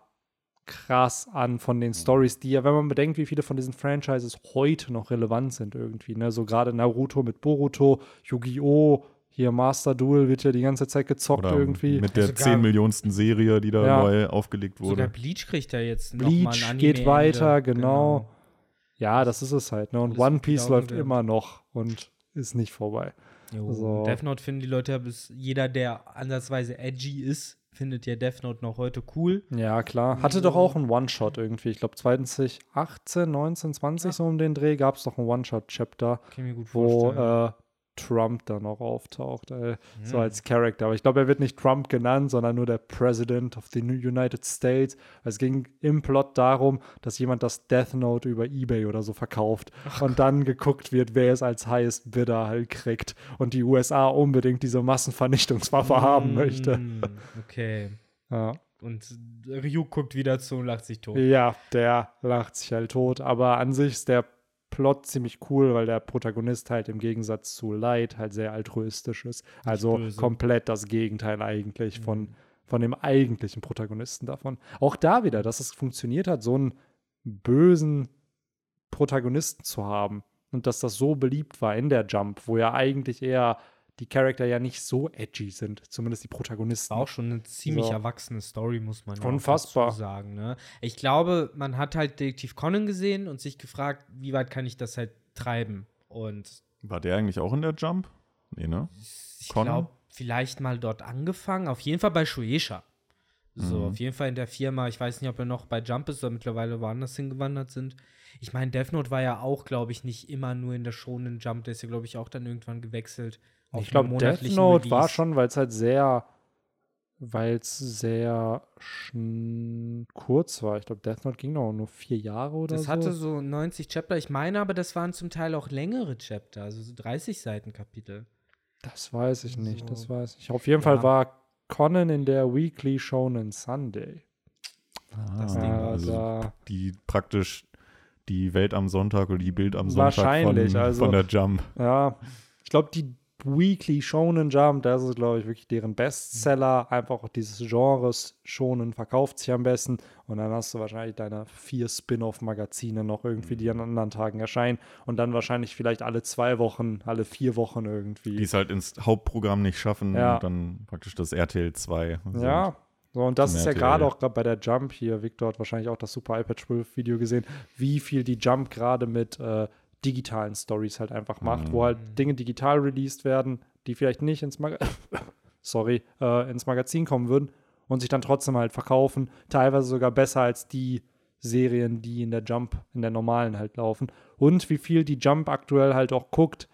krass an von den Stories, die ja, wenn man bedenkt, wie viele von diesen Franchises heute noch relevant sind irgendwie, ne, so gerade Naruto mit Boruto, Yu-Gi-Oh!, hier Master Duel wird ja die ganze Zeit gezockt Oder irgendwie. mit der Sogar- 10 Millionsten Serie, die da Ja. neu aufgelegt Sogar wurde. Bleach kriegt ja jetzt noch mal ein Bleach geht weiter, Ende. genau. Ja, das ist es halt. Ne? Und Alles One wird Piece läuft aufgewärmt. immer noch und ist nicht vorbei. Jo. So. Death Note finden die Leute ja bis jeder, der ansatzweise edgy ist, findet ja Death Note noch heute cool. Ja, klar. Hatte doch auch einen One-Shot irgendwie. Ich glaube 2018, 19, 20 so um den Dreh gab es doch ein One-Shot-Chapter, wo äh, Trump da noch auftaucht, ey. so Hm. als Charakter. Aber ich glaube, er wird nicht Trump genannt, sondern nur der President of the United States. Es ging im Plot darum, dass jemand das Death Note über Ebay oder so verkauft und dann geguckt wird, wer es als Highest Bidder halt kriegt und die USA unbedingt diese Massenvernichtungswaffe haben möchte. Okay. Ja. Und Ryu guckt wieder zu und lacht sich tot. ja, der lacht sich halt tot. Aber an sich ist der Plot ziemlich cool, weil der Protagonist halt im Gegensatz zu Light halt sehr altruistisch ist. Also komplett das Gegenteil eigentlich von, von dem eigentlichen Protagonisten davon. Auch da wieder, dass es funktioniert hat, so einen bösen Protagonisten zu haben. Und dass das so beliebt war in der Jump, wo ja eigentlich eher die Charakter ja nicht so edgy sind, zumindest die Protagonisten. Auch schon eine ziemlich So. erwachsene Story, muss man ja auch Unfassbar. dazu sagen. Ne? Ich glaube, man hat halt Detektiv Conan gesehen und sich gefragt, wie weit kann ich das halt treiben? Und War der eigentlich auch in der Jump? Nee, ne? ich Conan? glaube, vielleicht mal dort angefangen. Auf jeden Fall bei Shueisha. So, Mhm. auf jeden Fall in der Firma. Ich weiß nicht, ob er noch bei Jump ist oder mittlerweile woanders hingewandert sind. Ich meine, Death Note war ja auch, glaube ich, nicht immer nur in der schonen Jump. Der ist ja, glaube ich, auch dann irgendwann gewechselt. Auf Ich glaube, Death Note war Release. schon, weil es halt sehr, weil es sehr kurz war. Ich glaube, Death Note ging noch nur vier Jahre oder Das so. hatte so 90 Chapter. Ich meine aber, das waren zum Teil auch längere Chapter, also so 30 Seiten Kapitel. das weiß ich nicht, So. das weiß ich. Auf jeden Ja. Fall war Conan in der Weekly Shonen Sunday. Das Ah, Ding. Ja, also da, die praktisch die Welt am Sonntag oder die Bild am Sonntag Wahrscheinlich, von, also- von der Jump. ja, ich glaube, die Weekly Shonen Jump, das ist, glaube ich, wirklich deren Bestseller. Einfach auch dieses Genres Shonen verkauft sich am besten. Und dann hast du wahrscheinlich deine vier Spin-off-Magazine noch irgendwie, die an anderen Tagen erscheinen. Und dann wahrscheinlich vielleicht alle zwei Wochen, alle vier Wochen irgendwie. Die es halt ins Hauptprogramm nicht schaffen Ja. und dann praktisch das RTL 2. sind. Ja, so und das ist ja gerade auch gerade bei der Jump hier. Victor hat wahrscheinlich auch das Super iPad 12 Video gesehen, wie viel die Jump gerade mit äh, digitalen Stories halt einfach macht, wo Mhm. halt Dinge digital released werden, die vielleicht nicht ins, Mag Sorry, äh, ins Magazin kommen würden und sich dann trotzdem halt verkaufen. Teilweise sogar besser als die Serien, die in der Jump, in der normalen halt laufen. Und wie viel die Jump aktuell halt auch guckt,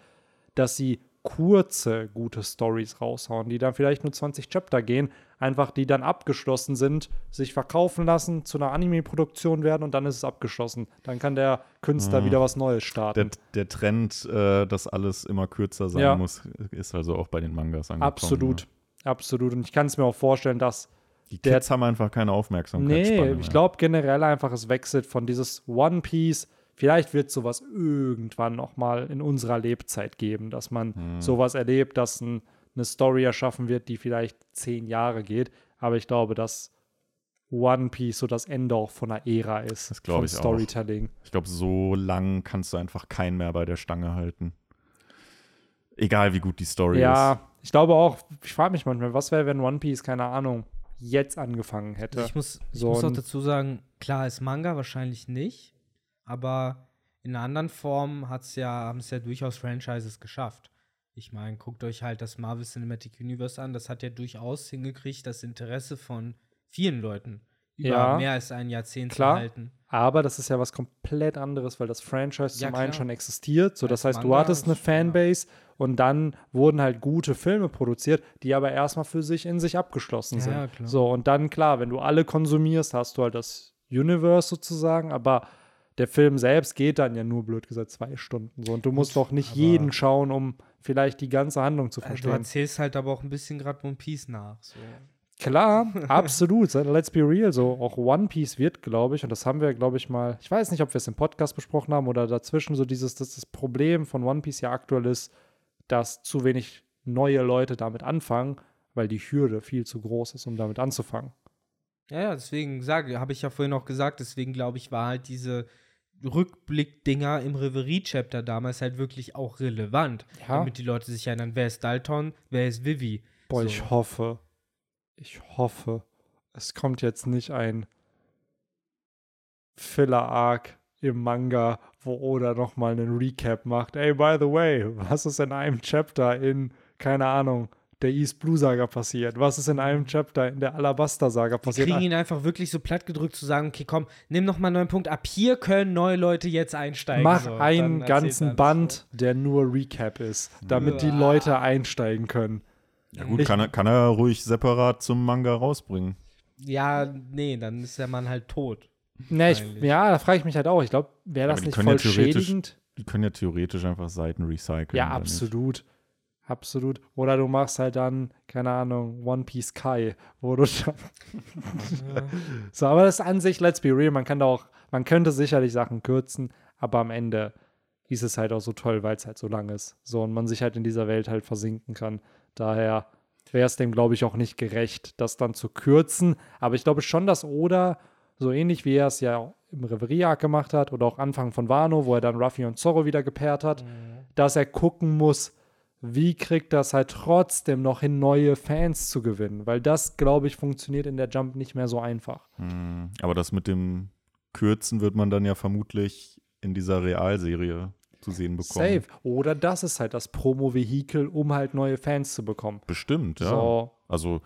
dass sie kurze, gute Stories raushauen, die dann vielleicht nur 20 Chapter gehen, einfach die dann abgeschlossen sind, sich verkaufen lassen, zu einer Anime-Produktion werden und dann ist es abgeschlossen. Dann kann der Künstler wieder was Neues Der, starten. der Trend, äh, dass alles immer kürzer sein Ja. muss, ist also auch bei den Mangas angekommen. Absolut, Ne? absolut. Und ich kann es mir auch vorstellen, dass Die Der- Kids haben einfach keine Aufmerksamkeit. Nee, ich glaube generell einfach, es wechselt von dieses One Piece. Vielleicht wird sowas irgendwann noch mal in unserer Lebzeit geben, dass man Hm. sowas erlebt, dass ein, eine Story erschaffen wird, die vielleicht zehn Jahre geht. Aber ich glaube, dass One Piece so das Ende auch von einer Ära ist. Das glaub von ich auch. Storytelling. Ich glaube, so lang kannst du einfach keinen mehr bei der Stange halten. Egal wie gut die Story Ja, ist. ich glaube auch, ich frage mich manchmal, was wäre, wenn One Piece, keine Ahnung, jetzt angefangen hätte. Ich muss, ich So muss auch dazu sagen, klar ist Manga wahrscheinlich nicht, aber in einer anderen Form hat's ja, haben es ja durchaus Franchises geschafft. Ich meine, guckt euch halt das Marvel Cinematic Universe an, das hat ja durchaus hingekriegt, das Interesse von vielen Leuten über Ja, mehr als ein Jahrzehnt klar. zu halten. Aber das ist ja was komplett anderes, weil das Franchise Ja, zum einen klar. schon existiert. So, das Als heißt, du hattest eine ja. Fanbase und dann wurden halt gute Filme produziert, die aber erstmal für sich in sich abgeschlossen Ja, sind. ja, klar. So, und dann klar, wenn du alle konsumierst, hast du halt das Universe sozusagen, aber der Film selbst geht dann ja nur, blöd gesagt, zwei Stunden. So, und du musst doch nicht jeden schauen, um vielleicht die ganze Handlung zu Also du verstehen. erzählst halt aber auch ein bisschen gerade One Piece nach. So. Klar, absolut. Let's be real. So, auch One Piece wird, glaube ich, und das haben wir, glaube ich, mal, ich weiß nicht, ob wir es im Podcast besprochen haben oder dazwischen, so dieses, dass das Problem von One Piece ja aktuell ist, dass zu wenig neue Leute damit anfangen, weil die Hürde viel zu groß ist, um damit anzufangen. Ja, ja, deswegen sage, habe ich ja vorhin auch gesagt, deswegen glaube ich, war halt diese Rückblick-Dinger im Reverie-Chapter damals halt wirklich auch relevant. Ja. Damit die Leute sich erinnern, wer ist Dalton, wer ist Vivi. Boah, So. ich hoffe, ich hoffe, es kommt jetzt nicht ein Filler-Arc im Manga, wo Oda nochmal einen Recap macht. Ey, by the way, was ist in einem Chapter in, keine Ahnung, der East Blue Saga passiert? Was ist in einem Chapter in der Alabaster Saga Die passiert? kriegen ihn einfach wirklich so platt gedrückt zu sagen, okay, komm, nimm noch mal einen neuen Punkt. Ab hier können neue Leute jetzt einsteigen. Mach so. einen ganzen Band, der nur Recap ist, damit die Uah. Leute einsteigen können. Ja gut, Ich- kann, er- kann er ruhig separat zum Manga rausbringen. So. Ja, nee, dann ist der Mann halt tot. Ne, ich, ja, da frage ich mich halt auch. Ich glaube, wäre das die nicht ja voll theoretisch- schädigend? Die können ja theoretisch einfach Seiten recyceln. Ja, oder nicht? Absolut. Oder du machst halt dann, keine Ahnung, One Piece Kai, wo du dann So, aber das ist an sich, let's be real, man kann da auch, man könnte sicherlich Sachen kürzen, aber am Ende ist es halt auch so toll, weil es halt so lang ist. So, und man sich halt in dieser Welt halt versinken kann. Daher wäre es dem, glaube ich, auch nicht gerecht, das dann zu kürzen. Aber ich glaube schon, dass Oda, so ähnlich wie er es ja im Reverie-Arc gemacht hat oder auch Anfang von Wano, wo er dann Ruffy und Zorro wieder gepaart hat, dass er gucken muss, wie kriegt das halt trotzdem noch hin, neue Fans zu gewinnen. Weil das, glaube ich, funktioniert in der Jump nicht mehr so einfach. Hm, Aber das mit dem Kürzen wird man dann ja vermutlich in dieser Realserie zu sehen bekommen. Safe. Oder das ist halt das Promo-Vehikel, um halt neue Fans zu bekommen. Bestimmt, ja. So, Also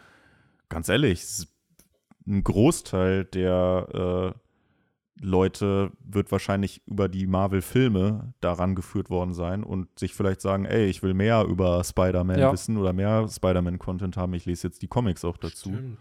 ganz ehrlich, ein Großteil der, äh, Leute wird wahrscheinlich über die Marvel-Filme daran geführt worden sein und sich vielleicht sagen, ey, ich will mehr über Spider-Man Ja. wissen oder mehr Spider-Man-Content haben. Ich lese jetzt die Comics auch dazu. Stimmt.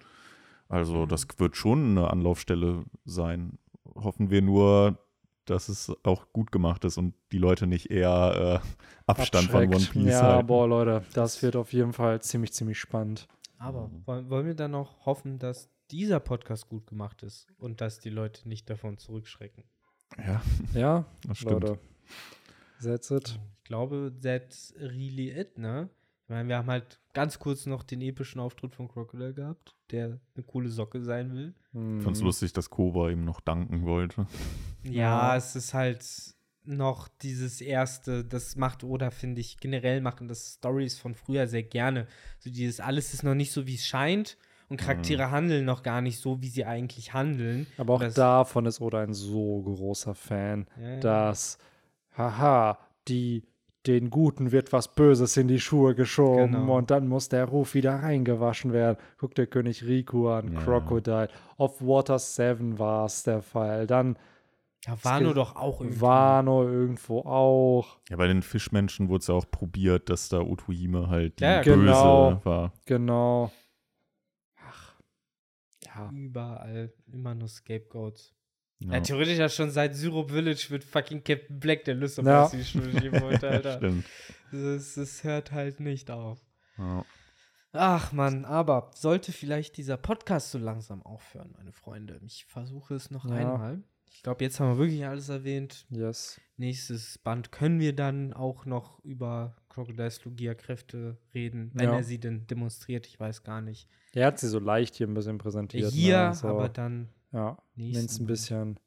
Also das wird schon eine Anlaufstelle sein. Hoffen wir nur, dass es auch gut gemacht ist und die Leute nicht eher äh, Abstand von One Abschreckt. Piece Ja, halten. boah, Leute, das wird auf jeden Fall ziemlich, ziemlich spannend. Aber wollen, wollen wir dann noch hoffen, dass dieser Podcast gut gemacht ist und dass die Leute nicht davon zurückschrecken? Ja, Ja, das stimmt. Leute. That's it. Ich glaube, that's really it, ne? Ich meine, wir haben halt ganz kurz noch den epischen Auftritt von Crocodile gehabt, der eine coole Socke sein will. Ich fand's lustig, dass Koba ihm noch danken wollte. Ja, Ja. es ist halt noch dieses erste, das macht Oda, finde ich, generell machen das Stories von früher sehr gerne. So dieses, alles ist noch nicht so, wie es scheint und Charaktere handeln noch gar nicht so, wie sie eigentlich handeln. Aber auch Das- davon ist Oda ein so großer Fan, Ja, ja. dass, haha, die, den Guten wird was Böses in die Schuhe geschoben Genau. und dann muss der Ruf wieder reingewaschen werden. Guck dir König Riku an, Ja. Crocodile. Auf Water 7 war es der Fall. Dann Ja, Wano doch auch irgendwie. Wano irgendwo auch. Ja, bei den Fischmenschen wurde es ja auch probiert, dass da Utuhime halt die ja, Böse genau. war. Genau. Ja. Überall immer nur Scapegoats. Ja, Ja, theoretisch ja schon seit Syrup Village mit fucking Captain Black der Lust auf Ja. die Schule schieben wollte, Alter. Stimmt. Das, das hört halt nicht auf. Ja. Ach man, aber sollte vielleicht dieser Podcast so langsam aufhören, meine Freunde. Ich versuche es noch Ja. einmal. Ich glaube, jetzt haben wir wirklich alles erwähnt. Yes. Nächstes Band können wir dann auch noch über Crocodiles Logia-Kräfte reden, wenn Ja. er sie denn demonstriert. Ich weiß gar nicht. Er hat sie so leicht hier ein bisschen präsentiert. Hier, ne? so, aber dann ja, wenn es ein bisschen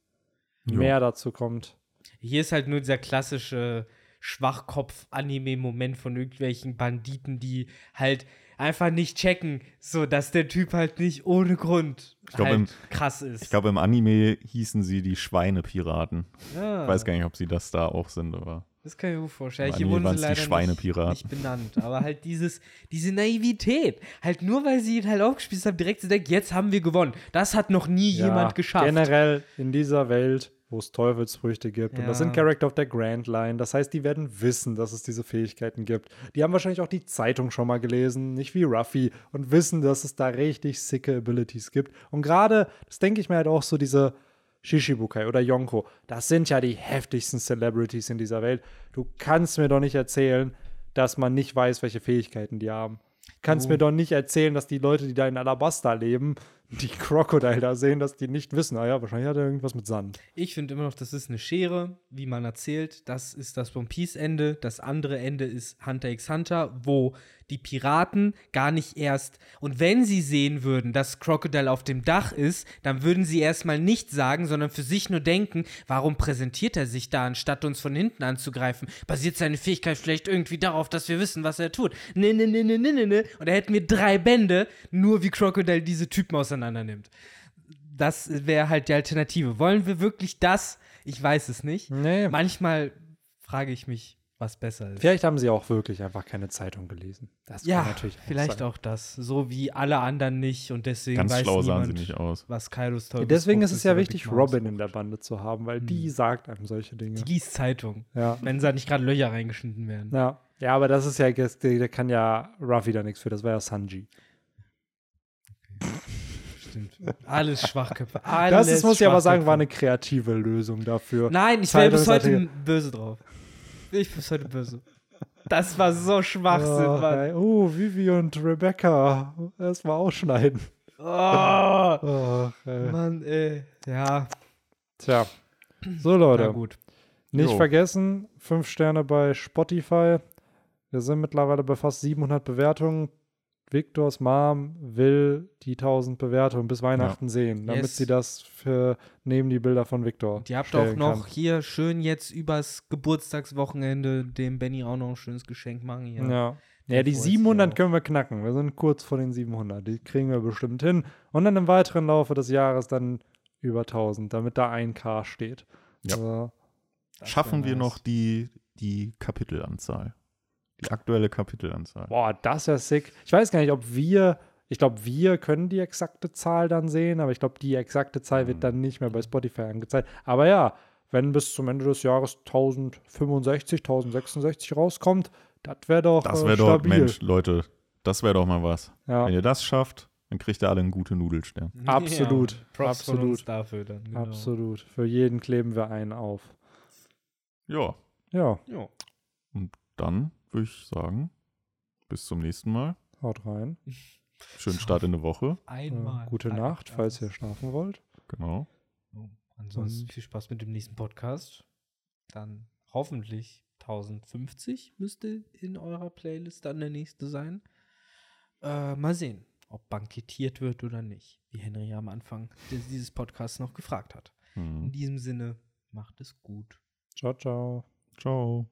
Jo. mehr dazu kommt. Hier ist halt nur dieser klassische Schwachkopf-Anime-Moment von irgendwelchen Banditen, die halt einfach nicht checken, so dass der Typ halt nicht ohne Grund Ich glaub, halt im- krass ist. Ich glaube, im Anime hießen sie die Schweinepiraten. ja, Ich weiß gar nicht, ob sie das da auch sind, aber. Das kann ich mir gut vorstellen. Hier wurden sie die leider nicht, Schweinepiraten. nicht benannt, aber halt dieses, diese Naivität, halt nur weil sie ihn halt aufgespielt haben, direkt zu denken, jetzt haben wir gewonnen. Das hat noch nie Ja, jemand geschafft. Generell in dieser Welt, wo es Teufelsfrüchte gibt. Und das Ja. sind Charakter of der Grand Line. Das heißt, die werden wissen, dass es diese Fähigkeiten gibt. Die haben wahrscheinlich auch die Zeitung schon mal gelesen, nicht wie Ruffy, und wissen, dass es da richtig sicke Abilities gibt. Und gerade, das denke ich mir halt auch so, diese Shishibukai oder Yonko, das sind ja die heftigsten Celebrities in dieser Welt. Du kannst mir doch nicht erzählen, dass man nicht weiß, welche Fähigkeiten die haben. Kannst Oh. mir doch nicht erzählen, dass die Leute, die da in Alabasta leben, die Crocodile da sehen, dass die nicht wissen, ah ja, wahrscheinlich hat er irgendwas mit Sand. Ich finde immer noch, das ist eine Schere, wie man erzählt. Das ist das One Piece Ende. Das andere Ende ist Hunter x Hunter, wo die Piraten gar nicht erst. Und wenn sie sehen würden, dass Crocodile auf dem Dach ist, dann würden sie erstmal nicht sagen, sondern für sich nur denken, warum präsentiert er sich da, anstatt uns von hinten anzugreifen? Basiert seine Fähigkeit vielleicht irgendwie darauf, dass wir wissen, was er tut? Ne, ne, ne, ne, ne, ne, ne. Und da hätten wir drei Bände, nur wie Crocodile diese Typen auseinander nimmt das wäre halt die Alternative. Wollen wir wirklich das? Ich weiß es nicht. Nee. Manchmal frage ich mich, was besser ist. Vielleicht haben sie auch wirklich einfach keine Zeitung gelesen. Das ja, kann natürlich auch vielleicht sein. auch das. So wie alle anderen nicht und deswegen Ganz weiß schlau sahen sie nicht aus. was Kairos Ja, Teufelsfrucht Deswegen ist es ja wichtig. Robin in der Bande zu haben, weil die sagt einem solche Dinge. Die liest Zeitung, Ja. wenn da nicht gerade Löcher reingeschnitten werden. Ja. ja, aber das ist ja, der, der kann ja Ruffy da nichts für, das war ja Sanji. Stimmt. Alles Schwachköpfe. Alles Das ist, muss ich aber sagen, war eine kreative Lösung dafür. Nein, ich wäre bis heute böse drauf. Ich bin heute böse. Das war so Schwachsinn, Oh, Mann. ey. oh, Vivi und Rebecca. Erstmal ausschneiden. Oh, Oh, ey. Mann, ey. Ja, Tja. So, na Leute. gut. Nicht Jo. vergessen, fünf Sterne bei Spotify. Wir sind mittlerweile bei fast 700 Bewertungen. Victors Mom will die 1000 Bewertungen bis Weihnachten sehen, damit Yes. sie das für neben die Bilder von Victor ihr habt auch noch kann. hier schön jetzt übers Geburtstagswochenende dem Benny auch noch ein schönes Geschenk machen hier. Ja. Ja, die freut sich 700 auch. können wir knacken. Wir sind kurz vor den 700. Die kriegen wir bestimmt hin. Und dann im weiteren Laufe des Jahres dann über 1000, damit da ein K steht. Ja. Also, Schaffen wir nice. noch die, die Kapitelanzahl? Die aktuelle Kapitelanzahl. boah, das wäre sick. Ich weiß gar nicht, ob wir ich glaube, wir können die exakte Zahl dann sehen, aber ich glaube, die exakte Zahl wird dann nicht mehr bei Spotify angezeigt. Aber ja, wenn bis zum Ende des Jahres 1065, 1066 rauskommt, das wäre doch Das äh, wäre doch, stabil. Mensch, Leute, das wäre doch mal was. Ja, Wenn ihr das schafft, dann kriegt ihr alle einen guten Nudelstern. Absolut, Ja, Props von uns absolut. dafür dann. Genau. absolut. Für jeden kleben wir einen auf. Ja, Ja, Ja. dann würde ich sagen, bis zum nächsten Mal. haut rein. Schönen Start in die Woche. Äh, Einmal. gute Einmal. Nacht, falls ihr schlafen wollt. Genau. Oh, Ansonsten Und- viel Spaß mit dem nächsten Podcast. Dann hoffentlich 1050 müsste in eurer Playlist dann der nächste sein. Äh, mal sehen, ob bankettiert wird oder nicht, wie Henry am Anfang dieses Podcasts noch gefragt hat. In Mhm. diesem Sinne, macht es gut. Ciao, ciao. Ciao.